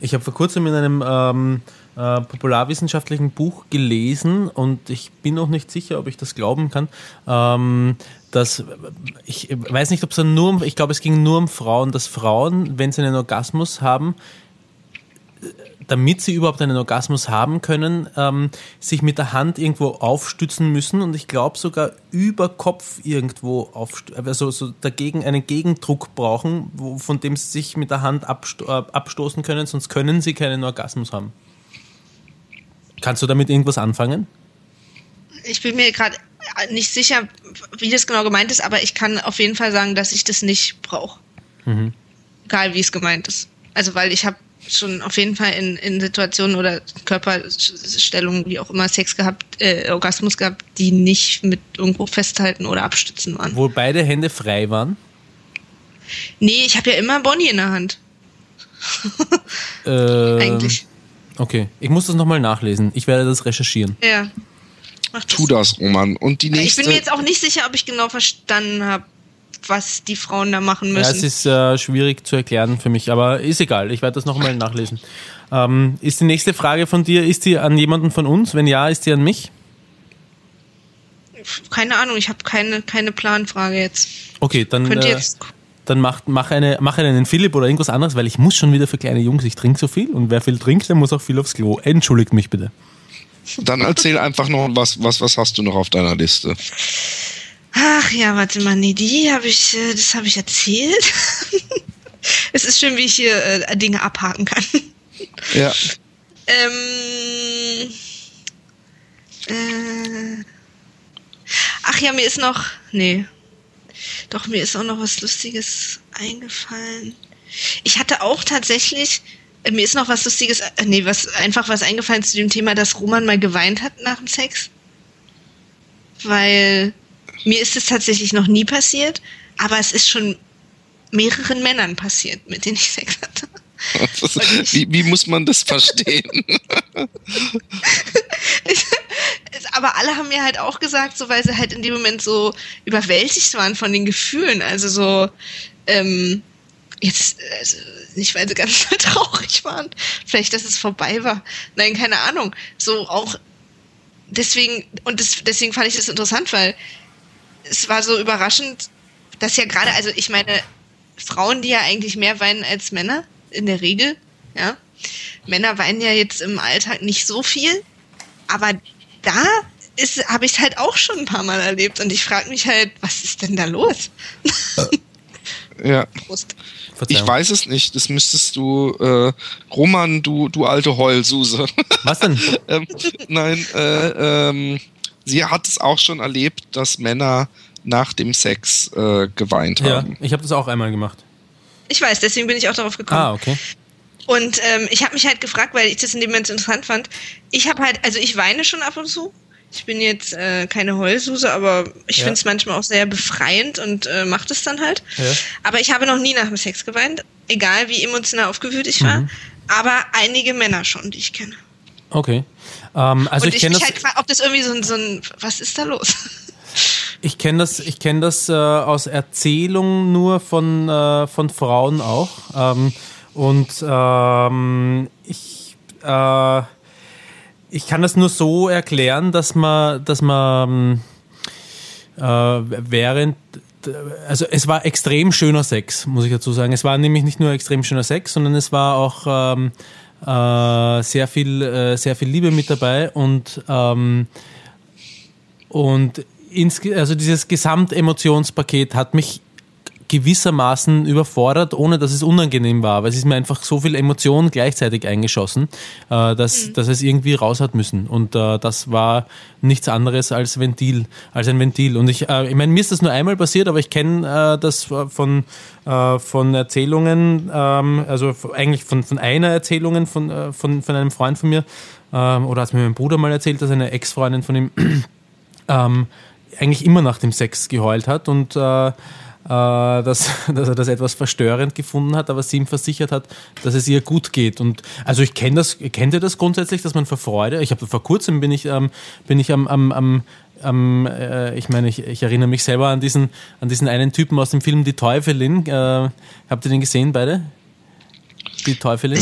Ich habe vor kurzem in einem ähm, äh, popularwissenschaftlichen Buch gelesen und ich bin noch nicht sicher, ob ich das glauben kann. Ähm, dass ich weiß nicht, ob es nur um, ich glaube, es ging nur um Frauen, dass Frauen, wenn sie einen Orgasmus haben, damit sie überhaupt einen Orgasmus haben können, ähm, sich mit der Hand irgendwo aufstützen müssen und ich glaube sogar über Kopf irgendwo also so dagegen einen Gegendruck brauchen, wo, von dem sie sich mit der Hand absto äh, abstoßen können, sonst können sie keinen Orgasmus haben. Kannst du damit irgendwas anfangen? Ich bin mir gerade nicht sicher, wie das genau gemeint ist, aber ich kann auf jeden Fall sagen, dass ich das nicht brauche. Mhm. Egal wie es gemeint ist. Also weil ich habe schon auf jeden Fall in, in Situationen oder Körperstellungen, wie auch immer, Sex gehabt, äh, Orgasmus gehabt, die nicht mit irgendwo festhalten oder abstützen waren. Wo beide Hände frei waren? Nee, ich habe ja immer Bonnie in der Hand. äh, Eigentlich. Okay, ich muss das nochmal nachlesen. Ich werde das recherchieren. Ja. Das. Tu das, Roman. Und die nächste. Ich bin mir jetzt auch nicht sicher, ob ich genau verstanden habe, was die Frauen da machen müssen. Ja, es ist äh, schwierig zu erklären für mich, aber ist egal. Ich werde das nochmal nachlesen. Ähm, ist die nächste Frage von dir, ist die an jemanden von uns? Wenn ja, ist die an mich? Keine Ahnung, ich habe keine, keine Planfrage jetzt. Okay, dann. Könnt ihr äh, jetzt dann mach, mach, eine, mach einen Philipp oder irgendwas anderes, weil ich muss schon wieder für kleine Jungs, ich trinke so viel und wer viel trinkt, der muss auch viel aufs Klo. Entschuldigt mich bitte. Dann erzähl einfach noch, was, was, was hast du noch auf deiner Liste? Ach ja, warte mal, nee, die habe ich, äh, das habe ich erzählt. es ist schön, wie ich hier äh, Dinge abhaken kann. Ja. ähm, äh, ach ja, mir ist noch, nee, doch mir ist auch noch was Lustiges eingefallen. Ich hatte auch tatsächlich, äh, mir ist noch was Lustiges, äh, nee, was einfach was eingefallen zu dem Thema, dass Roman mal geweint hat nach dem Sex. Weil mir ist es tatsächlich noch nie passiert, aber es ist schon mehreren Männern passiert, mit denen ich Sex hatte. wie, wie, muss man das verstehen? aber alle haben mir halt auch gesagt, so weil sie halt in dem Moment so überwältigt waren von den Gefühlen. Also so, ähm, jetzt, also nicht weil sie ganz traurig waren, vielleicht, dass es vorbei war. Nein, keine Ahnung. So auch deswegen, und das, deswegen fand ich das interessant, weil es war so überraschend, dass ja gerade, also ich meine, Frauen, die ja eigentlich mehr weinen als Männer, in der Regel, ja. Männer weinen ja jetzt im Alltag nicht so viel, aber da habe ich es halt auch schon ein paar Mal erlebt und ich frage mich halt, was ist denn da los? ja. Prost. Ich weiß es nicht. Das müsstest du, äh, Roman, du, du alte Heulsuse. Was denn? ähm, nein, äh, ähm, sie hat es auch schon erlebt, dass Männer nach dem Sex äh, geweint haben. Ja, ich habe das auch einmal gemacht. Ich weiß, deswegen bin ich auch darauf gekommen. Ah, okay. Und ähm, ich habe mich halt gefragt, weil ich das in dem Moment interessant fand. Ich habe halt, also ich weine schon ab und zu. Ich bin jetzt äh, keine Heulsuse, aber ich ja. finde es manchmal auch sehr befreiend und äh, macht es dann halt. Ja. Aber ich habe noch nie nach dem Sex geweint, egal wie emotional aufgewühlt ich war. Mhm. Aber einige Männer schon, die ich kenne. Okay. Ähm, also und ich, ich kenne das. Halt ob das irgendwie so ein, so ein, was ist da los? Ich kenne das, ich kenn das äh, aus Erzählungen nur von, äh, von Frauen auch. Ähm, und ähm, ich, äh, ich kann das nur so erklären, dass man, dass man äh, während also es war extrem schöner Sex, muss ich dazu sagen. Es war nämlich nicht nur extrem schöner Sex, sondern es war auch ähm, äh, sehr viel, äh, sehr viel Liebe mit dabei und ähm, und ins, also dieses Gesamtemotionspaket hat mich gewissermaßen überfordert, ohne dass es unangenehm war, weil es ist mir einfach so viel Emotion gleichzeitig eingeschossen, äh, dass, mhm. dass es irgendwie raus hat müssen. Und äh, das war nichts anderes als Ventil, als ein Ventil. Und ich, äh, ich meine, mir ist das nur einmal passiert, aber ich kenne äh, das von, äh, von Erzählungen, ähm, also eigentlich von, von einer Erzählung von, äh, von, von einem Freund von mir, ähm, oder hat mir mein Bruder mal erzählt, dass eine Ex-Freundin von ihm ähm, eigentlich immer nach dem Sex geheult hat und äh, äh, dass, dass er das etwas verstörend gefunden hat, aber sie ihm versichert hat, dass es ihr gut geht. Und also ich kenne das, kennt ihr das grundsätzlich, dass man vor Freude, ich habe vor kurzem bin ich, ähm, bin ich am, am, am ähm, äh, ich meine, ich, ich, erinnere mich selber an diesen, an diesen einen Typen aus dem Film Die Teufelin. Äh, habt ihr den gesehen, beide? Die Teufelin?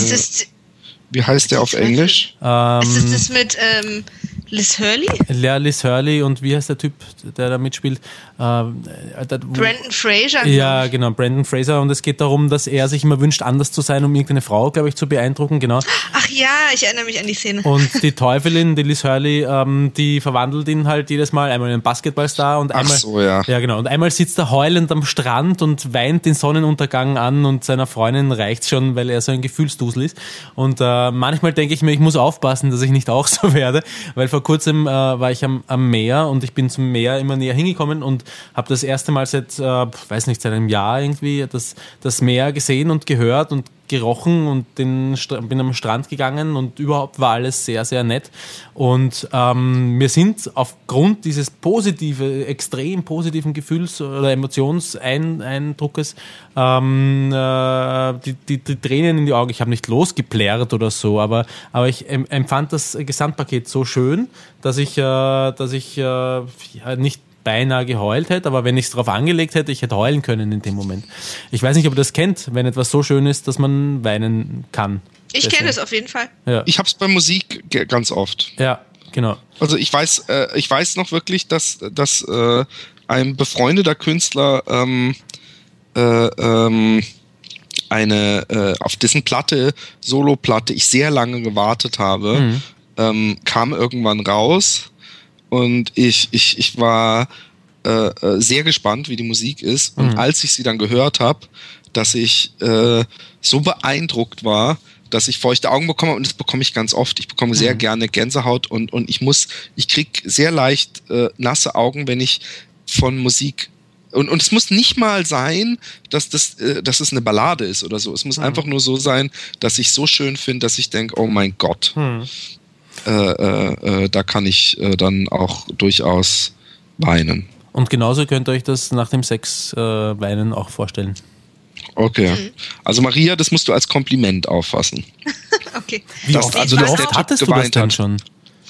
Wie heißt der auf Englisch? Ähm, ist das das mit ähm, Liz Hurley? Ja, Liz Hurley und wie heißt der Typ, der da mitspielt? Ähm, äh, Brandon Fraser. Ja, genau, Brandon Fraser. Und es geht darum, dass er sich immer wünscht, anders zu sein, um irgendeine Frau, glaube ich, zu beeindrucken. Genau. Ach ja, ich erinnere mich an die Szene. Und die Teufelin, die Liz Hurley, ähm, die verwandelt ihn halt jedes Mal einmal in einen Basketballstar und einmal. Ach so, ja. Ja, genau. Und einmal sitzt er heulend am Strand und weint den Sonnenuntergang an und seiner Freundin reicht's schon, weil er so ein Gefühlsdusel ist. Und äh, manchmal denke ich mir, ich muss aufpassen, dass ich nicht auch so werde, weil vor kurzem äh, war ich am, am Meer und ich bin zum Meer immer näher hingekommen und habe das erste Mal seit, äh, weiß nicht, seit einem Jahr irgendwie das, das Meer gesehen und gehört und gerochen und den, bin am Strand gegangen und überhaupt war alles sehr, sehr nett. Und ähm, wir sind aufgrund dieses positive, extrem positiven Gefühls- oder Emotionseindruckes ähm, äh, die, die, die, Tränen in die Augen. Ich habe nicht losgeplärrt oder so, aber, aber ich empfand das Gesamtpaket so schön, dass ich, äh, dass ich äh, nicht beinahe geheult hätte, aber wenn ich es darauf angelegt hätte, ich hätte heulen können in dem Moment. Ich weiß nicht, ob ihr das kennt, wenn etwas so schön ist, dass man weinen kann. Ich kenne es auf jeden Fall. Ja. Ich habe es bei Musik ganz oft. Ja, genau. Also ich weiß, äh, ich weiß noch wirklich, dass, dass äh, ein befreundeter Künstler ähm, äh, ähm, eine äh, auf dessen Platte, Solo-Platte, ich sehr lange gewartet habe, mhm. ähm, kam irgendwann raus und ich, ich, ich war äh, äh, sehr gespannt, wie die Musik ist. Und mhm. als ich sie dann gehört habe, dass ich äh, so beeindruckt war, dass ich feuchte Augen bekomme und das bekomme ich ganz oft. Ich bekomme sehr mhm. gerne Gänsehaut und, und ich muss, ich krieg sehr leicht äh, nasse Augen, wenn ich von Musik und, und es muss nicht mal sein, dass, das, äh, dass es eine Ballade ist oder so. Es muss mhm. einfach nur so sein, dass ich so schön finde, dass ich denke, oh mein Gott. Mhm. Äh, äh, äh, da kann ich äh, dann auch durchaus weinen. Und genauso könnt ihr euch das nach dem Sex äh, weinen auch vorstellen. Okay. Mhm. Also Maria, das musst du als Kompliment auffassen. okay. Wie oft, also, dass der hattest du das dann schon?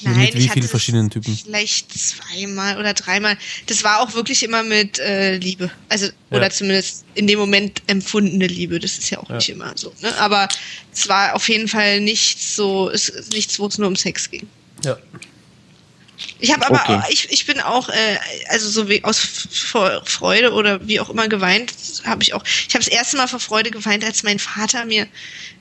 Nein, mit wie vielen verschiedenen Typen? Vielleicht zweimal oder dreimal. Das war auch wirklich immer mit äh, Liebe. Also, ja. oder zumindest in dem Moment empfundene Liebe. Das ist ja auch ja. nicht immer so. Ne? Aber es war auf jeden Fall nichts so, es, nichts, wo es nur um Sex ging. Ja. Ich habe aber, okay. ich, ich bin auch, äh, also so wie aus Freude oder wie auch immer geweint, habe ich auch. Ich habe das erste Mal vor Freude geweint, als mein Vater mir,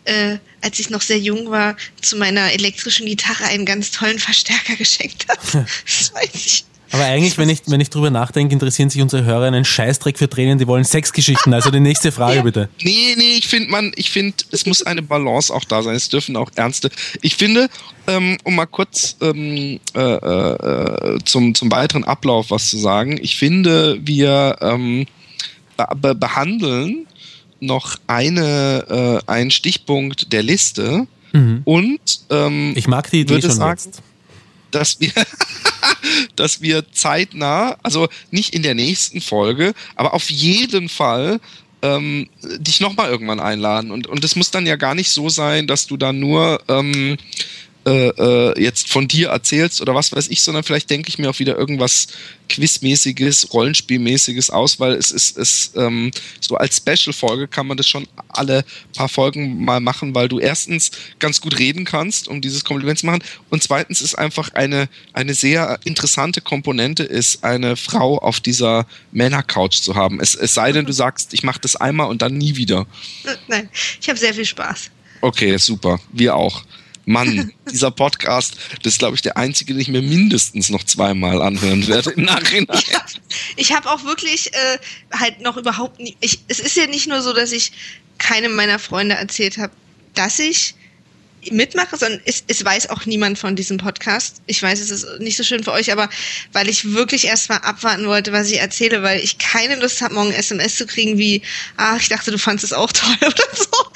äh, als ich noch sehr jung war, zu meiner elektrischen Gitarre einen ganz tollen Verstärker geschenkt hat. das weiß ich. Aber eigentlich, wenn ich, wenn ich drüber nachdenke, interessieren sich unsere Hörer einen Scheißdreck für Tränen, die wollen Sexgeschichten. Also die nächste Frage ja. bitte. Nee, nee, ich finde man, ich finde, es muss eine Balance auch da sein. Es dürfen auch ernste. Ich finde, ähm, um mal kurz ähm, äh, äh, zum, zum weiteren Ablauf was zu sagen, ich finde, wir ähm, be behandeln noch eine, äh, einen Stichpunkt der Liste. Mhm. Und ähm, ich mag die Idee schon sagen, jetzt dass wir, dass wir zeitnah, also nicht in der nächsten Folge, aber auf jeden Fall ähm, dich nochmal irgendwann einladen. Und, und das muss dann ja gar nicht so sein, dass du dann nur ähm, äh, äh, jetzt von dir erzählst oder was weiß ich, sondern vielleicht denke ich mir auch wieder irgendwas Quizmäßiges, Rollenspielmäßiges aus, weil es ist, es, ähm, so als Special-Folge kann man das schon alle paar Folgen mal machen, weil du erstens ganz gut reden kannst, um dieses Kompliment zu machen und zweitens ist einfach eine, eine sehr interessante Komponente ist, eine Frau auf dieser Männercouch zu haben. Es, es sei denn, du sagst, ich mache das einmal und dann nie wieder. Nein, ich habe sehr viel Spaß. Okay, super. Wir auch. Mann, dieser Podcast, das ist, glaube ich, der einzige, den ich mir mindestens noch zweimal anhören werde im Nachhinein. Ja, ich habe auch wirklich äh, halt noch überhaupt nie. Ich, es ist ja nicht nur so, dass ich keinem meiner Freunde erzählt habe, dass ich mitmache, sondern es, es weiß auch niemand von diesem Podcast. Ich weiß, es ist nicht so schön für euch, aber weil ich wirklich erst mal abwarten wollte, was ich erzähle, weil ich keine Lust habe, morgen SMS zu kriegen wie, ah, ich dachte, du fandest es auch toll oder so.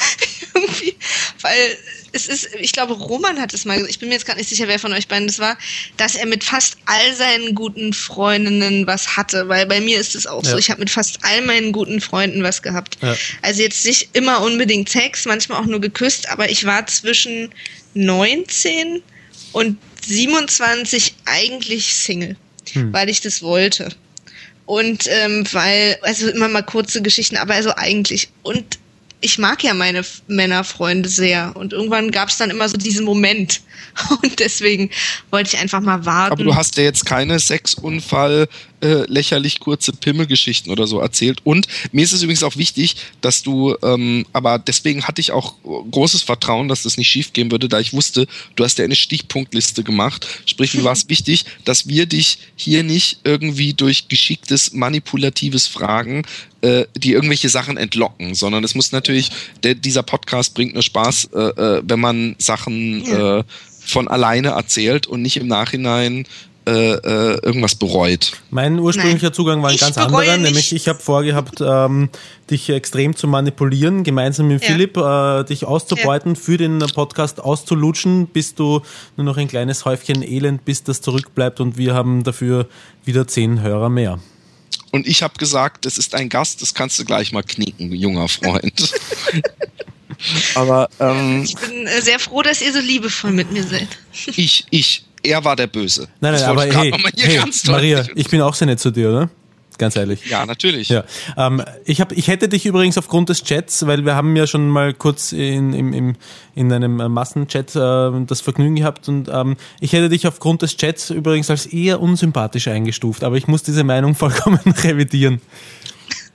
Irgendwie. Weil es ist, ich glaube, Roman hat es mal gesagt, ich bin mir jetzt gar nicht sicher, wer von euch beiden das war, dass er mit fast all seinen guten Freundinnen was hatte, weil bei mir ist es auch ja. so, ich habe mit fast all meinen guten Freunden was gehabt. Ja. Also jetzt nicht immer unbedingt Sex, manchmal auch nur geküsst, aber ich war zwischen 19 und 27 eigentlich Single, hm. weil ich das wollte. Und ähm, weil, also immer mal kurze Geschichten, aber also eigentlich. Und ich mag ja meine Männerfreunde sehr. Und irgendwann gab es dann immer so diesen Moment. Und deswegen wollte ich einfach mal warten. Aber du hast ja jetzt keine Sexunfall, äh, lächerlich kurze Pimmelgeschichten oder so erzählt. Und mir ist es übrigens auch wichtig, dass du, ähm, aber deswegen hatte ich auch großes Vertrauen, dass das nicht schief gehen würde, da ich wusste, du hast ja eine Stichpunktliste gemacht. Sprich, mir war es wichtig, dass wir dich hier nicht irgendwie durch geschicktes, manipulatives Fragen äh, die irgendwelche Sachen entlocken, sondern es muss natürlich, der, dieser Podcast bringt nur Spaß, äh, äh, wenn man Sachen äh, von alleine erzählt und nicht im Nachhinein äh, äh, irgendwas bereut. Mein ursprünglicher Nein, Zugang war ein ganz anderer, nämlich ich habe vorgehabt, ähm, dich extrem zu manipulieren, gemeinsam mit ja. Philipp, äh, dich auszubeuten, ja. für den Podcast auszulutschen, bis du nur noch ein kleines Häufchen Elend bist, das zurückbleibt und wir haben dafür wieder zehn Hörer mehr. Und ich habe gesagt, das ist ein Gast, das kannst du gleich mal knicken, junger Freund. Aber ähm, ich bin äh, sehr froh, dass ihr so liebevoll mit mir seid. ich, ich, er war der Böse. Nein, nein, aber hey, hey Maria, ich bin auch sehr nett zu dir, oder? ganz ehrlich. Ja, natürlich. Ja. Ähm, ich, hab, ich hätte dich übrigens aufgrund des Chats, weil wir haben ja schon mal kurz in, in, in, in einem Massenchat äh, das Vergnügen gehabt und ähm, ich hätte dich aufgrund des Chats übrigens als eher unsympathisch eingestuft, aber ich muss diese Meinung vollkommen revidieren.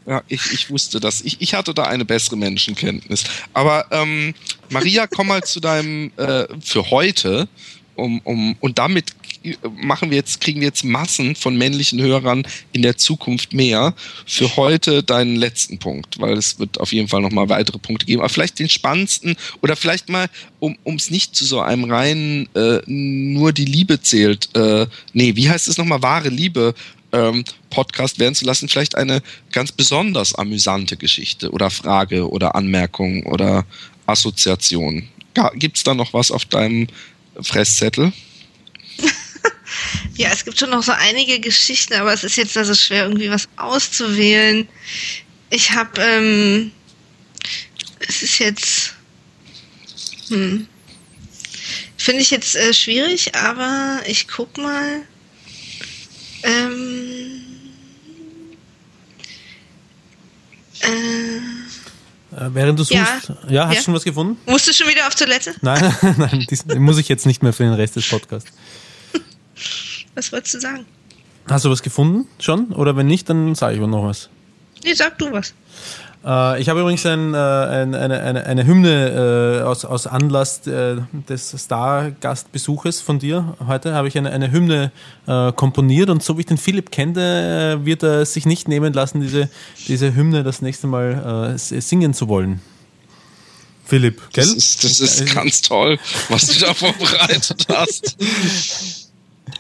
Ja, ich, ich wusste das. Ich, ich hatte da eine bessere Menschenkenntnis. Aber ähm, Maria, komm mal zu deinem äh, für heute um, um, und damit machen wir jetzt, kriegen wir jetzt Massen von männlichen Hörern in der Zukunft mehr. Für heute deinen letzten Punkt, weil es wird auf jeden Fall nochmal weitere Punkte geben. Aber vielleicht den spannendsten oder vielleicht mal, um es nicht zu so einem reinen äh, nur die Liebe zählt. Äh, nee, wie heißt es nochmal? Wahre Liebe. Ähm, Podcast werden zu lassen, vielleicht eine ganz besonders amüsante Geschichte oder Frage oder Anmerkung oder Assoziation. Gibt es da noch was auf deinem Fresszettel? ja, es gibt schon noch so einige Geschichten, aber es ist jetzt also schwer, irgendwie was auszuwählen. Ich habe, ähm, es ist jetzt, hm, finde ich jetzt äh, schwierig, aber ich guck mal. Ähm, äh, äh, während du suchst, ja, ja hast du ja. schon was gefunden? Musst du schon wieder auf Toilette? Nein, nein, dies muss ich jetzt nicht mehr für den Rest des Podcasts. Was wolltest du sagen? Hast du was gefunden schon? Oder wenn nicht, dann sage ich noch was. Nee, sag du was. Äh, ich habe übrigens ein, äh, ein, eine, eine, eine Hymne äh, aus, aus Anlass des Star-Gastbesuches von dir. Heute habe ich eine, eine Hymne komponiert und so wie ich den Philipp kenne, wird er sich nicht nehmen lassen, diese, diese Hymne das nächste Mal singen zu wollen. Philipp, gell? Das ist, das ist ganz toll, was du da vorbereitet hast.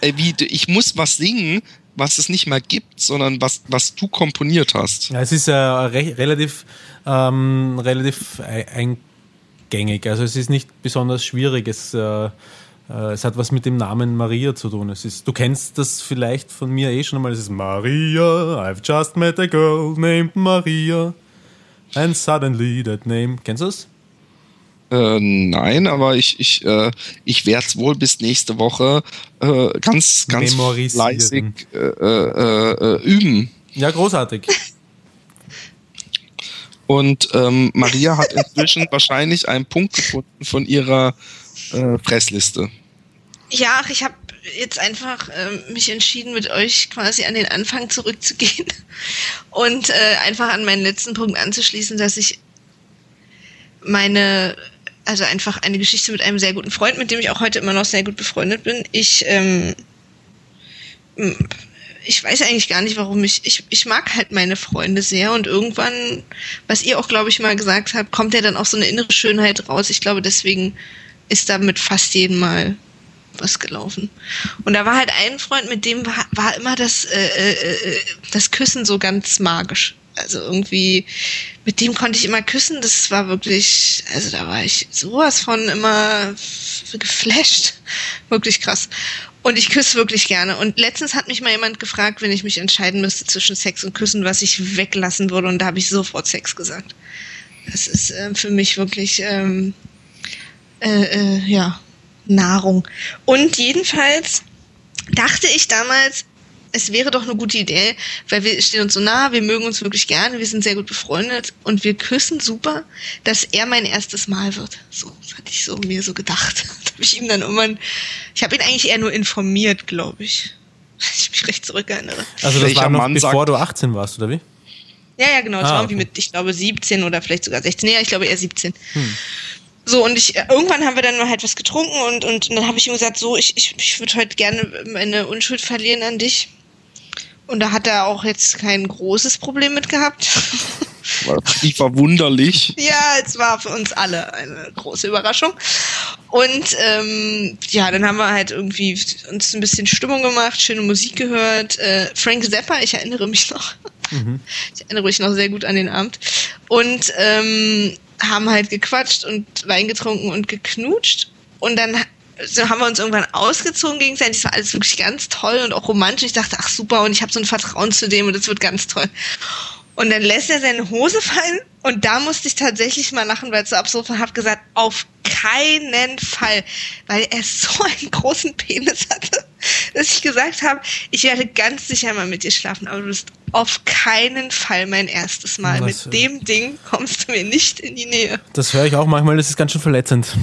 Ey, wie, ich muss was singen, was es nicht mehr gibt, sondern was, was du komponiert hast. Ja, es ist ja re relativ, ähm, relativ eingängig. Also es ist nicht besonders schwierig. Es, äh, äh, es hat was mit dem Namen Maria zu tun. Es ist, du kennst das vielleicht von mir eh schon einmal. Es ist Maria, I've just met a girl named Maria. And suddenly that name. Kennst du das? Äh, nein, aber ich, ich, äh, ich werde es wohl bis nächste Woche äh, ganz, ganz fleißig äh, äh, äh, üben. Ja, großartig. Und ähm, Maria hat inzwischen wahrscheinlich einen Punkt gefunden von ihrer äh, Pressliste. Ja, ich habe jetzt einfach äh, mich entschieden, mit euch quasi an den Anfang zurückzugehen und äh, einfach an meinen letzten Punkt anzuschließen, dass ich meine also einfach eine Geschichte mit einem sehr guten Freund, mit dem ich auch heute immer noch sehr gut befreundet bin. Ich, ähm, ich weiß eigentlich gar nicht, warum ich, ich, ich mag halt meine Freunde sehr und irgendwann, was ihr auch, glaube ich, mal gesagt habt, kommt ja dann auch so eine innere Schönheit raus. Ich glaube, deswegen ist da mit fast jedem Mal was gelaufen. Und da war halt ein Freund, mit dem war, war immer das, äh, äh, äh das Küssen so ganz magisch. Also irgendwie, mit dem konnte ich immer küssen. Das war wirklich, also da war ich sowas von immer geflasht. Wirklich krass. Und ich küsse wirklich gerne. Und letztens hat mich mal jemand gefragt, wenn ich mich entscheiden müsste zwischen Sex und Küssen, was ich weglassen würde. Und da habe ich sofort Sex gesagt. Das ist äh, für mich wirklich, ähm, äh, äh, ja, Nahrung. Und jedenfalls dachte ich damals, es wäre doch eine gute Idee, weil wir stehen uns so nah, wir mögen uns wirklich gerne, wir sind sehr gut befreundet und wir küssen super, dass er mein erstes Mal wird. So hatte ich so mir so gedacht. Da habe ich ihm dann irgendwann, ich habe ihn eigentlich eher nur informiert, glaube ich. Wenn ich mich recht zurückerinnere. Also das war noch Mann bevor sagt, du 18 warst, oder wie? Ja, ja, genau. Das ah, war irgendwie okay. mit, ich glaube, 17 oder vielleicht sogar 16. Ja, ich glaube eher 17. Hm. So, und ich, irgendwann haben wir dann mal halt was getrunken und, und, und dann habe ich ihm gesagt, so, ich, ich, ich würde heute gerne meine Unschuld verlieren an dich. Und da hat er auch jetzt kein großes Problem mit gehabt. War richtig verwunderlich. ja, es war für uns alle eine große Überraschung. Und ähm, ja, dann haben wir halt irgendwie uns ein bisschen Stimmung gemacht, schöne Musik gehört. Äh, Frank Zappa, ich erinnere mich noch. Mhm. Ich erinnere mich noch sehr gut an den Abend. Und ähm, haben halt gequatscht und Wein getrunken und geknutscht. Und dann so haben wir uns irgendwann ausgezogen gegenseitig. Das war alles wirklich ganz toll und auch romantisch. Ich dachte, ach super, und ich habe so ein Vertrauen zu dem und das wird ganz toll. Und dann lässt er seine Hose fallen und da musste ich tatsächlich mal lachen, weil es so absurd war, habe gesagt, auf keinen Fall, weil er so einen großen Penis hatte, dass ich gesagt habe, ich werde ganz sicher mal mit dir schlafen, aber du bist auf keinen Fall mein erstes Mal. Was, mit dem Ding kommst du mir nicht in die Nähe. Das höre ich auch manchmal, das ist ganz schön verletzend.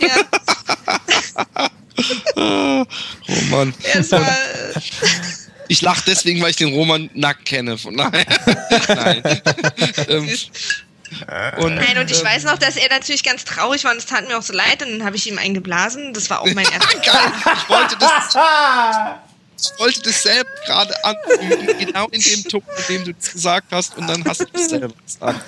Ja. Roman. ich lache deswegen, weil ich den Roman nackt kenne. Von daher. Nein. ähm, und, Nein, und ich ähm, weiß noch, dass er natürlich ganz traurig war und es tat mir auch so leid und dann habe ich ihm eingeblasen. Das war auch mein erster. ich wollte das. Ich wollte das selber gerade an, genau in dem Ton, in dem du das gesagt hast, und dann hast du es selber gesagt.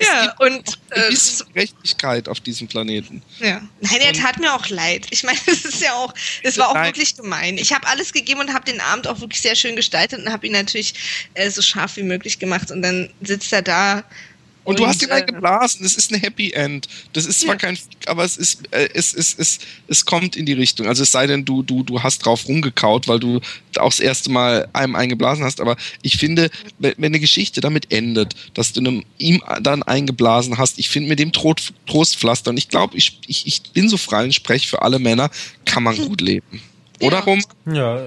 ja, und äh, Gerechtigkeit auf diesem Planeten. Ja. Nein, er tat mir auch leid. Ich meine, es ist ja auch, es war auch nein. wirklich gemein. Ich habe alles gegeben und habe den Abend auch wirklich sehr schön gestaltet und habe ihn natürlich äh, so scharf wie möglich gemacht. Und dann sitzt er da und, du hast ihn halt geblasen. Das ist ein Happy End. Das ist zwar kein, aber es ist, äh, es, es, es, es kommt in die Richtung. Also es sei denn, du, du, du hast drauf rumgekaut, weil du auch das erste Mal einem eingeblasen hast. Aber ich finde, wenn eine Geschichte damit endet, dass du einem, ihm dann eingeblasen hast, ich finde mit dem Trostpflaster, und ich glaube, ich, ich, ich bin so frei und spreche für alle Männer, kann man gut leben. Oder rum? Ja,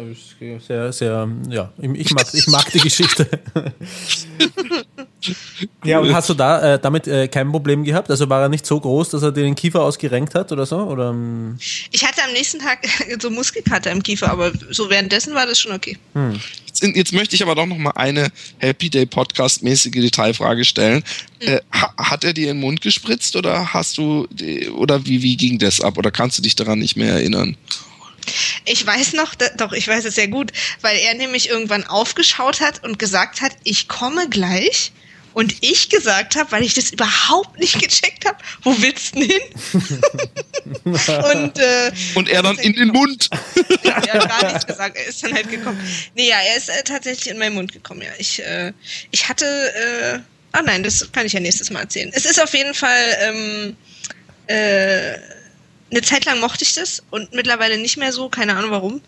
sehr, sehr, ja, ich mag, ich mag die Geschichte. Ja, und hast du da äh, damit äh, kein Problem gehabt? Also war er nicht so groß, dass er dir den Kiefer ausgerenkt hat oder so? Oder? Ähm? Ich hatte am nächsten Tag so Muskelkater im Kiefer, aber so währenddessen war das schon okay. Hm. Jetzt, jetzt, möchte ich aber doch noch mal eine Happy Day Podcast mäßige Detailfrage stellen. Hm. Äh, hat er dir in den Mund gespritzt oder hast du oder wie wie ging das ab? Oder kannst du dich daran nicht mehr erinnern? Ich weiß noch, doch, ich weiß es sehr gut, weil er nämlich irgendwann aufgeschaut hat und gesagt hat, ich komme gleich. Und ich gesagt habe, weil ich das überhaupt nicht gecheckt habe, wo willst du hin? und, äh, und er dann in den Mund. ja, er hat gar nichts gesagt, er ist dann halt gekommen. Nee, ja, er ist äh, tatsächlich in meinen Mund gekommen, ja. Ich, äh, ich hatte, äh, ah nein, das kann ich ja nächstes Mal erzählen. Es ist auf jeden Fall, ähm, äh, eine Zeit lang mochte ich das und mittlerweile nicht mehr so, keine Ahnung warum.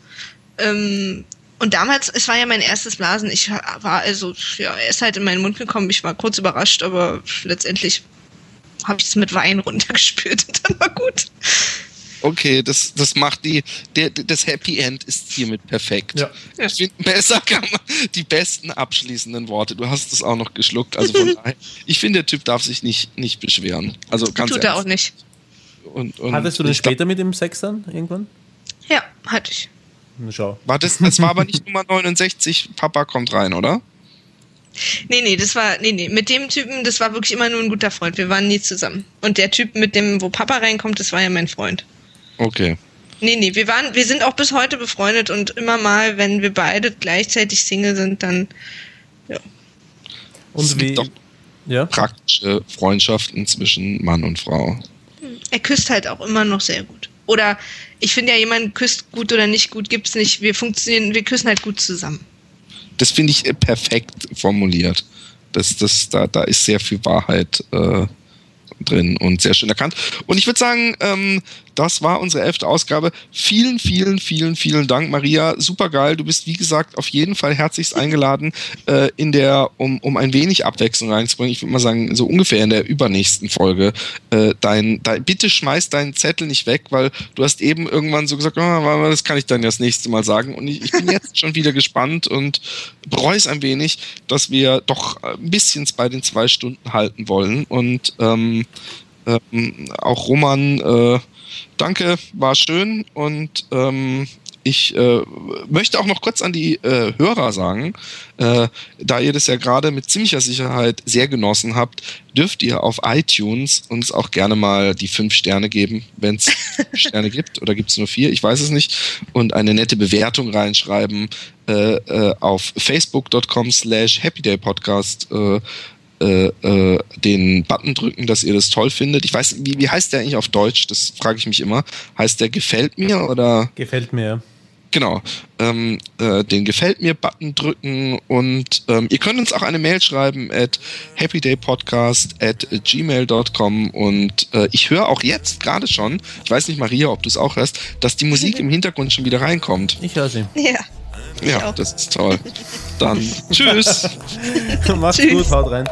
Ähm, und damals, es war ja mein erstes Blasen. Ich war also, ja, er ist halt in meinen Mund gekommen. Ich war kurz überrascht, aber letztendlich habe ich es mit Wein runtergespült und dann war gut. Okay, das, das macht die, der, das Happy End ist hiermit perfekt. Ja. Ich finde, besser kann man die besten abschließenden Worte. Du hast es auch noch geschluckt, also von daher. Ich finde, der Typ darf sich nicht, nicht beschweren. Also ganz Tut ernst. er auch nicht. Und, und Hattest du denn später mit dem Sex dann irgendwann? Ja, hatte ich. Schau. War das, das war aber nicht Nummer 69, Papa kommt rein, oder? Nee, nee, das war, nee, nee, mit dem Typen, das war wirklich immer nur ein guter Freund. Wir waren nie zusammen. Und der Typ mit dem, wo Papa reinkommt, das war ja mein Freund. Okay. Nee, nee, wir waren, wir sind auch bis heute befreundet und immer mal, wenn wir beide gleichzeitig Single sind, dann, ja. Und wie? Doch ja? praktische Freundschaften zwischen Mann und Frau. Er küsst halt auch immer noch sehr gut. Oder ich finde ja, jemand küsst gut oder nicht gut, gibt's nicht. Wir funktionieren, wir küssen halt gut zusammen. Das finde ich perfekt formuliert. Das, das, da, da ist sehr viel Wahrheit äh, drin und sehr schön erkannt. Und ich würde sagen, ähm, das war unsere elfte Ausgabe. Vielen, vielen, vielen, vielen Dank, Maria. Super geil. Du bist, wie gesagt, auf jeden Fall herzlichst eingeladen, äh, in der, um, um ein wenig Abwechslung reinzubringen. Ich würde mal sagen, so ungefähr in der übernächsten Folge. Äh, dein, dein, bitte schmeiß deinen Zettel nicht weg, weil du hast eben irgendwann so gesagt, oh, das kann ich dann das nächste Mal sagen. Und ich, ich bin jetzt schon wieder gespannt und bereue es ein wenig, dass wir doch ein bisschen bei den zwei Stunden halten wollen. Und ähm, ähm, auch Roman äh, danke, war schön und ähm, ich äh, möchte auch noch kurz an die äh, Hörer sagen, äh, da ihr das ja gerade mit ziemlicher Sicherheit sehr genossen habt, dürft ihr auf iTunes uns auch gerne mal die fünf Sterne geben, wenn es Sterne gibt oder gibt es nur vier, ich weiß es nicht, und eine nette Bewertung reinschreiben äh, äh, auf facebook.com slash happydaypodcast äh, äh, äh, den Button drücken, dass ihr das toll findet. Ich weiß, wie, wie heißt der eigentlich auf Deutsch? Das frage ich mich immer. Heißt der gefällt mir oder? Gefällt mir. Genau, ähm, äh, den Gefällt mir-Button drücken und ähm, ihr könnt uns auch eine Mail schreiben at happydaypodcast at gmail.com und äh, ich höre auch jetzt gerade schon, ich weiß nicht Maria, ob du es auch hörst, dass die Musik im Hintergrund schon wieder reinkommt. Ich höre sie. Ja. Ja, ja, das ist toll. Dann tschüss. Macht's tschüss. gut, haut rein.